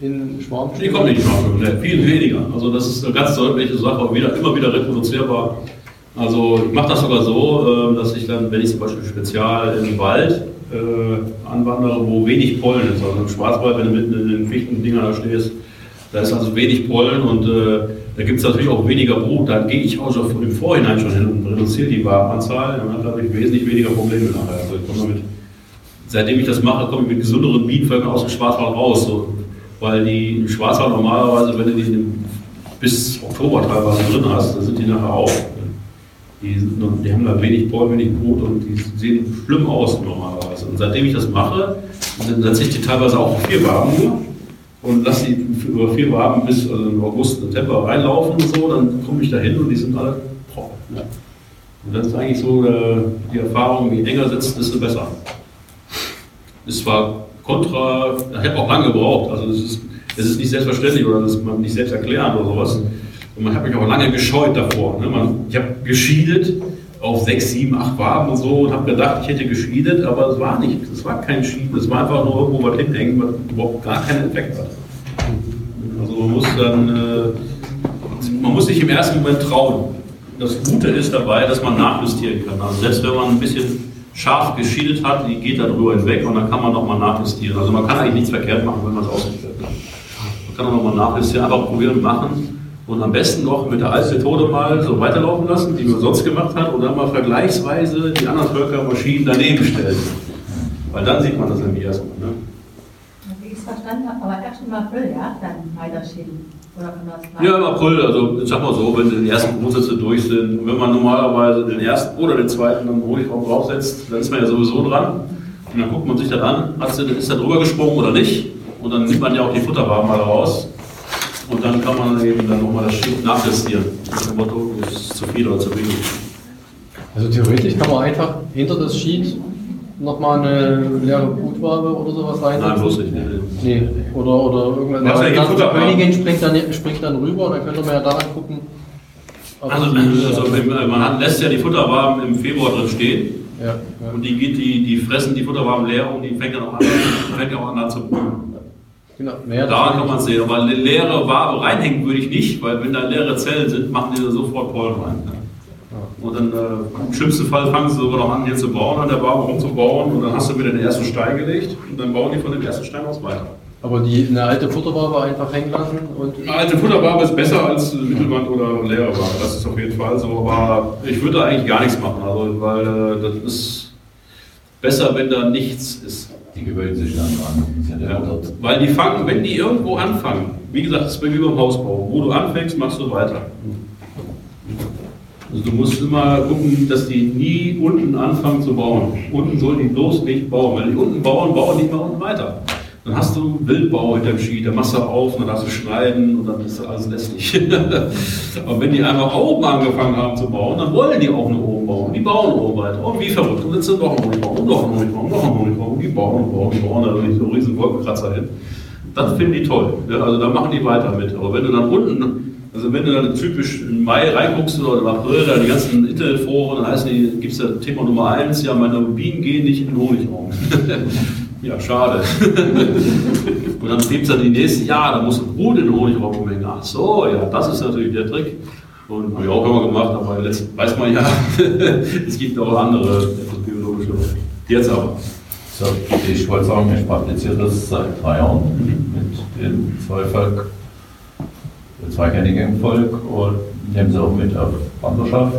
in Die Schwarmstimmung? kommt nicht mal, ne, viel weniger. Also das ist eine ganz deutliche Sache, wieder, immer wieder reproduzierbar. Also ich mache das sogar so, äh, dass ich dann, wenn ich zum Beispiel spezial im Wald äh, anwandere, wo wenig Pollen ist, also im Schwarzwald, wenn du mitten in den Fichtendingern da stehst, da ist also wenig Pollen und äh, da gibt es natürlich auch weniger Brut. Da gehe ich auch schon im Vorhinein schon hin und reduziere die Wabenanzahl. Dann hat dadurch wesentlich weniger Probleme nachher. Also ich damit, seitdem ich das mache, komme ich mit gesünderen Bienenvölkern aus dem Schwarzwald raus. So, weil die im Schwarzwald normalerweise, wenn du die bis Oktober teilweise drin hast, dann sind die nachher auf. Die, sind die haben da wenig Pollen, wenig Brut und die sehen schlimm aus normalerweise. Und seitdem ich das mache, setze ich die teilweise auch vier Waben nur und lasse die über vier Waben bis also im August, September reinlaufen und so, dann komme ich da hin und die sind alle trocken. Ne? Und das ist eigentlich so äh, die Erfahrung, je enger sitzt, desto besser. Ist zwar kontra, ich habe auch lange gebraucht, also es ist, es ist nicht selbstverständlich oder das ist man nicht selbst erklären oder sowas. Und man hat mich auch lange gescheut davor. Ne? Man, ich habe geschiedet auf sechs, sieben, acht Waben und so und habe gedacht, ich hätte geschiedet, aber es war nicht. Es war kein Schieden, es war einfach nur irgendwo was hinhängen, was überhaupt gar keinen Effekt hat. Also man muss dann, äh, man muss sich im ersten Moment trauen. Das Gute ist dabei, dass man nachjustieren kann. Also selbst wenn man ein bisschen scharf geschiedet hat, die geht da drüber hinweg und dann kann man nochmal nachjustieren. Also man kann eigentlich nichts verkehrt machen, wenn man es ausgeführt hat. Man kann auch nochmal nachjustieren, einfach probieren und machen. Und am besten noch mit der alten Methode mal so weiterlaufen lassen, die man sonst gemacht hat, und dann mal vergleichsweise die anderen Völker Maschinen daneben stellen. Weil dann sieht man das nämlich erstmal. Ne? Wie ich es verstanden habe, aber erst im April, ja, dann weiterschieben. Ja, im April, also ich sag mal so, wenn die ersten Grundsätze durch sind, und wenn man normalerweise den ersten oder den zweiten dann Honigraum draufsetzt, dann ist man ja sowieso dran. Und dann guckt man sich das an, ist er drüber gesprungen oder nicht. Und dann nimmt man ja auch die Futterwaben mal raus. Und dann kann man eben dann nochmal das Schiff nachjustieren. Dem Motto, ist zu viel oder zu wenig. Also theoretisch kann man einfach hinter das Sheet nochmal eine leere Brutwabe oder sowas reinsetzen. Nein, bloß nicht. Nee. Nee, oder, oder irgendwann. Ja dann die Futterwaben- Königin springt dann, springt dann rüber und dann könnte man ja daran gucken. Also, also im- man hat, lässt ja die Futterwaben im Februar drin stehen. ja, ja. Und die, geht, die, die fressen die Futterwaben leer und die fängt dann auch an, fängt ja auch an zu brühen. Genau. Das- Daran kann man es sehen. Aber eine leere Wabe reinhängen würde ich nicht, weil wenn da leere Zellen sind, machen die da sofort Pollen rein. Und dann äh, im schlimmsten Fall fangen sie sogar noch an, hier zu bauen, an der Wabe rumzubauen und dann hast du wieder den ersten Stein gelegt und dann bauen die von dem ersten Stein aus weiter. Aber die eine alte Futterwabe einfach hängen lassen und. Eine alte Futterwabe ist besser als eine Mittelwand oder eine leere Wabe, das ist auf jeden Fall so. Aber ich würde da eigentlich gar nichts machen, also, weil äh, das ist besser, wenn da nichts ist. Die gewöhnen sich dann dran. Ja weil die fangen, wenn die irgendwo anfangen, wie gesagt, das ist wie beim Hausbau, wo du anfängst, machst du weiter. Also du musst immer gucken, dass die nie unten anfangen zu bauen. Unten sollen die bloß nicht bauen. Wenn die unten bauen, bauen die immer unten weiter. Dann hast du Wildbau hinterm Ski, dann machst du auf, dann darfst du schneiden und dann ist alles lästig. Aber wenn die einfach oben angefangen haben zu bauen, dann wollen die auch nur oben bauen. Die bauen oben weiter. Und wie verrückt. Und jetzt sind noch ein Honigraum, und noch ein Honigraum, noch ein Honigraum. Die bauen und bauen und bauen, da so riesen Wolkenkratzer hin. Das finden die toll. Also da machen die weiter mit. Aber wenn du dann unten, also wenn du dann typisch im Mai reinguckst oder im April, da die ganzen Internetforen, dann heißen die, gibt es ja Thema Nummer eins, ja, meine Bienen gehen nicht in den Honigraum. ja, schade. Und dann gibt es dann die nächsten, ja, da muss ein Brut in den Honigraum umhängen. Ach so, ja, das ist natürlich der Trick. Und habe ich auch immer gemacht, aber letzt, weiß man ja, es gibt auch andere etwas biologische. Jetzt aber. So, ich wollte sagen, ich praktiziere das seit drei Jahren mit dem Zweivolk, dem zweikänigen Volk und nehme sie auch mit auf Wanderschaft,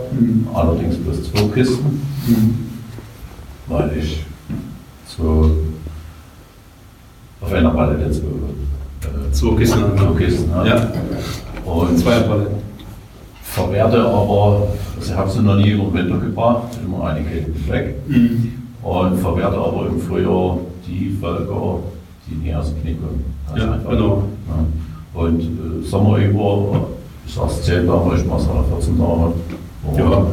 allerdings bloß zwei Kisten, weil ich so auf einer Palette zwei, äh, Zwei zwei Kisten habe. Ja. Und Zweierpalette. verwerte aber, also ich habe sie noch nie über den Winter gebracht, immer einige weg. Und verwerte aber im Frühjahr die Völker, die nie aus dem Knie kommen. Ganz Ja, einfach. genau. Ja. Und äh, Sommer über, ich sage 10 Tage, ich mache es alle 14 Tage. Ja.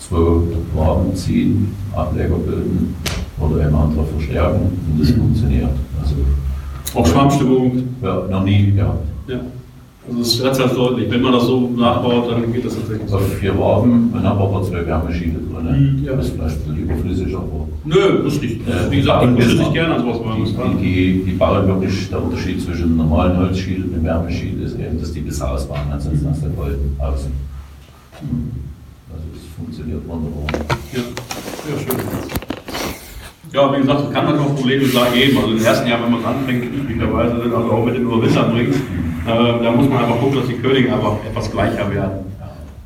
Zwei Waben ziehen, Ableger bilden oder im anderen verstärken und das funktioniert. Also, Auch Schwarmstimmung? Ja, noch nie gehabt. Ja. Also es ist ganz deutlich. Wenn man das so nachbaut, dann geht das tatsächlich so. Auf vier Waben, haben wir aber zwei Wärmeschiene drin. Mhm, ja. Das ist vielleicht ein bisschen überflüssig, aber. Nö, muss nicht. Äh, Wie gesagt, ich würde nicht gerne an sowas machen. Die, die, die bauen wirklich, der Unterschied zwischen einem normalen Holzschild und Wärmeschild ist eben, dass die besser ausbauen, ansonsten hast du voll außen. Also es funktioniert wunderbar. Ja, ja schön. Ja, wie gesagt, es kann manchmal Probleme da geben. Also im ersten Jahr, wenn man anfängt, üblicherweise, also auch mit den Überwissern bringt, äh, da muss man einfach gucken, dass die Könige einfach etwas gleicher werden.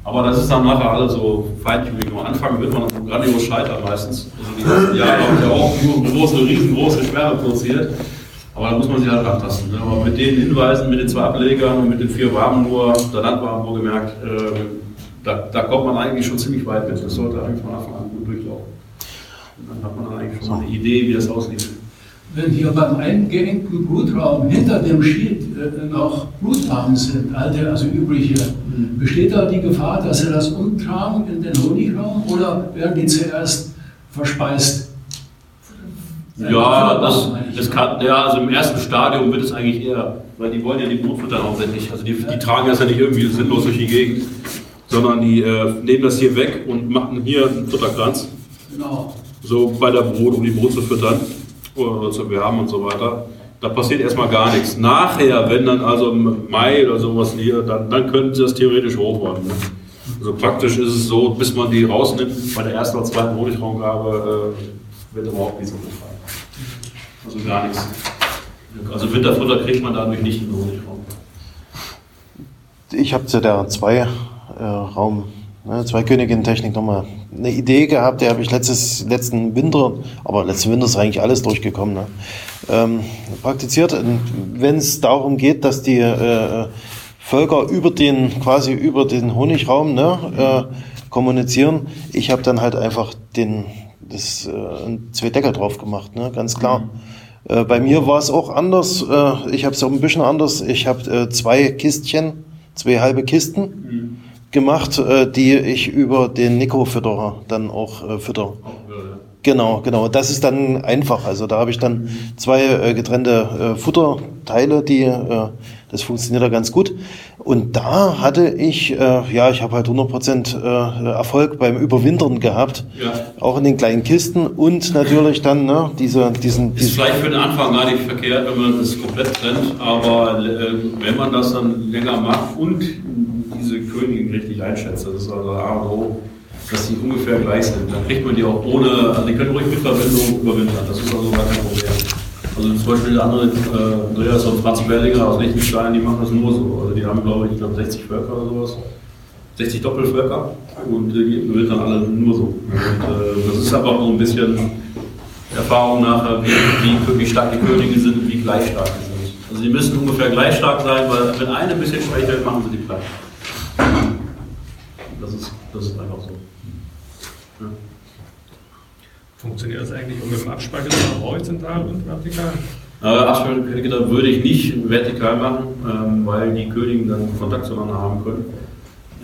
Aber das ist dann nachher alles so feintuning. Am Anfang wird man grandios scheitern meistens. Also die ersten Jahre haben ja auch nur große, riesengroße Sperre produziert. Aber da muss man sich halt rantasten. Ne? Aber mit den Hinweisen, mit den zwei Ablegern und mit den vier Waben nur, der Landwagen wohlgemerkt, äh, da, da kommt man eigentlich schon ziemlich weit mit. Das sollte eigentlich von Anfang an dann hat man dann eigentlich schon mal eine Idee, wie das aussieht. Wenn hier beim eingeengten Blutraum hinter dem Schild äh, noch Blutfarben sind, alte, also übliche, besteht da die Gefahr, dass sie das umtragen in den Honigraum oder werden die zuerst verspeist? Ja, das, das kann, ja, also im ersten Stadium wird es eigentlich eher, weil die wollen ja die Brot füttern hauptsächlich. Also die, die tragen das ja nicht irgendwie sinnlos durch die Gegend, sondern die äh, nehmen das hier weg und machen hier einen Futterkranz. Genau. So bei der Brot, um die Brot zu füttern oder zu wärmen und so weiter. Da passiert erstmal gar nichts. Nachher, wenn dann also im Mai oder sowas hier, dann, dann könnten sie das theoretisch hochräumen. Ne? Also praktisch ist es so, bis man die rausnimmt, bei der ersten oder zweiten Honigraumgabe äh, wird überhaupt nichts hochfahren. Also gar nichts. Also Winterfutter kriegt man dadurch nicht in den Honigraum. Ich habe zu der zwei äh, Raum, ne, zwei Königin Technik nochmal eine Idee gehabt, die habe ich letztes, letzten Winter, aber letzten Winter ist eigentlich alles durchgekommen, ne, ähm, praktiziert. Wenn es darum geht, dass die äh, Völker über den, quasi über den Honigraum ne, äh, kommunizieren, ich habe dann halt einfach den, das, äh, zwei Deckel drauf gemacht, ne, ganz klar. Äh, bei mir war es auch anders. Äh, ich habe es auch ein bisschen anders. Ich habe äh, zwei Kistchen, zwei halbe Kisten gemacht, äh, die ich über den Nico-Fütterer dann auch äh, fütter. Genau, genau. Das ist dann einfach. Also da habe ich dann zwei äh, getrennte äh, Futterteile, die äh, das funktioniert da ganz gut. Und da hatte ich, äh, ja, ich habe halt 100% äh, Erfolg beim Überwintern gehabt. Ja. Auch in den kleinen Kisten und natürlich dann ne, diese, diesen, Ist vielleicht für den Anfang gar nicht verkehrt, wenn man das komplett trennt, aber äh, wenn man das dann länger macht und diese Königin richtig einschätzt, das ist also A und O, dass die ungefähr gleich sind, dann kriegt man die auch ohne, also die können ruhig mit Verbindung überwintern, das ist also gar kein Problem. Also zum Beispiel der andere äh, Andreas und Franz Berlinger aus Liechtenstein, die machen das nur so. Also die haben, glaube ich, glaube 60 Völker oder sowas. 60 Doppelvölker und äh, die überwintern alle nur so. Und, äh, das ist einfach so ein bisschen Erfahrung nachher, wie, wie, wie stark die Könige sind und wie gleich stark sie sind. Also sie müssen ungefähr gleich stark sein, weil wenn eine ein bisschen schwächer ist, machen sie die gleich. Das ist, das ist einfach so. Ja. Funktioniert das eigentlich auch mit dem Abspeicher horizontal und vertikal? Äh, Absperrgitter würde ich nicht vertikal machen, ähm, weil die Könige dann Kontakt zueinander haben können.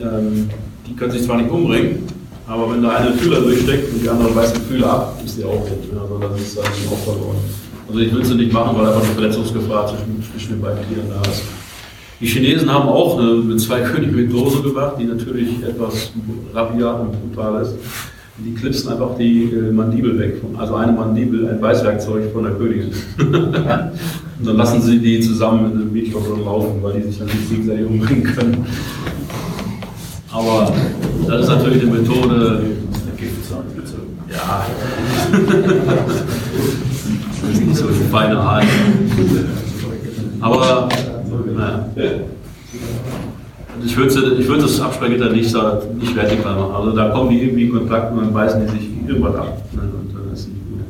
Ähm, die können sich zwar nicht umbringen, aber wenn da eine Fühler durchsteckt und die andere beißt den Fühler ab, ist die auch tot. Ja, also dann ist das auch verloren. Also ich will es nicht machen, weil einfach eine Verletzungsgefahr zwischen, zwischen den beiden Tieren da ist. Die Chinesen haben auch eine, mit zwei Königen mit Dose gemacht, die natürlich etwas rabiat und brutal ist. Die klipsen einfach die äh, Mandibel weg. Von, also eine Mandibel, ein Beißwerkzeug von der Königin. und dann lassen sie die zusammen in den Mietstock laufen, weil die sich dann nicht gegenseitig umbringen können. Aber das ist natürlich eine Methode. Ja. das ist nicht so eine feine Art. Aber naja. Ich würde, ich würde das Absperrgitter nicht, nicht vertikal machen. Also da kommen die irgendwie in Kontakt und dann beißen die sich irgendwas ab. Ne, Und dann ist nicht gut.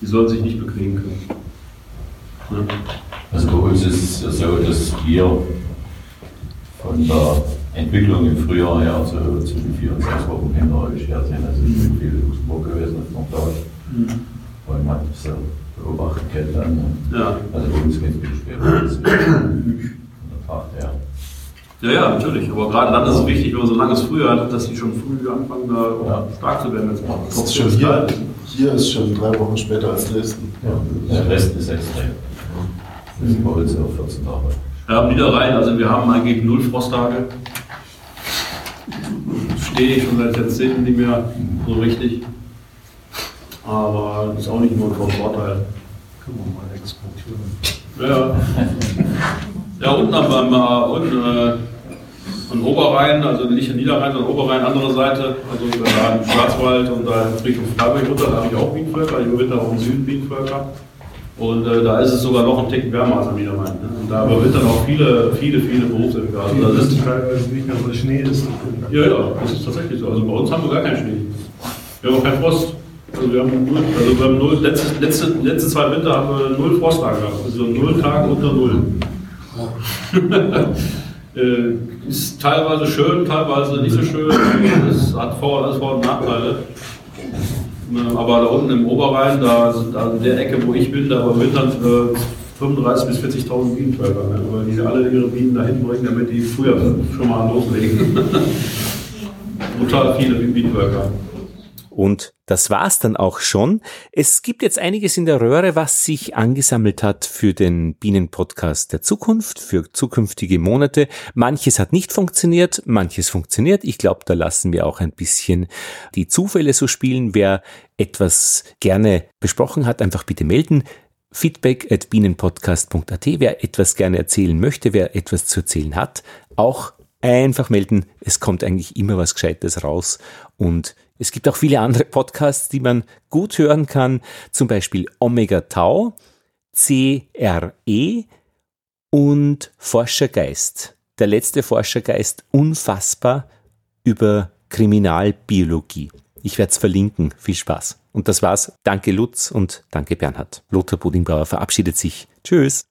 Die sollen sich nicht bekriegen können. Ne? Also bei uns ist es so, dass wir von der Entwicklung im Frühjahr her so zwischen vier und sechs Wochen hinter euch her sind. Also ich bin viel in Luxemburg gewesen auf Montage. Mhm. Und man so beobachten kann dann. Ja. Also bei uns geht es ein her. Ja, ja, natürlich. Aber gerade dann ist es wichtig, wenn man so langes Frühjahr hat, dass die schon früh anfangen, da stark zu werden. es Das ist schon hier. Hier ist schon drei Wochen später als Dresden. Ja, der Rest ist extrem. Das ist bei uns auf 14 Tage. Ja, Niederrhein, also wir haben eigentlich null Frosttage. Stehe ich schon seit Jahrzehnten nicht mehr so richtig. Aber das ist auch nicht nur ein Vorteil. Können wir mal exportieren. Ja, ja unten am, am, unten, äh, am Oberrhein, also nicht in Niederrhein, sondern Oberrhein, andere Seite, also da im Schwarzwald und da in Richtung Freiburg runter, da habe ich auch Bienenvölker, ich überwinter auch im Süden Bienenvölker. Und äh, da ist es sogar noch ein Ticken wärmer als am Niederrhein. Ne? Und da überwintern auch viele, viele, viele Berufsimker. Also da Das ist, teilweise nicht mehr so Schnee ist. ja, ja, das ist tatsächlich so. Also bei uns haben wir gar keinen Schnee. Wir haben auch keinen Frost. Also wir haben null, also wir haben null, letzte, letzte, letzte zwei Winter haben wir null Frosttage gehabt. Also null Tage unter null. äh, ist teilweise schön, teilweise nicht so schön. Es hat Vor- alles Vor- und Nachteile. Ähm, Aber da unten im Oberrhein, da, da in der Ecke, wo ich bin, da überwintern äh, 35.000 bis 40.000 Bienenvölker. Ne? Weil die alle ihre Bienen dahin bringen, damit die früher schon mal loslegen. Brutal viele Bienenvölker. Und das war's dann auch schon. Es gibt jetzt einiges in der Röhre, was sich angesammelt hat für den Bienenpodcast der Zukunft, für zukünftige Monate. Manches hat nicht funktioniert, manches funktioniert. Ich glaube, da lassen wir auch ein bisschen die Zufälle so spielen. Wer etwas gerne besprochen hat, einfach bitte melden. Feedback at bienenpodcast.at. Wer etwas gerne erzählen möchte, wer etwas zu erzählen hat, auch einfach melden. Es kommt eigentlich immer was Gescheites raus und es gibt auch viele andere Podcasts, die man gut hören kann, zum Beispiel Omega Tau, CRE und Forschergeist. Der letzte Forschergeist unfassbar über Kriminalbiologie. Ich werde es verlinken. Viel Spaß. Und das war's. Danke Lutz und danke Bernhard. Lothar Budingbauer verabschiedet sich. Tschüss.